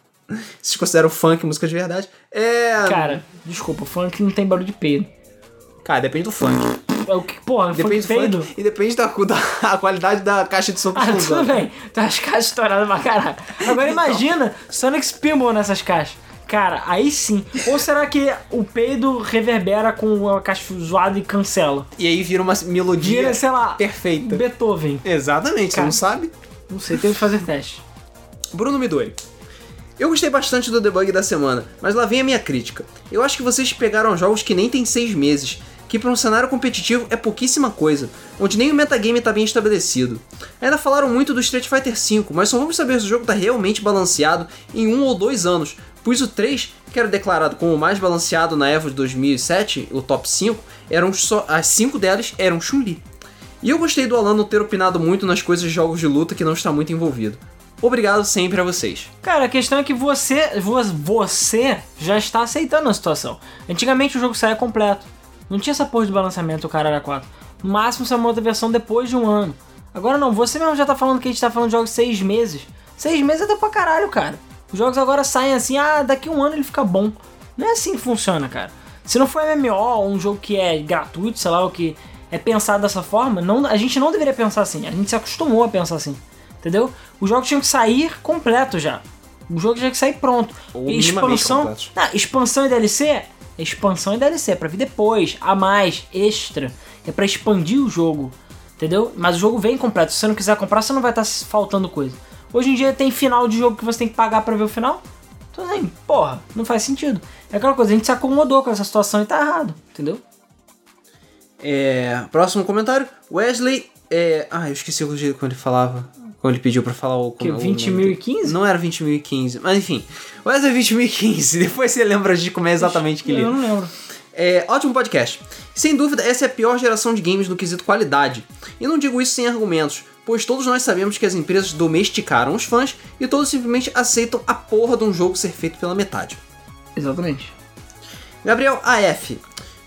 Vocês consideram funk música de verdade? É. Cara, desculpa, funk não tem barulho de peido. Cara, depende do funk. É o que, porra, foi Depende do peido. funk e depende da, da qualidade da caixa de som que Ah, tudo usando. bem. Tem umas caixas estouradas pra caralho. Agora imagina Sonic Spinball nessas caixas. Cara, aí sim. Ou será que o peido reverbera com a caixa zoada e cancela? E aí vira uma melodia Vira, sei lá, perfeita. Beethoven. Exatamente, Cara. você não sabe? Não sei, tem que fazer teste. Bruno Midori. Eu gostei bastante do debug da semana, mas lá vem a minha crítica. Eu acho que vocês pegaram jogos que nem tem seis meses, que para um cenário competitivo é pouquíssima coisa, onde nem o metagame está bem estabelecido. Ainda falaram muito do Street Fighter V, mas só vamos saber se o jogo está realmente balanceado em um ou dois anos, pois o 3, que era declarado como o mais balanceado na EVO de 2007, o top 5, eram só, as 5 delas eram Chun-Li. E eu gostei do Alan não ter opinado muito nas coisas de jogos de luta que não está muito envolvido. Obrigado sempre a vocês. Cara, a questão é que você, vo- você já está aceitando a situação. Antigamente o jogo saía completo. Não tinha essa porra de balanceamento, o cara era 4. No máximo saiu uma outra versão depois de um ano. Agora não, você mesmo já tá falando que a gente tá falando de jogos de seis meses. Seis meses é até pra caralho, cara. Os jogos agora saem assim, ah, daqui um ano ele fica bom. Não é assim que funciona, cara. Se não for MMO um jogo que é gratuito, sei lá, o que é pensado dessa forma, não, a gente não deveria pensar assim. A gente se acostumou a pensar assim. Entendeu? Os jogos tinham que sair completo já. O jogo tinha que sair pronto. Ou expansão, completos. ah, expansão e DLC? É Expansão e DLC, pra vir depois, a mais, extra. É pra expandir o jogo. Entendeu? Mas o jogo vem completo. Se você não quiser comprar, você não vai estar faltando coisa. Hoje em dia tem final de jogo que você tem que pagar pra ver o final. Então assim, porra, não faz sentido. É aquela coisa, a gente se acomodou com essa situação e tá errado, entendeu? É, próximo comentário. Wesley. É, ah, eu esqueci o jeito como ele falava. Quando ele pediu pra falar o. Que o nome 20.015? dele. Não era 20.015, mas enfim. Wesley 20.015. Depois você lembra de como é exatamente que ele. Eu não lembro. É, ótimo podcast. Sem dúvida, essa é a pior geração de games no quesito qualidade. E não digo isso sem argumentos, pois todos nós sabemos que as empresas domesticaram os fãs e todos simplesmente aceitam a porra de um jogo ser feito pela metade. Exatamente. Gabriel AF.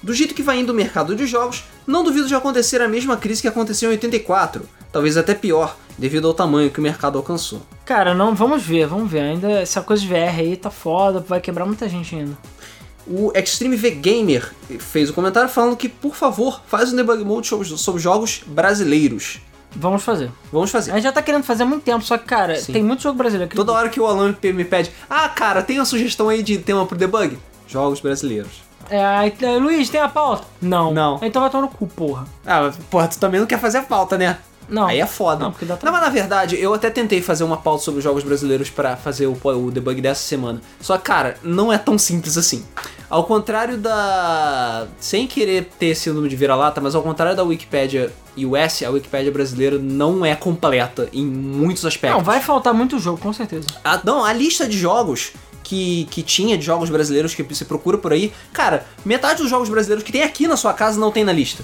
Do jeito que vai indo o mercado de jogos, não duvido de acontecer a mesma crise que aconteceu em 84, talvez até pior, devido ao tamanho que o mercado alcançou. Cara, não, vamos ver, vamos ver. Ainda essa coisa de VR aí tá foda, vai quebrar muita gente ainda. O Extreme V Gamer fez o comentário falando que, por favor, faz um debug mode sobre, jogos brasileiros. Vamos fazer. Vamos fazer. A gente já tá querendo fazer há muito tempo, só que, cara, Sim. tem muito jogo brasileiro que Toda hora que o Alan me pede, ah, cara, tem uma sugestão aí de tema pro debug? Jogos brasileiros. É, Luiz, tem a pauta? Não. Não. Então vai tomar no cu, porra. Ah, porra, tu também não quer fazer a pauta, né? Não. Aí é foda. Não, porque dá Não, mas na verdade, eu até tentei fazer uma pauta sobre os jogos brasileiros pra fazer o, o debug dessa semana. Só que, cara, não é tão simples assim. Ao contrário da. Sem querer ter esse número de vira-lata, mas ao contrário da Wikipédia US, a Wikipédia brasileira não é completa em muitos aspectos. Não, vai faltar muito jogo, com certeza. A, não, a lista de jogos que, que tinha de jogos brasileiros que você procura por aí, cara, metade dos jogos brasileiros que tem aqui na sua casa não tem na lista.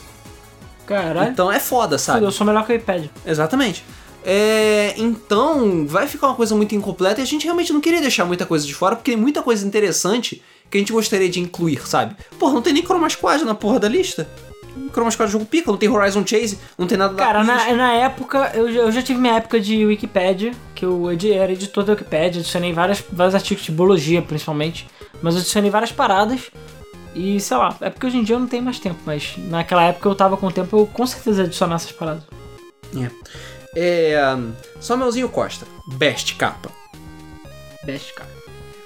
Caralho. Então é foda, sabe? eu sou melhor que o iPad. Exatamente. É, então, vai ficar uma coisa muito incompleta e a gente realmente não queria deixar muita coisa de fora, porque tem muita coisa interessante que a gente gostaria de incluir, sabe? Porra, não tem nem Chroma Squad na porra da lista. Chroma Squad é jogo pica, não tem Horizon Chase, não tem nada da Cara, Quiz. na, na época, eu, já- eu já tive minha época de Wikipedia, que eu era editor da Wikipedia, adicionei várias, vários artigos de biologia, principalmente, mas eu adicionei várias paradas. E sei lá, é porque hoje em dia eu não tenho mais tempo, mas naquela época eu tava com tempo, eu com certeza adicionar essas paradas. É. um, Samuelzinho Costa, best capa. Best, cara.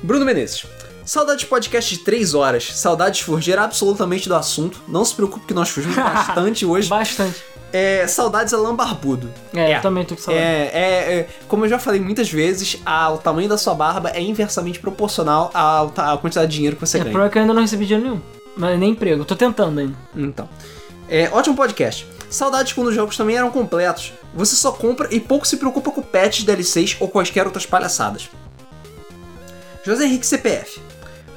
Bruno Menezes. Saudades de podcast de 3 horas. Saudades de fugir absolutamente do assunto. Não se preocupe que nós fugimos bastante hoje. Bastante. É, saudades Alan Barbudo. É, eu também tô com saudade. É, é, é, como eu já falei muitas vezes, a- o tamanho da sua barba é inversamente proporcional à, à quantidade de dinheiro que você É, ganha. problema é que eu ainda não recebi dinheiro nenhum. Mas nem emprego, eu tô tentando ainda. Então. É, ótimo podcast. Saudades quando os jogos também eram completos. Você só compra e pouco se preocupa com patches, DLCs ou quaisquer outras palhaçadas. José Henrique CPF.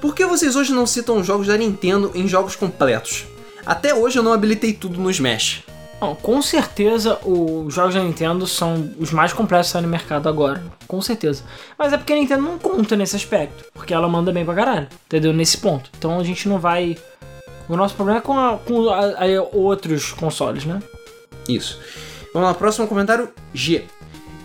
Por que vocês hoje não citam os jogos da Nintendo em jogos completos? Até hoje eu não habilitei tudo no Smash. Não, com certeza os jogos da Nintendo são os mais completos que saem no mercado agora. Com certeza. Mas é porque a Nintendo não conta nesse aspecto. Porque ela manda bem pra caralho. Entendeu? Nesse ponto. Então a gente não vai. O nosso problema é com, a- com a- a- outros consoles, né? Isso. Vamos lá, próximo comentário, G.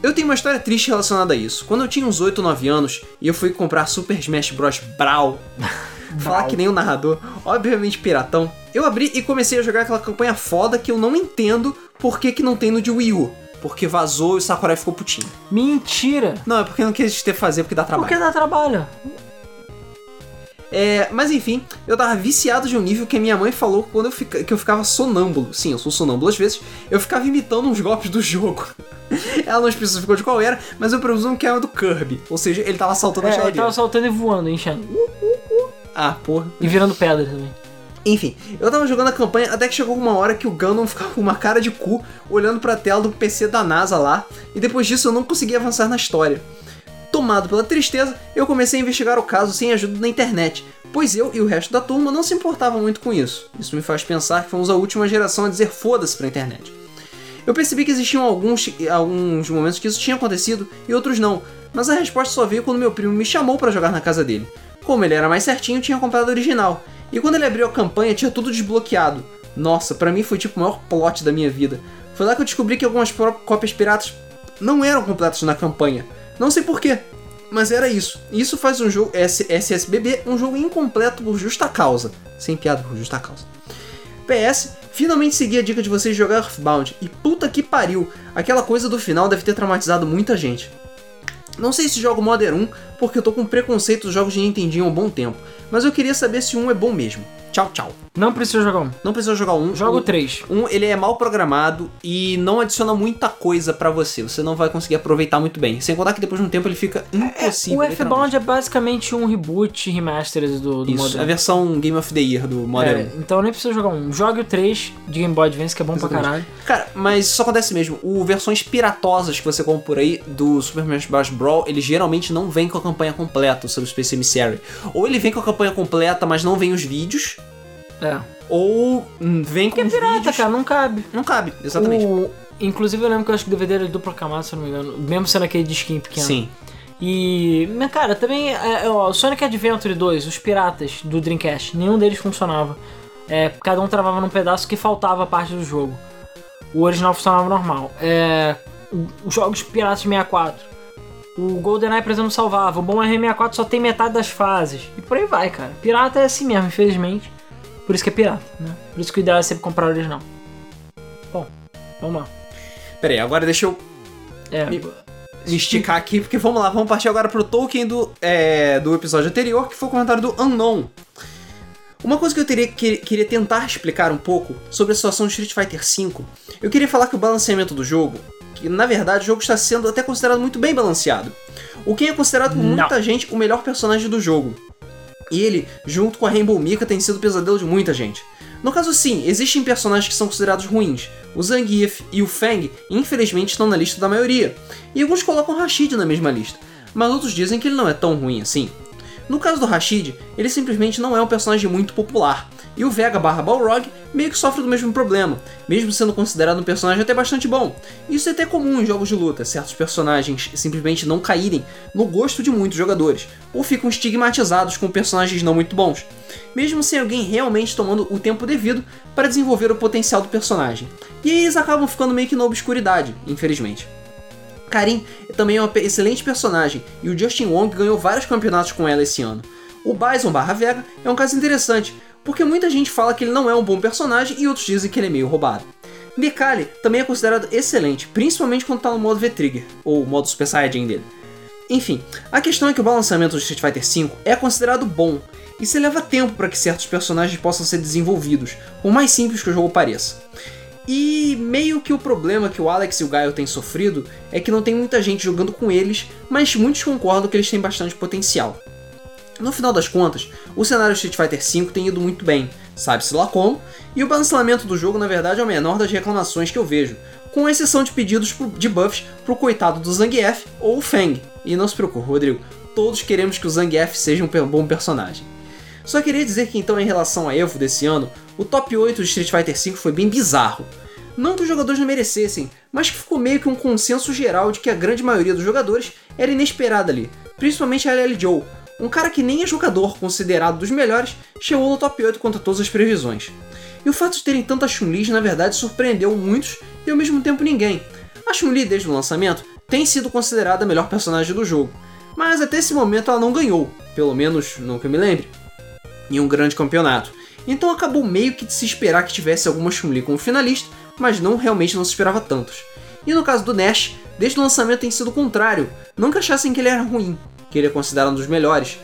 Eu tenho uma história triste relacionada a isso. Quando eu tinha uns 8 ou 9 anos e eu fui comprar Super Smash Bros. Brawl falar que nem o narrador, obviamente piratão. Eu abri e comecei a jogar aquela campanha foda que eu não entendo por que, que não tem no de Wii U. Porque vazou e o Sakurai ficou putinho. Mentira! Não, é porque não quis ter fazer porque dá trabalho. Por que dá trabalho? É, mas enfim, eu tava viciado de um nível que a minha mãe falou quando eu fica, que eu ficava sonâmbulo. Sim, eu sou sonâmbulo às vezes. Eu ficava imitando uns golpes do jogo. Ela não especificou de qual era, mas eu presumo que era do Kirby. Ou seja, ele tava saltando a É, ele geladeira. tava saltando e voando, enchendo. Ah, porra. E virando pedra também. Enfim, eu tava jogando a campanha até que chegou uma hora que o Gundam ficava com uma cara de cu olhando pra tela do PC da NASA lá, e depois disso eu não consegui avançar na história. Tomado pela tristeza, eu comecei a investigar o caso sem ajuda na internet, pois eu e o resto da turma não se importavam muito com isso. Isso me faz pensar que fomos a última geração a dizer foda-se pra internet. Eu percebi que existiam alguns, alguns momentos que isso tinha acontecido e outros não, mas a resposta só veio quando meu primo me chamou pra jogar na casa dele. Como ele era mais certinho, tinha comprado a original. E quando ele abriu a campanha, tinha tudo desbloqueado. Nossa, pra mim foi tipo o maior plot da minha vida. Foi lá que eu descobri que algumas cópias piratas não eram completas na campanha. Não sei porquê, mas era isso. Isso faz um jogo SSBB um jogo incompleto por justa causa. Sem piada por justa causa. PS, finalmente segui a dica de vocês jogar Earthbound. E puta que pariu, aquela coisa do final deve ter traumatizado muita gente. Não sei se jogo Modern 1, porque eu tô com preconceito dos jogos de Nintendinho há um bom tempo, mas eu queria saber se um é bom mesmo. Tchau, tchau. Não precisa jogar um. Não precisa jogar um. Joga o um, 3. um, ele é mal programado e não adiciona muita coisa pra você. Você não vai conseguir aproveitar muito bem. Sem contar que depois de um tempo ele fica impossível. o literalmente. F-Bound é basicamente um reboot remastered do, do Isso, Modern. a versão Game of the Year do Modern 1. É, então nem precisa jogar um. Jogue o 3 de Game Boy Advance, que é bom pra Exatamente. caralho. Cara, mas isso acontece mesmo. O versões piratosas que você compra por aí do Super Smash Bros. Brawl, ele geralmente não vem com a campanha completa sobre o Space Emissary. Ou ele vem com a campanha completa, mas não vem os vídeos. É. Ou hum, vem com Porque é os pirata, vídeos. cara, não cabe. Não cabe, exatamente. O- Inclusive eu lembro que eu acho que o DVD era de dupla camada, se eu não me engano. Mesmo sendo aquele de skin pequeno. Sim. E. Mas, cara, também. É, ó, o Sonic Adventure 2, os piratas do Dreamcast, nenhum deles funcionava. É, cada um travava num pedaço que faltava parte do jogo. O original funcionava normal. É, o- os jogos piratas de 64. O GoldenEye, por exemplo, salvava. O bom R64 só tem metade das fases. E por aí vai, cara. Pirata é assim mesmo, infelizmente. Por isso que é pirata, né? Por isso que o ideal é sempre comprar original. Bom, vamos lá. Pera aí, agora deixa eu É, Me- me esticar aqui, porque vamos lá, vamos partir agora pro token do, é, do episódio anterior, que foi o comentário do Unknown. Uma coisa que eu teria, que, queria tentar explicar um pouco sobre a situação de Street Fighter V, eu queria falar que o balanceamento do jogo, que na verdade o jogo está sendo até considerado muito bem balanceado. O Ken é considerado por muita gente o melhor personagem do jogo. Ele, junto com a Rainbow Mika, tem sido o pesadelo de muita gente. No caso, sim, existem personagens que são considerados ruins. O Zangief e o Fang, infelizmente, estão na lista da maioria. E alguns colocam o Rashid na mesma lista, mas outros dizem que ele não é tão ruim assim. No caso do Rashid, ele simplesmente não é um personagem muito popular, e o Vega barra Balrog meio que sofre do mesmo problema, mesmo sendo considerado um personagem até bastante bom. Isso é até comum em jogos de luta, certos personagens simplesmente não caírem no gosto de muitos jogadores, ou ficam estigmatizados com personagens não muito bons, mesmo sem alguém realmente tomando o tempo devido para desenvolver o potencial do personagem. E eles acabam ficando meio que na obscuridade, infelizmente. Karin também é uma pe- excelente personagem e o Justin Wong ganhou vários campeonatos com ela esse ano. O Bison barra Vega é um caso interessante, porque muita gente fala que ele não é um bom personagem e outros dizem que ele é meio roubado. Nekali também é considerado excelente, principalmente quando tá no modo V-Trigger, ou modo Super Saiyajin dele. Enfim, a questão é que o balanceamento do Street Fighter V é considerado bom, e se leva tempo para que certos personagens possam ser desenvolvidos, por mais simples que o jogo pareça. E meio que o problema que o Alex e o Gaio têm sofrido é que não tem muita gente jogando com eles, mas muitos concordam que eles têm bastante potencial. No final das contas, o cenário Street Fighter V tem ido muito bem, sabe-se lá como, e o balanceamento do jogo na verdade é o menor das reclamações que eu vejo, com exceção de pedidos de buffs pro coitado do Zangief ou o Fang. E não se preocupe, Rodrigo, todos queremos que o Zangief seja um bom personagem. Só queria dizer que então em relação a Evo desse ano, o top 8 de Street Fighter V foi bem bizarro. Não que os jogadores não merecessem, mas que ficou meio que um consenso geral de que a grande maioria dos jogadores era inesperada ali, principalmente a LL Joe, um cara que nem é jogador considerado dos melhores, chegou no top 8 contra todas as previsões. E o fato de terem tantas Chun-Lis na verdade surpreendeu muitos e ao mesmo tempo ninguém. A Chun-Li desde o lançamento tem sido considerada a melhor personagem do jogo, mas até esse momento ela não ganhou, pelo menos não que eu me lembre. Em um grande campeonato. Então acabou meio que de se esperar que tivesse alguma Chun-Li como finalista, mas não realmente não se esperava tantos. E no caso do Nash, desde o lançamento tem sido o contrário. Nunca achassem que ele era ruim, que ele é considerado um dos melhores.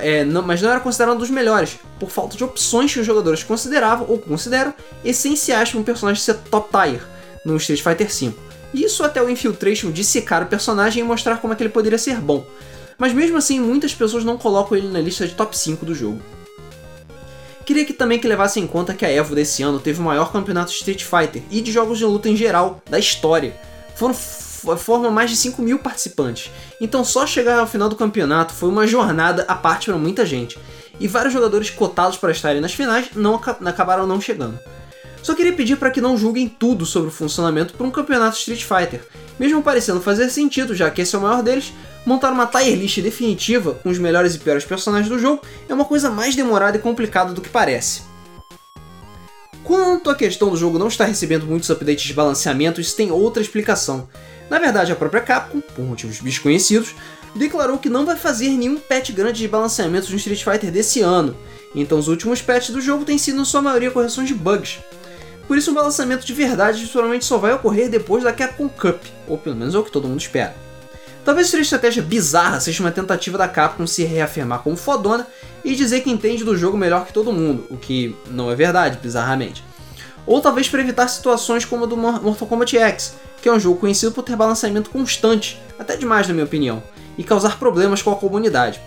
É, não, mas não era considerado um dos melhores, por falta de opções que os jogadores consideravam ou consideram essenciais para um personagem ser top tier no Street Fighter V. Isso até o Infiltration dissecar o personagem e mostrar como é que ele poderia ser bom. Mas mesmo assim, muitas pessoas não colocam ele na lista de top 5 do jogo. Queria que também que levasse em conta que a EVO desse ano teve o maior campeonato de Street Fighter e de jogos de luta em geral da história. Foram forma mais de 5 mil participantes. Então só chegar ao final do campeonato foi uma jornada à parte para muita gente. E vários jogadores cotados para estarem nas finais não acabaram não chegando. Só queria pedir para que não julguem tudo sobre o funcionamento para um campeonato Street Fighter. Mesmo parecendo fazer sentido, já que esse é o maior deles, montar uma tier list definitiva com os melhores e piores personagens do jogo é uma coisa mais demorada e complicada do que parece. Quanto à questão do jogo não estar recebendo muitos updates de balanceamento, isso tem outra explicação. Na verdade, a própria Capcom, por motivos desconhecidos, declarou que não vai fazer nenhum patch grande de balanceamento no Street Fighter desse ano, então os últimos patches do jogo têm sido, na sua maioria, correções de bugs. Por isso, um balanceamento de verdade provavelmente só vai ocorrer depois da Capcom Cup, ou pelo menos é o que todo mundo espera. Talvez seja estratégia bizarra seja uma tentativa da Capcom se reafirmar como fodona e dizer que entende do jogo melhor que todo mundo, o que não é verdade, bizarramente. Ou talvez para evitar situações como a do Mortal Kombat X, que é um jogo conhecido por ter balanceamento constante, até demais na minha opinião, e causar problemas com a comunidade.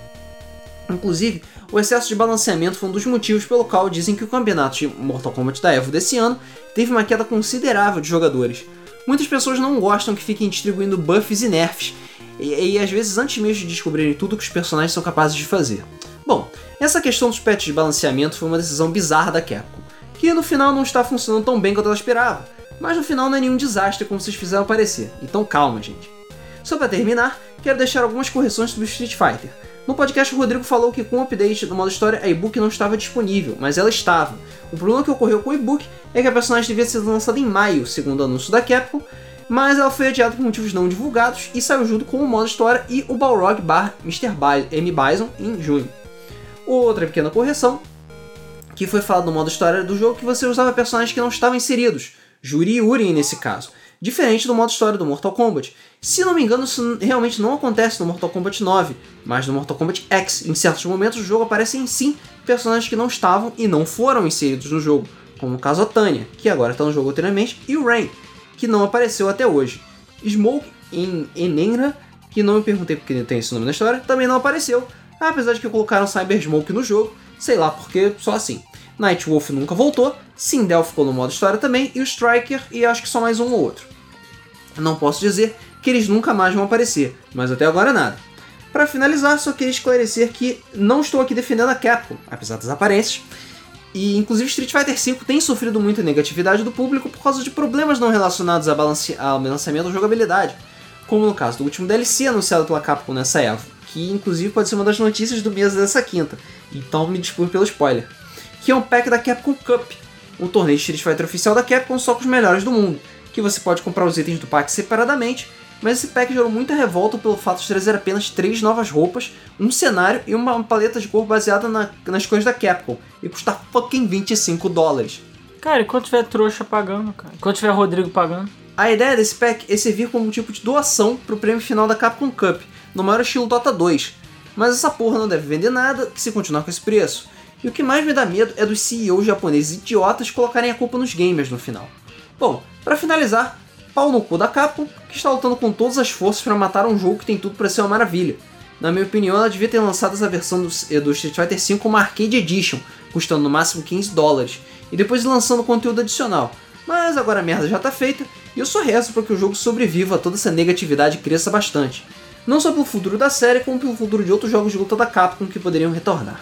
Inclusive, o excesso de balanceamento foi um dos motivos pelo qual dizem que o campeonato de Mortal Kombat da EVO desse ano teve uma queda considerável de jogadores. Muitas pessoas não gostam que fiquem distribuindo buffs e nerfs, e, e às vezes antes mesmo de descobrirem tudo que os personagens são capazes de fazer. Bom, essa questão dos patches de balanceamento foi uma decisão bizarra da Capcom, que no final não está funcionando tão bem quanto ela esperava, mas no final não é nenhum desastre como vocês fizeram parecer, então calma gente. Só para terminar, quero deixar algumas correções sobre Street Fighter. No podcast, o Rodrigo falou que com o update do modo história, a e-book não estava disponível, mas ela estava. O problema que ocorreu com o e-book é que a personagem devia ser lançada em maio, segundo o anúncio da Capcom, mas ela foi adiada por motivos não divulgados e saiu junto com o modo história e o Balrog bar Mr. M. Bison em junho. Outra pequena correção, que foi falado no modo história do jogo que você usava personagens que não estavam inseridos, Juri e Urien nesse caso diferente do modo história do Mortal Kombat. Se não me engano, isso realmente não acontece no Mortal Kombat 9, mas no Mortal Kombat X, em certos momentos do jogo aparecem sim personagens que não estavam e não foram inseridos no jogo, como o caso a Tanya, que agora está no jogo anteriormente, e o Rain, que não apareceu até hoje. Smoke em Enenra, que não me perguntei porque tem esse nome na história, também não apareceu, apesar de que colocaram Cyber Smoke no jogo, sei lá porque, só assim. Nightwolf nunca voltou, Sindel ficou no modo história também, e o Striker e acho que só mais um ou outro. Não posso dizer que eles nunca mais vão aparecer, mas até agora nada. Para finalizar, só queria esclarecer que não estou aqui defendendo a Capcom, apesar das aparências, e inclusive Street Fighter V tem sofrido muita negatividade do público por causa de problemas não relacionados ao balanceamento ou jogabilidade, como no caso do último DLC anunciado pela Capcom nessa EVO, que inclusive pode ser uma das notícias do mês dessa quinta, então me desculpe pelo spoiler. Que é um pack da Capcom Cup, um torneio de Street Fighter oficial da Capcom só com os melhores do mundo, que você pode comprar os itens do pack separadamente, mas esse pack gerou muita revolta pelo fato de trazer apenas três novas roupas, um cenário e uma paleta de cor baseada na, nas cores da Capcom, e custar fucking 25 dólares. Cara, enquanto tiver trouxa pagando, cara. Enquanto tiver Rodrigo pagando. A ideia desse pack é servir como um tipo de doação pro prêmio final da Capcom Cup, no maior estilo Dota 2. Mas essa porra não deve vender nada se continuar com esse preço. E o que mais me dá medo é dos CEOs japoneses idiotas colocarem a culpa nos gamers no final. Bom, para finalizar, pau no cu da Capcom, que está lutando com todas as forças para matar um jogo que tem tudo para ser uma maravilha. Na minha opinião, ela devia ter lançado essa versão do, eh, do Street Fighter V como Arcade Edition, custando no máximo 15 dólares, e depois lançando conteúdo adicional. Mas agora a merda já tá feita, e eu só rezo para que o jogo sobreviva a toda essa negatividade e cresça bastante. Não só pelo futuro da série, como pelo futuro de outros jogos de luta da Capcom que poderiam retornar.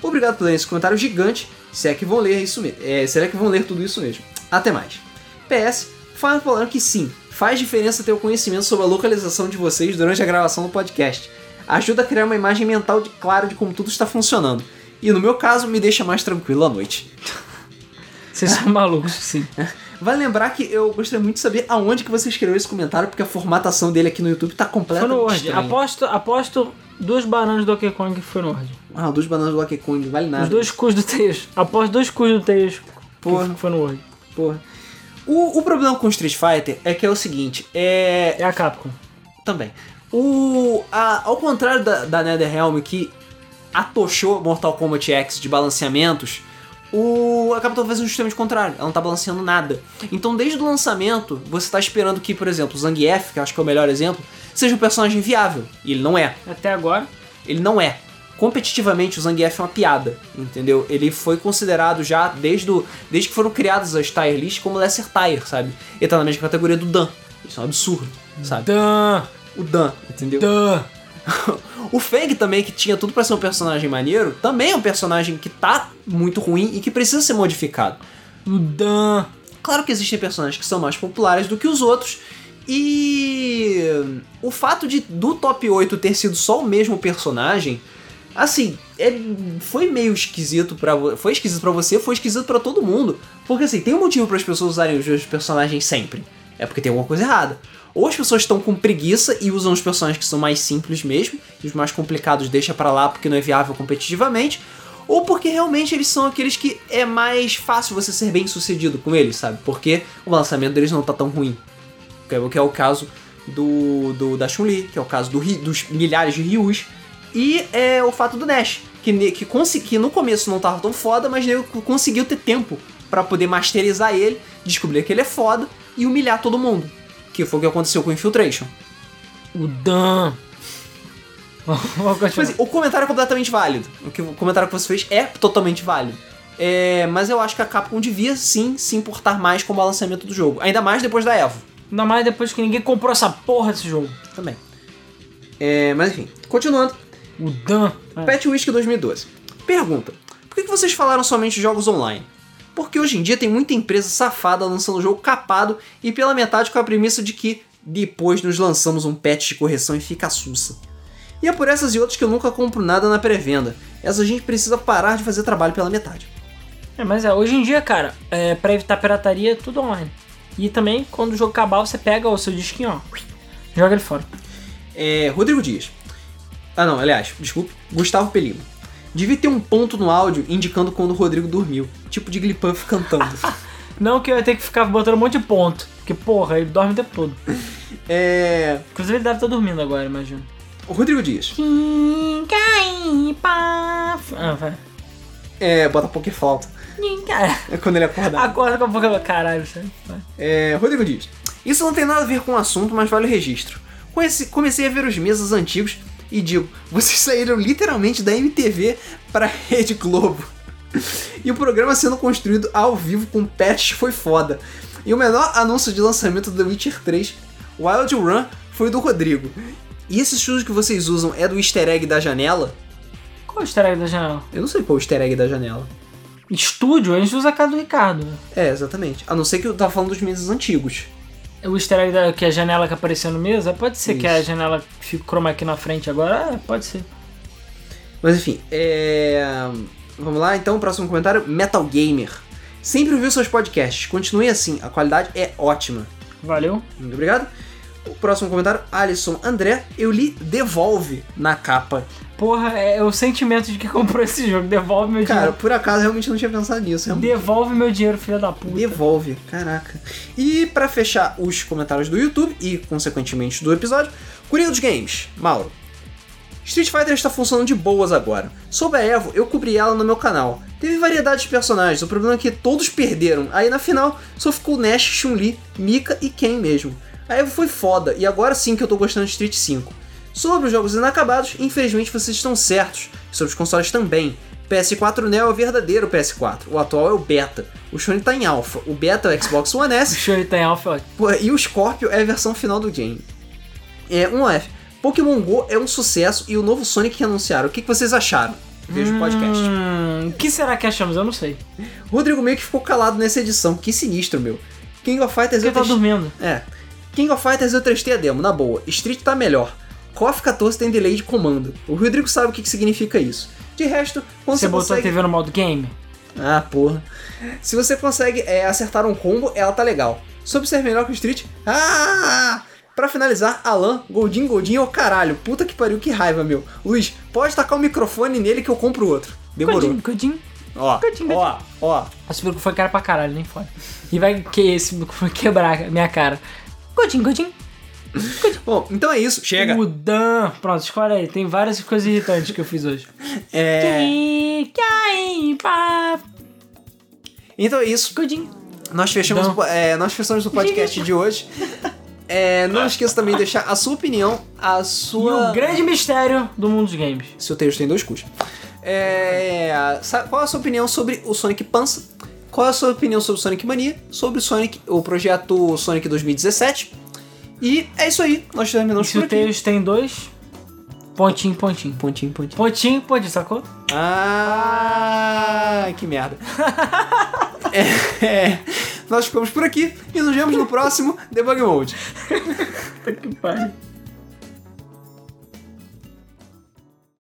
Obrigado por ler esse comentário gigante. Se é que vão ler isso mesmo. É, será que vão ler tudo isso mesmo? Até mais. PS, falando que sim, faz diferença ter o conhecimento sobre a localização de vocês durante a gravação do podcast. Ajuda a criar uma imagem mental de claro de como tudo está funcionando. E no meu caso, me deixa mais tranquilo à noite. Vocês são malucos, sim. Vale lembrar que eu gostaria muito de saber aonde que você escreveu esse comentário, porque a formatação dele aqui no YouTube tá completamente Foi no Word. Aposto, aposto duas bananas do Donkey Kong foi no Word. Ah, duas bananas do Donkey Kong, vale nada. Os dois cus do Tails. Após dois cus do Tails, Porra. que foi no Word. Porra. O, o problema com Street Fighter é que é o seguinte, é... É a Capcom. Também. O, a- ao contrário da, da NetherRealm, que atochou Mortal Kombat X de balanceamentos, o, a Capcom tá fazendo justamente o contrário. Ela não tá balanceando nada. Então, desde o lançamento, você tá esperando que, por exemplo, o Zangief, que eu acho que é o melhor exemplo, seja um personagem viável. E ele não é. Até agora. Ele não é. Competitivamente, o Zangief é uma piada, entendeu? Ele foi considerado já, desde, o, desde que foram criadas as tier lists, como Lesser Tier, sabe? Ele tá na mesma categoria do Dan. Isso é um absurdo, sabe? Dan, O Dan, entendeu? Dan. O Feng também, que tinha tudo pra ser um personagem maneiro, também é um personagem que tá muito ruim e que precisa ser modificado. O Dan. Claro que existem personagens que são mais populares do que os outros, e o fato de do top 8 ter sido só o mesmo personagem, assim, é, foi meio esquisito para foi esquisito para você, foi esquisito pra todo mundo, porque assim, tem um motivo para as pessoas usarem os personagens sempre. É porque tem alguma coisa errada. Ou as pessoas estão com preguiça e usam os personagens que são mais simples mesmo, e os mais complicados deixa pra lá porque não é viável competitivamente, ou porque realmente eles são aqueles que é mais fácil você ser bem sucedido com eles, sabe? Porque o lançamento deles não tá tão ruim. Que é o que é o caso do, do da Chun-Li, que é o caso do, dos milhares de Ryus, e é o fato do Nash, que, que, que no começo não tava tão foda, mas ele conseguiu ter tempo pra poder masterizar ele, descobrir que ele é foda e humilhar todo mundo. Que foi o que aconteceu com o Infiltration. O Dan. Mas continuar. assim, o comentário é completamente válido. O, que, o comentário que você fez é totalmente válido. É, mas eu acho que a Capcom devia sim se importar mais com o balanceamento do jogo. Ainda mais depois da Evo. Ainda mais depois que ninguém comprou essa porra desse jogo. Também. É, mas enfim, continuando. O Dan. É. Pet Whisky 2012. Pergunta: Por que vocês falaram somente de jogos online? Porque hoje em dia tem muita empresa safada lançando jogo capado e pela metade com a premissa de que depois nos lançamos um patch de correção e fica sussa. E é por essas e outras que eu nunca compro nada na pré-venda. Essa gente precisa parar de fazer trabalho pela metade. É, mas é, hoje em dia, cara, é, pra evitar pirataria, é tudo online. E também, quando o jogo acabar, você pega o seu disquinho, ó, joga ele fora. É, Rodrigo Dias. Ah não, aliás, desculpe. Gustavo Pelino. Devia ter um ponto no áudio indicando quando o Rodrigo dormiu. Tipo de Glipuff cantando. Não que eu ia ter que ficar botando um monte de ponto. Porque, porra, ele dorme o tempo todo. é. Inclusive, ele deve estar dormindo agora, imagino. O Rodrigo Dias. Ah, vai. É. Bota Pokéflauta. É quando ele acordar. Acorda com a boca. Caralho, sério. Vai. É, Rodrigo Dias. Isso não tem nada a ver com o assunto, mas vale o registro. Comecei a ver os mesas antigos e digo, vocês saíram literalmente da MTV para Rede Globo. E o programa sendo construído ao vivo com patches foi foda. E o menor anúncio de lançamento do The Witcher 3, Wild Run, foi do Rodrigo. E esse estúdio que vocês usam é do easter egg da janela? Qual é o easter egg da janela? Eu não sei qual é o easter egg da janela. Estúdio, a gente usa a casa do Ricardo. É, exatamente. A não ser que eu tava falando dos meses antigos. O easter egg da, que é a janela que apareceu no mesa, pode ser que Isso. a janela fique chroma aqui na frente agora. É, pode ser. Mas enfim, é... Vamos lá, então, próximo comentário. Metal Gamer. Sempre ouviu seus podcasts. Continue assim, a qualidade é ótima. Valeu. Muito obrigado. O próximo comentário, Alisson André. Eu li Devolve na capa. Porra, é o sentimento de que comprou esse jogo. Devolve meu Cara, dinheiro. por acaso, realmente não tinha pensado nisso. Realmente. Devolve meu dinheiro, filha da puta. Devolve, caraca. E pra fechar os comentários do YouTube e, consequentemente, do episódio, Coringa dos Games, Mauro. Street Fighter está funcionando de boas agora. Sobre a Evo, eu cobri ela no meu canal. Teve variedade de personagens, o problema é que todos perderam. Aí na final só ficou Nash, Chun-Li, Mika e Ken mesmo. A Evo foi foda e agora sim que eu tô gostando de Street 5. Sobre os jogos inacabados, infelizmente vocês estão certos. Sobre os consoles também. PS4 Neo é o verdadeiro PS4, o atual é o beta. O Sony tá em alpha, o beta é o Xbox One O S show tá em. Pô, e o Scorpio é a versão final do game. É, um F. Pokémon GO é um sucesso e o novo Sonic que anunciaram. O que, que vocês acharam? Veja o podcast. Hum, o que será que achamos? Eu não sei. Rodrigo meio que ficou calado nessa edição. Que sinistro, meu. King of Fighters Porque eu tá testei... dormindo. É. King of Fighters eu testei a demo, na boa. Street tá melhor. KOF 14 tem delay de comando. O Rodrigo sabe o que, que significa isso. De resto, quando Você você, botou consegue... a TV no modo game? Ah, porra. Se você consegue é, acertar um combo, ela tá legal. Sobre ser melhor que o Street, ah! Pra finalizar, Alan, Goldin, Goldin, ô caralho. Puta que pariu, que raiva, meu. Luiz, pode tacar o microfone nele que eu compro outro. Demorou. Godinho, godinho. Ó, Godinho, ó, ó. Esse microfone cara pra caralho, nem fora. E vai que esse microfone quebrar a minha cara. Godinho, godinho. Bom, então é isso. Chega. O Dan. Pronto, escolhe aí. Tem várias coisas irritantes que eu fiz hoje. É... Então é isso. Nós fechamos, o- é, nós fechamos o podcast de hoje. É, não esqueça também de deixar a sua opinião, a E sua. o grande mistério do mundo dos games. Seu texto tem dois cus. É, qual a sua opinião sobre o Sonic Pança? Qual a sua opinião sobre o Sonic Mania? Sobre o Sonic, o projeto Sonic 2017? E é isso aí. Nós terminamos por o aqui. Tails tem dois, pontinho, pontinho. Pontinho, pontinho. Pontinho, pontinho, sacou? Ah, que merda. é, é, nós ficamos por aqui e nos vemos no próximo Debug Mode. Que pariu.